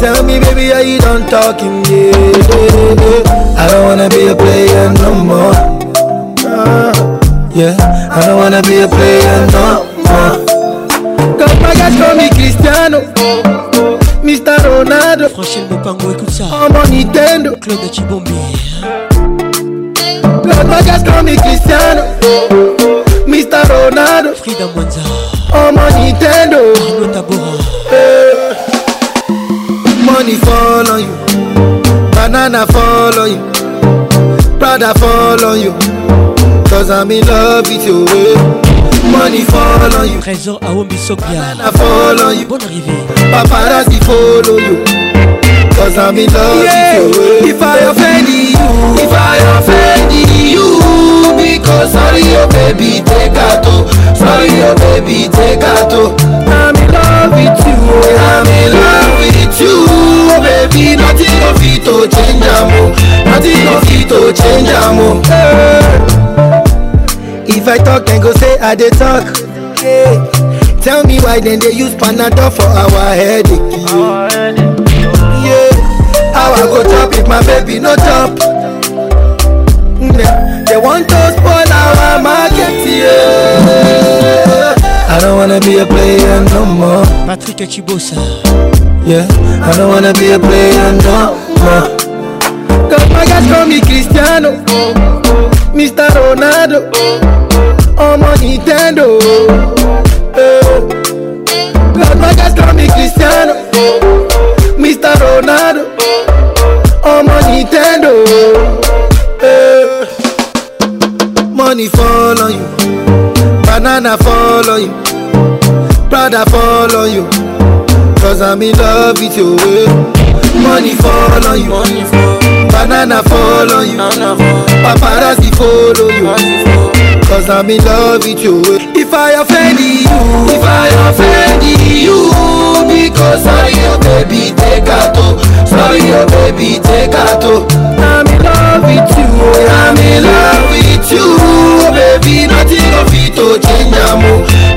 Tell me, baby, are you done talking? Yeah, yeah, yeah. I don't wanna be a player no more. Uh, yeah, I don't wanna be a player no more. Quand bagages call me Cristiano, Mr. Ronaldo. Franchel Bopango, écoute ça. Oh mon Nintendo, Claude Chibombi. Quand bagages call me Cristiano, Mr. Ronaldo. Frida Mwanza. Oh mon Nintendo, Arnaud Tabora. Money fall on you. Banana fall on you. Prada fall on you. Cause I'm in love with you. Money fall on you. Trésor à Ombisopia. Banana fall on you. Bonne arrivée. Paparazzi follow you. Cause I'm in love yeah. with you. If I offend you, if I offend you, because sorry, your oh baby, take out. Sorry, your oh baby, take out. Eh. if i talk and go say i dey talk eh. tell me why then they use panadol for our headache yeah how i go chop if my baby no chop They want to spoil our market yeah i don't wanna be a player no more patrick echibosa yeah i don't wanna be a player no more bagage comme les Cristiano Mister Ronaldo Ọmọ oh, Nintendo Gros eh, oh. bagage comme les Cristiano Mister Ronaldo Ọmọ oh, Nintendo eh, Money fall on you Banana fall on you Prada fall on you Cause I'm in love with you Money fall on you Money fall banana follow you paparazzi follow you cause i'm in love with you if i offend you if i offend you because sorry your baby take out sorry your baby take out i'm in love with you i'm in love with you baby nothing of it to change am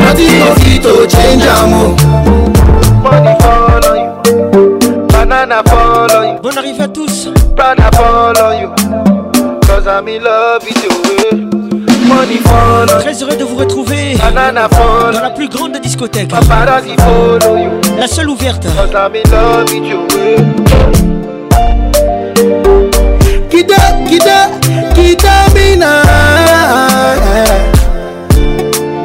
nothing of it to change am. Banana follow you. Bon arrivée à tous. Banana follow you. Cause I'm in love with you. Money follow. Très heureux de vous retrouver. Banana follow. Dans la plus grande discothèque. Paparazzi follow you. La seule ouverte. Cause I'm in love with you. Kida, kida, kida mina.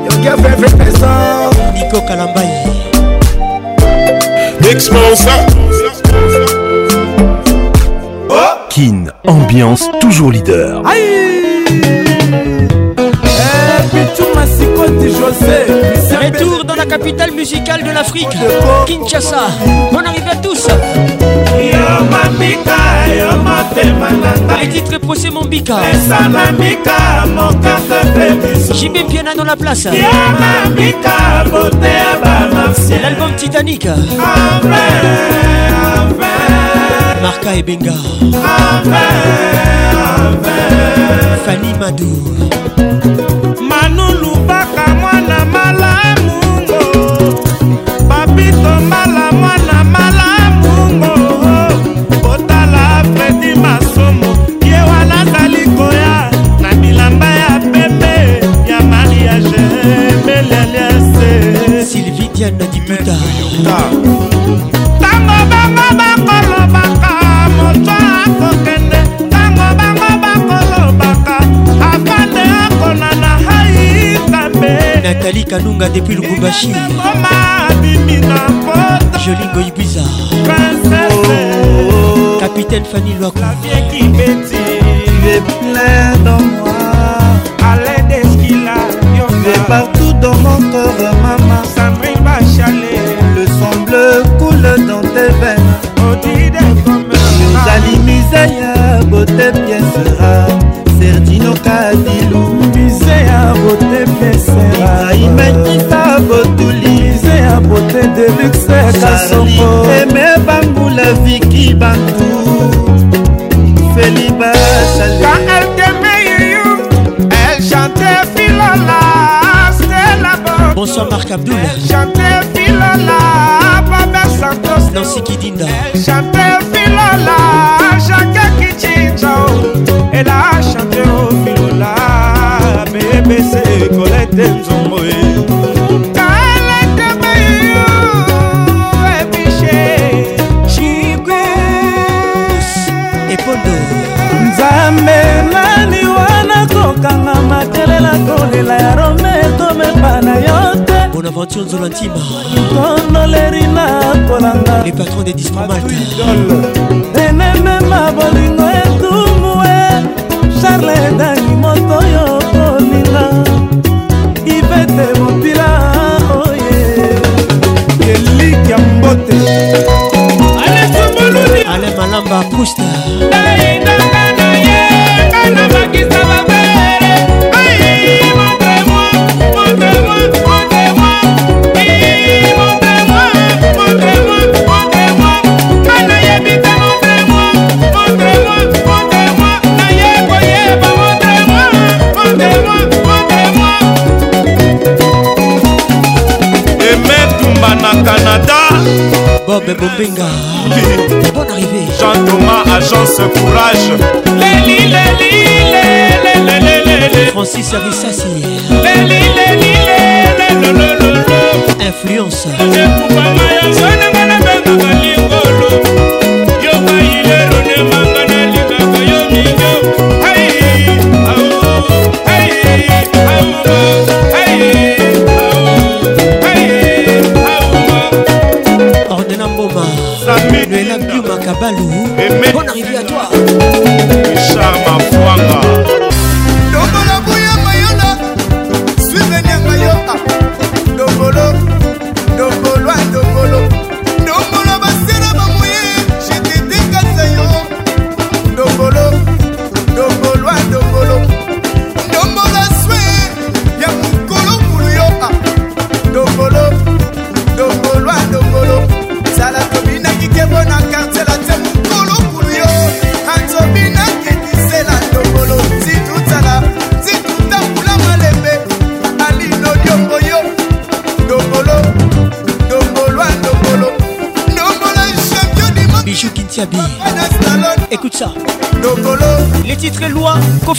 You give every person. Nico Kalambaye. Exposer ambiance toujours leader. Eh, Retour dans la capitale musicale de l'Afrique, Kinshasa. Bonne arrivée à tous. Les titres procès mon bika. J'ai bien hein, dans la place. Bah, L'album Titanic. Marca et Benga Fanny Madou Manu Lubaka mwana malamungo Papito Mbala mwana malamungo Otala Freddy Masomo Ye wana zali koya Na bilamba ya pembe Ya mariage Melelese Sylvie Diane Diputa Maître Yota nathalie kanunga depuis lubumbashi jolingo ibiza capitaine fanny lwako Partout dans mon corps, maman Sandrine Bachalé Le sang bleu coule dans tes veines Odile comme Nous allons misère, beauté bien sera Sertino Kadilou C'est de luxe, c'est de son peau Et même bambou, la vie qui bat tout C'est c'est libre Quand elle t'aimait, you you Elle chantait, Philola. c'était la bonne Bonsoir Marc-Abdoul Elle chantait, filola, pas versantos Non, c'est qui dit non Elle chantait, Philola, j'ai qu'à qu'il t'y Elle a chanté au filola Mais c'est correct, c'est bon okanga matelela kolela ya rome komepa na yo te bonaventure nzola ntima kondoleri na kolanga le patron de dispomalta enemema bolingo etumue charle edangi moto yo kolinga ivete mopila oye keliki ya mbote ale malamba pusta Bob Bombenga Bonne arrivée Jean Thomas Agence Courage Léli Léli Francis Rissassi Léli Léli Influence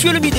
Monsieur le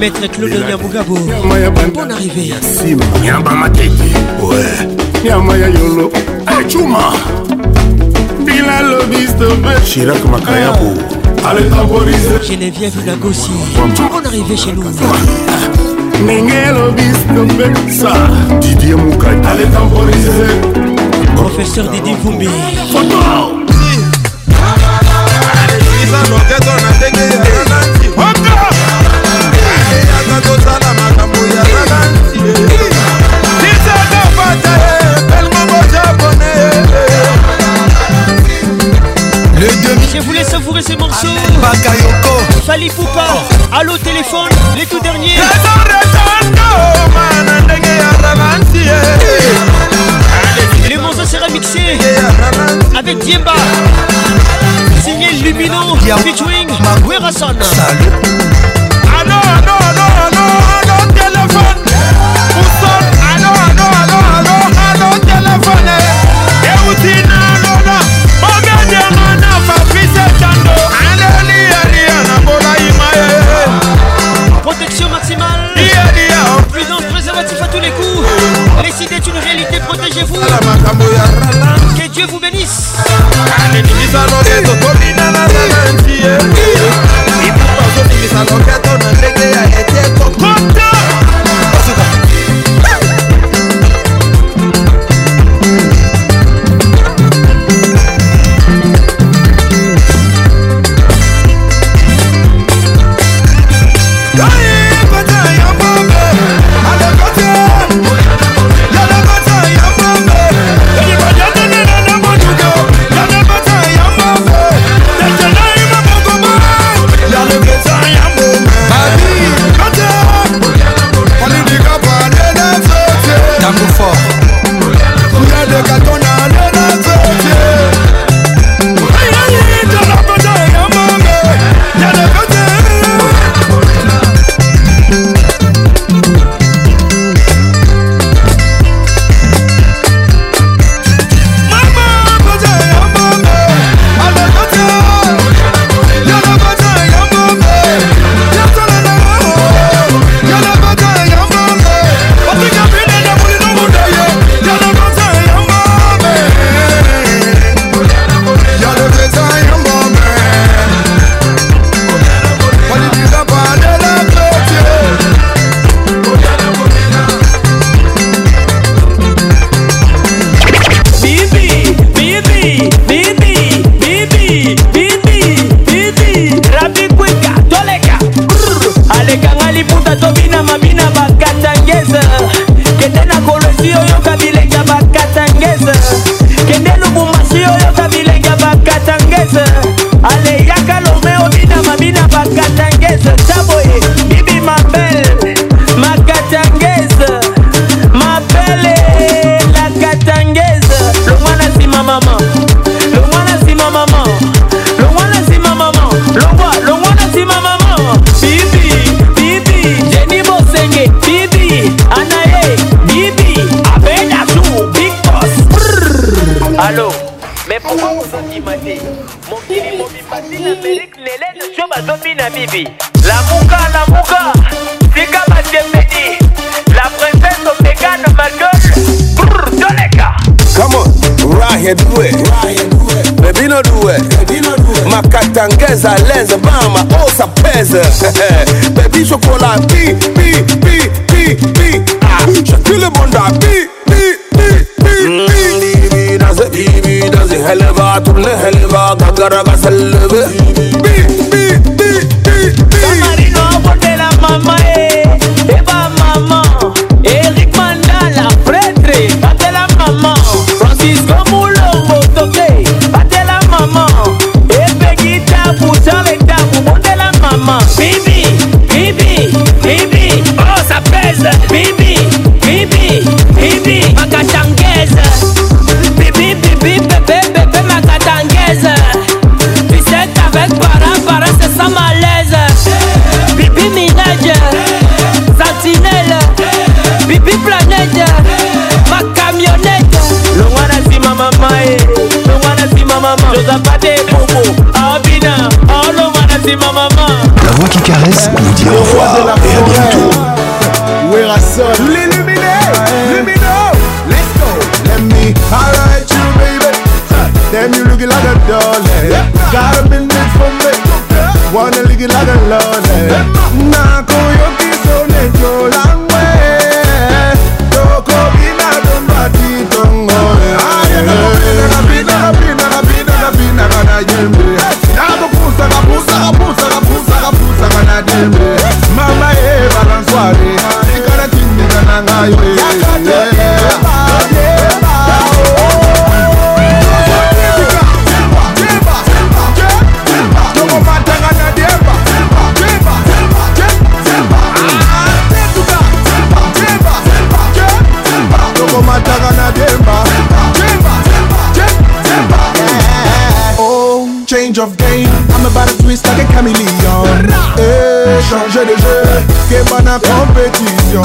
Maître Claude Nyamugabo Bonne arrivée Sim Nyamba Matete Ouais Nyamba ya Yolo Chuma. Bila Lobis de Bête Chirac Makayabo ah. Allez Aborise Geneviève Lagossi. Bonne arrivée chez nous Ndenge ah. l'obiste. de Didier Moukai Allez temporiser. Professeur Didi Vumbi Photo William Featuring Magwerason Salut no do due makatangeza leze bama osa peze [laughs] bebi shokola bi bi bi bi bi ah, shakile bonda b b b b. bi naze bi bi naze helva turne helva gagara b b b. Oui chameleon Et eh, changer de jeu, que bonne compétition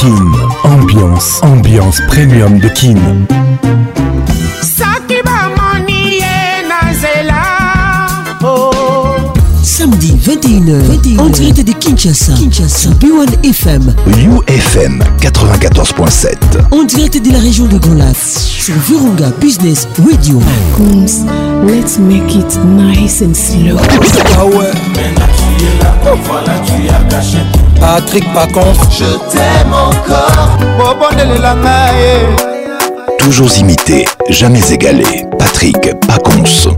Kin. Ambiance, ambiance premium de Kin. Oh. Samedi 21h, 21 en direct de Kinshasa, Kinshasa, B1 FM, UFM 94.7, en direct de la région de Golas, sur Virunga Business Radio. let's make it nice and slow. Ah ouais. Patrick Paconce, Je t'aime encore eh. Toujours imité, jamais égalé Patrick Paconce